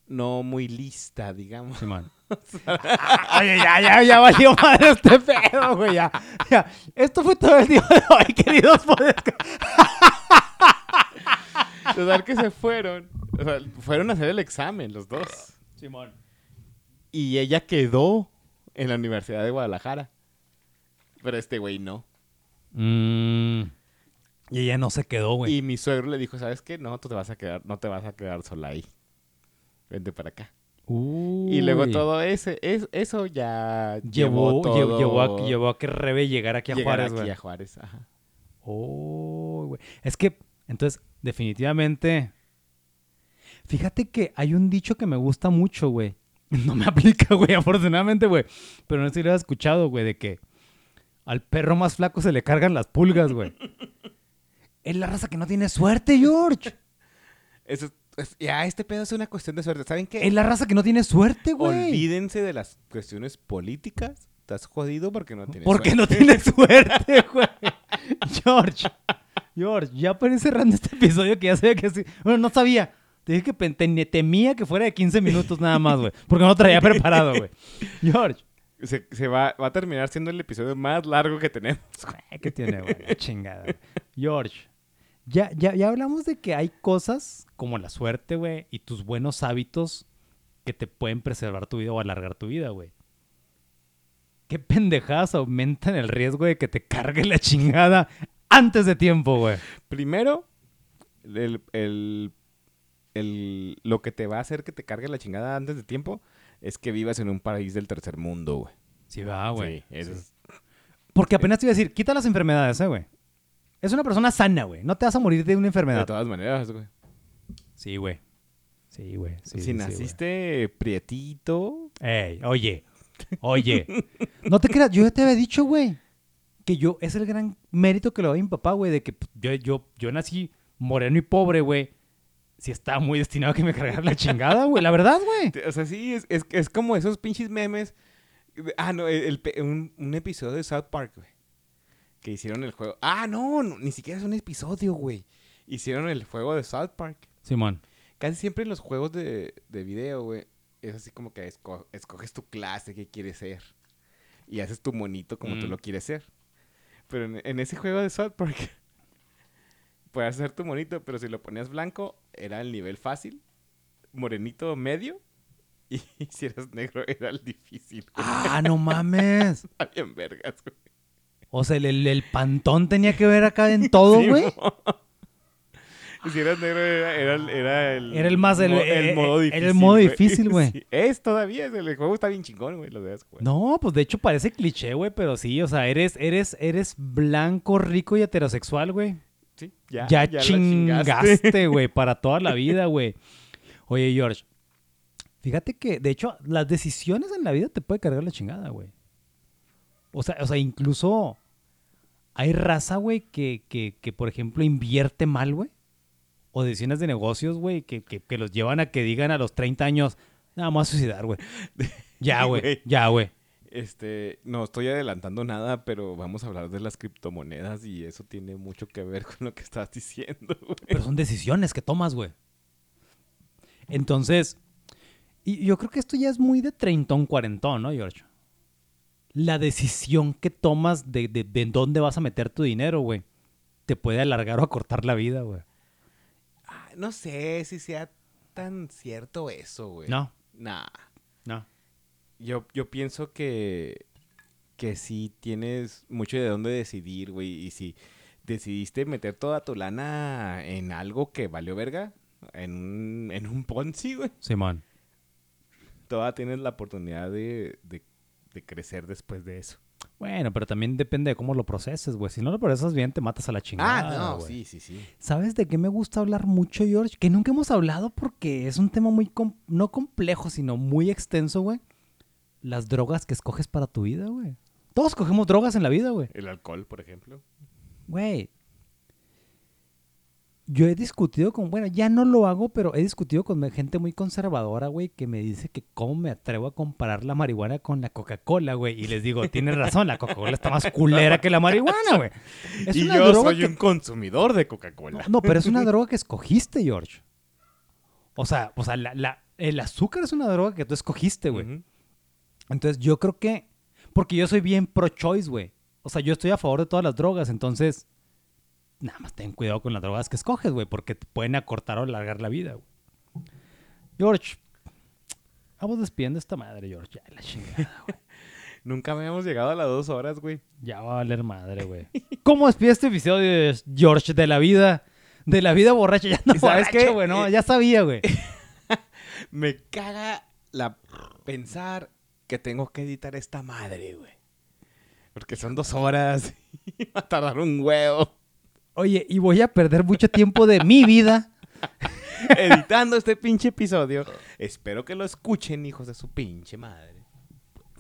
no muy lista, digamos. Simón. Oye, ya, ya, ya valió madre este pedo, güey. Ya, ya. Esto fue todo el día de hoy, queridos. Total que se fueron. O sea, fueron a hacer el examen los dos. Simón. Y ella quedó en la Universidad de Guadalajara. Pero este güey no. Mm. Y ella no se quedó, güey. Y mi suegro le dijo, ¿sabes qué? No, tú te vas a quedar, no te vas a quedar sola ahí. Vente para acá. Y luego todo ese, es, eso ya Llevó, llevó, lle- todo- llevó, a, llevó a que Rebe llegara aquí a llegar Juárez, aquí a Juárez, ajá. Oh, güey. Es que, entonces, definitivamente. Fíjate que hay un dicho que me gusta mucho, güey. No me aplica, güey, afortunadamente, güey. Pero no sé si lo has escuchado, güey, de que al perro más flaco se le cargan las pulgas, güey. Es la raza que no tiene suerte, George. Eso es- es- ya, este pedo es una cuestión de suerte. ¿Saben qué? Es la raza que no tiene suerte, güey. Olvídense de las cuestiones políticas. Estás jodido porque no tienes Porque suerte. no tiene suerte, güey. George. George, ya para ir cerrando este episodio que ya sabía que sí. Bueno, no sabía. Te dije que temía que fuera de 15 minutos nada más, güey. Porque no lo traía preparado, güey. George. Se, se va, va a terminar siendo el episodio más largo que tenemos. ¿Qué tiene, güey? Chingada. George. Ya, ya, ya hablamos de que hay cosas como la suerte, güey, y tus buenos hábitos que te pueden preservar tu vida o alargar tu vida, güey. ¿Qué pendejadas aumentan el riesgo de que te cargue la chingada antes de tiempo, güey? Primero, el, el- el- lo que te va a hacer que te cargue la chingada antes de tiempo es que vivas en un país del tercer mundo, güey. Sí, va, güey. Sí, eso es- Porque apenas te iba a decir, quita las enfermedades, eh, güey. Es una persona sana, güey. No te vas a morir de una De enfermedad. todas maneras, güey. Sí, güey. Sí, güey. Sí, si sí, naciste prietito, Ey, oye, oye. No te creas, yo ya te había dicho, güey, que yo, es el gran mérito que le doy a mi papá, güey, de que pues, yo, yo, yo nací moreno y pobre, güey. Si estaba muy destinado a que me cargara la chingada, güey. La verdad, güey. o sea, sí, es, es, es como esos pinches memes. de- Ah, no, el, pe- un, un episodio de South Park, güey. Que hicieron el juego. Ah, no, no, ni siquiera es un episodio, güey. Hicieron el juego de South Park. Simón. Casi siempre en los juegos de, de video, güey, es así como que esco- escoges tu clase que quieres ser. Y haces tu monito como tú Mm. lo quieres ser. Pero en, en ese juego de South Park, puedes hacer tu monito, pero si lo ponías blanco, era el nivel fácil. Morenito, medio. Y si eras negro, era el difícil. güey. Ah, no mames. Está bien vergas, güey. O sea, el, el- el pantón tenía que ver acá en todo, Sí, güey. mo. Si eras negro, era, era, el- era el. Era el más- el- mo- eh, modo difícil. era el modo difícil, güey. Sí, Es todavía. El juego está bien chingón, güey. Lo. No, pues de hecho parece cliché, güey, pero sí, o sea, eres, eres, eres blanco, rico y heterosexual, güey. Sí, ya. Ya, la chingaste, güey, para toda la vida, güey. Oye, George, fíjate que, de hecho, las decisiones en la vida te puede cargar la chingada, güey. O sea, o sea, incluso hay raza, güey, que, que, que, por ejemplo, invierte mal, güey. O decisiones de negocios, güey, que, que, que los llevan a que digan a los 30 años, nada más suicidar, güey. Ya, güey. ya, güey. Este, no estoy adelantando nada, pero vamos a hablar de las criptomonedas y eso tiene mucho que ver con lo que estás diciendo, güey. Pero son decisiones que tomas, güey. Entonces, y yo creo que esto ya es muy de treintón, cuarentón, ¿no, George? La decisión que tomas de, de, de en dónde vas a meter tu dinero, güey, te puede alargar o acortar la vida, güey. Ah, No sé si sea tan cierto eso, güey. No, Nah. no. Yo, yo pienso que, que sí tienes mucho de dónde decidir, güey. Y si decidiste meter toda tu lana en algo que valió verga, en un, en un Ponzi, güey, Simón. todavía tienes la oportunidad de, de, de crecer después de eso. Bueno, pero también depende de cómo lo proceses, güey. Si no lo procesas bien, te matas a la chingada. ah, no, güey. sí, sí, sí. ¿Sabes de qué me gusta hablar mucho, George? Que nunca hemos hablado porque es un tema muy, com- no complejo, sino muy extenso, güey. Las drogas que escoges para tu vida, güey. Todos cogemos drogas en la vida, güey. El alcohol, por ejemplo. Güey. Yo he discutido con, bueno, ya no lo hago, pero he discutido con gente muy conservadora, güey, que me dice que cómo me atrevo a comparar la marihuana con la Coca-Cola, güey. Y les digo, tienes razón, la Coca-Cola está más culera que la marihuana, güey. Es y una yo droga soy que- un consumidor de Coca-Cola. no, pero es una droga que escogiste, George. O sea, o sea la- la- el azúcar es una droga que tú escogiste, güey. Entonces yo creo que... Porque yo soy bien pro-choice, güey. O sea, yo estoy a favor de todas las drogas, entonces... Nada más ten cuidado con las drogas que escoges, güey, porque te pueden acortar o alargar la vida, güey. George, vamos despidiendo esta madre, George. Ya, la chingada, güey. Nunca habíamos llegado a las dos horas, güey. Ya va a valer madre, güey. ¿Cómo despide este episodio, George, de la vida? De la vida borracha. Ya no ¿Y sabes borracho, qué? güey, no, ya sabía, güey. Me caga la pensar que tengo que editar esta madre, güey. Porque son dos horas y va a tardar un huevo Oye, y voy a perder mucho tiempo de mi vida. editando este pinche episodio. Espero que lo escuchen, hijos de su pinche madre.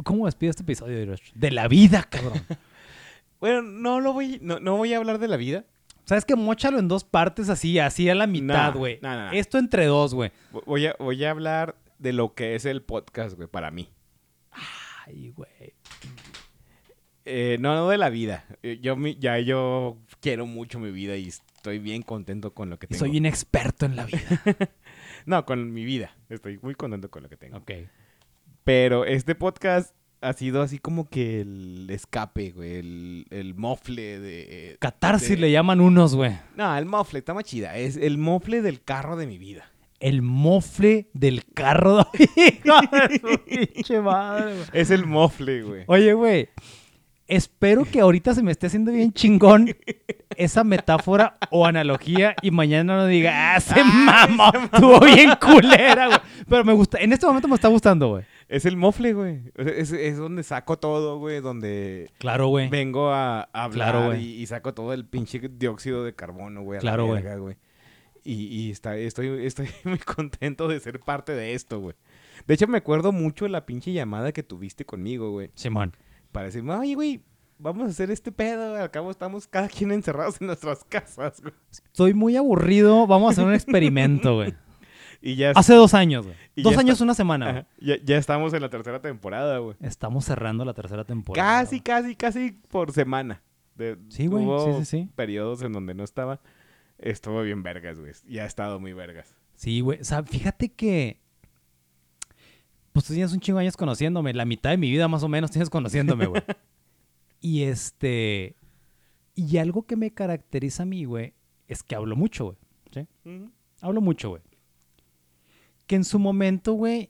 ¿Cómo despido este episodio, George? De la vida, cabrón. Bueno, no lo voy, no, no voy a hablar de la vida. ¿Sabes qué? Móchalo en dos partes así, así a la mitad, güey. Esto entre dos, güey. Voy a, voy a hablar de lo que es el podcast, güey, para mí. Ay, güey. Eh, no, no de la vida. Eh, Yo mi- ya yo quiero mucho mi vida y estoy bien contento con lo que tengo. soy inexperto en la vida. No, con mi vida. Estoy muy contento con lo que tengo. ok. Pero este podcast ha sido así como que el escape, güey. El, el mofle de... Catarsis de- le llaman unos, güey. No, el mofle, está más chida. Es el mofle del carro de mi vida. El mofle del carro. De su pinche madre, güey. Es el mofle, güey. Oye, güey. Espero que ahorita se me esté haciendo bien chingón esa metáfora o analogía y mañana no diga, ah, se mamó, estuvo bien culera, güey. Pero me gusta, en este momento me está gustando, güey. Es el mofle, güey. Es, es donde saco todo, güey. Donde Claro, güey. vengo a, a hablar Claro, y, y saco todo el pinche dióxido de carbono, güey. Claro, güey. y está, estoy, estoy muy contento de ser parte de esto, güey. De hecho, me acuerdo mucho de la pinche llamada que tuviste conmigo, güey. Simón. Para decirme, oye, güey, vamos a hacer este pedo. Al cabo estamos cada quien encerrados en nuestras casas, güey. Estoy muy aburrido, vamos a hacer un experimento, güey. Y ya, Hace dos años, güey. Dos ya años, está- una semana, ya, ya estamos en la tercera temporada, güey. Estamos cerrando la tercera temporada. Casi, casi, casi por semana. De- Sí, güey, sí, sí, sí. periodos en donde no estaba. Estuvo bien vergas, güey. Y ha estado muy vergas. Sí, güey. O sea, fíjate que. Pues tú tienes un chingo de años conociéndome. La mitad de mi vida más o menos tienes conociéndome, güey. y este. Y algo que me caracteriza a mí, güey, es que hablo mucho, güey. ¿Sí? Hablo mucho, güey. Que en su momento, güey,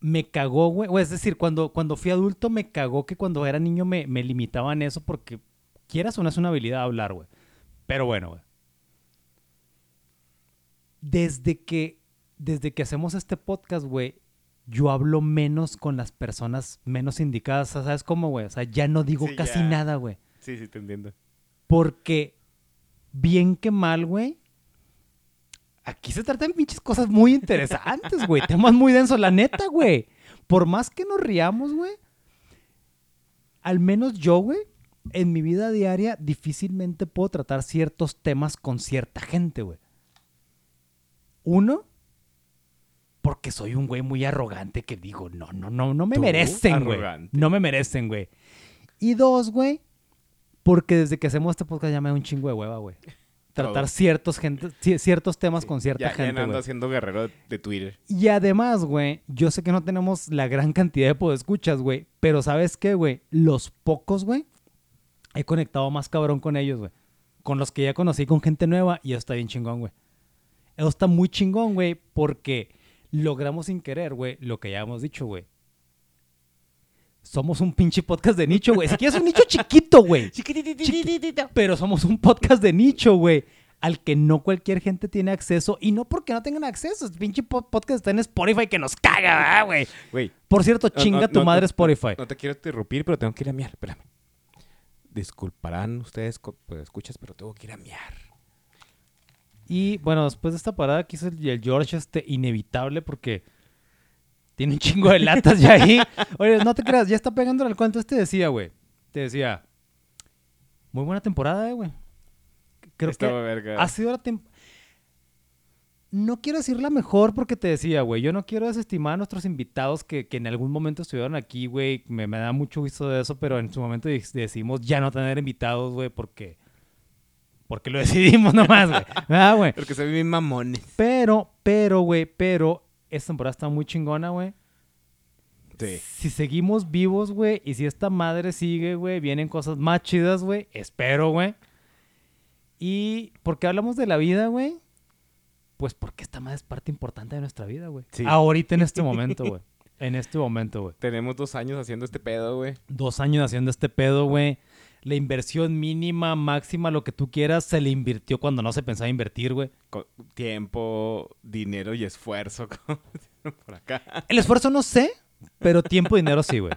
me cagó, güey. O es decir, cuando, cuando fui adulto me cagó que cuando era niño me, me limitaban eso porque quieras o no es una habilidad hablar, güey. Pero bueno, güey. desde que, desde que hacemos este podcast, güey, yo hablo menos con las personas menos indicadas. O sea, ¿Sabes cómo, güey? O sea, ya no digo Sí, casi ya. nada, güey. Sí, sí, te entiendo. Porque, bien que mal, güey, aquí se tratan pinches cosas muy interesantes, güey. Temas muy densos, la neta, güey. Por más que nos riamos, güey, al menos yo, güey, en mi vida diaria difícilmente puedo tratar ciertos temas con cierta gente, güey. Uno, porque soy un güey muy arrogante que digo, no, no, no, no me merecen, güey. No me merecen, güey. Y dos, güey, porque desde que hacemos este podcast ya me da un chingo de hueva, güey. Tratar Todo. ciertos, gente, ci- ciertos temas con cierta Ya, ya gente, ando haciendo guerrero de Twitter. Y además, güey, yo sé que no tenemos la gran cantidad de podescuchas, güey. Pero ¿sabes qué, güey? Los pocos, güey, he conectado más cabrón con ellos, güey. Con los que ya conocí, con gente nueva. Y eso está bien chingón, güey. Eso está muy chingón, güey, porque logramos sin querer, güey, lo que ya hemos dicho, güey. Somos un pinche podcast de nicho, güey. Si quieres un nicho chiquito, güey. Pero somos un podcast de nicho, güey. Al que no cualquier gente tiene acceso. Y no porque no tengan acceso. Este pinche po- podcast está en Spotify que nos caga, ¿verdad, güey. Güey, Por cierto, No, chinga no, tu no, madre no, Spotify. no te quiero interrumpir, pero tengo que ir a miar. Espérame. Disculparán ustedes, pues, escuchas, pero tengo que ir a miar. Y bueno, después de esta parada que hizo el, el George, este, inevitable porque tiene un chingo de latas ya ahí. Oye, no te creas, ya está pegando el cuento. Este decía, güey. Te decía, muy buena temporada, eh, güey. Creo Estaba que verga. ha sido la temporada... No quiero decir la mejor porque te decía, güey. Yo no quiero desestimar a nuestros invitados que, que en algún momento estuvieron aquí, güey. Me, me da mucho gusto de eso, pero en su momento dec- decidimos ya no tener invitados, güey, porque... Porque lo decidimos nomás, güey. ¿Verdad, güey? Porque soy bien mamones. Pero, pero, güey, pero esta temporada está muy chingona, güey. Sí. Si seguimos vivos, güey, y si esta madre sigue, güey, vienen cosas más chidas, güey. Espero, güey. Y porque hablamos de la vida, güey. Pues porque esta madre es parte importante de nuestra vida, güey. Sí. Ahorita en este momento, güey. En este momento, güey. Tenemos dos años haciendo este pedo, güey. Dos años haciendo este pedo, güey. La inversión mínima, máxima, lo que tú quieras, se le invirtió cuando no se pensaba invertir, güey. Tiempo, dinero y esfuerzo. por acá. El esfuerzo no sé, pero tiempo y dinero sí, güey.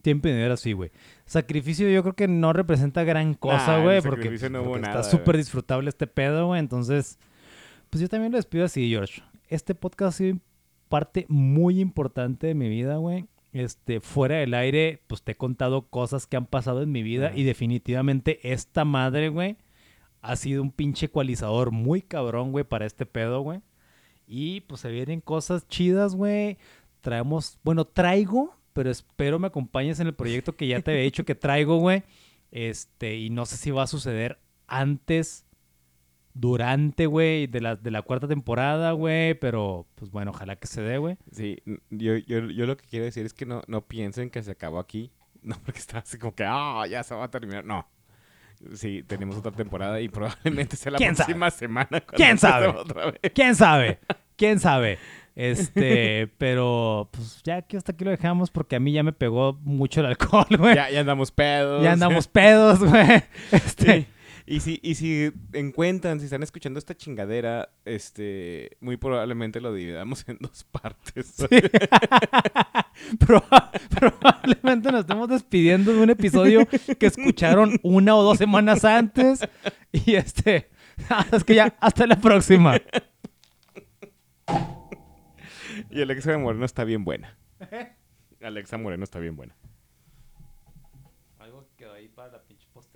Tiempo y dinero sí, güey. Sacrificio yo creo que no representa gran cosa, güey, porque, no hubo porque nada, está súper disfrutable este pedo, güey. Entonces, pues yo también lo despido así, George. Este podcast ha sido parte muy importante de mi vida, güey. Este, fuera del aire, pues te he contado cosas que han pasado en mi vida y definitivamente esta madre, güey, ha sido un pinche ecualizador muy cabrón, güey, para este pedo, güey. Y pues se vienen cosas chidas, güey. Traemos, bueno, traigo, pero espero me acompañes en el proyecto que ya te había dicho que traigo, güey. Este, y no sé si va a suceder antes, durante, güey, de la, de la cuarta temporada, güey. Pero, pues bueno, ojalá que se dé, güey. Sí, yo, yo, yo lo que quiero decir es que no, no piensen que se acabó aquí. No, porque está así como que, ah, ya se va a terminar. No. Sí, tenemos otra temporada y probablemente sea la próxima semana. ¿Quién sabe? otra vez. ¿Quién sabe? ¿Quién sabe? Este, pero pues ya aquí hasta aquí lo dejamos porque a mí ya me pegó mucho el alcohol, güey. Ya, ya andamos pedos. Ya andamos pedos, güey. Este, Sí. Y si, y si encuentran, si están escuchando esta chingadera, este, muy probablemente lo dividamos en dos partes. proba- probablemente nos estemos despidiendo de un episodio que escucharon una o dos semanas antes. Y este, es que ya, hasta la próxima. y Alexa Moreno está bien buena. Alexa Moreno está bien buena.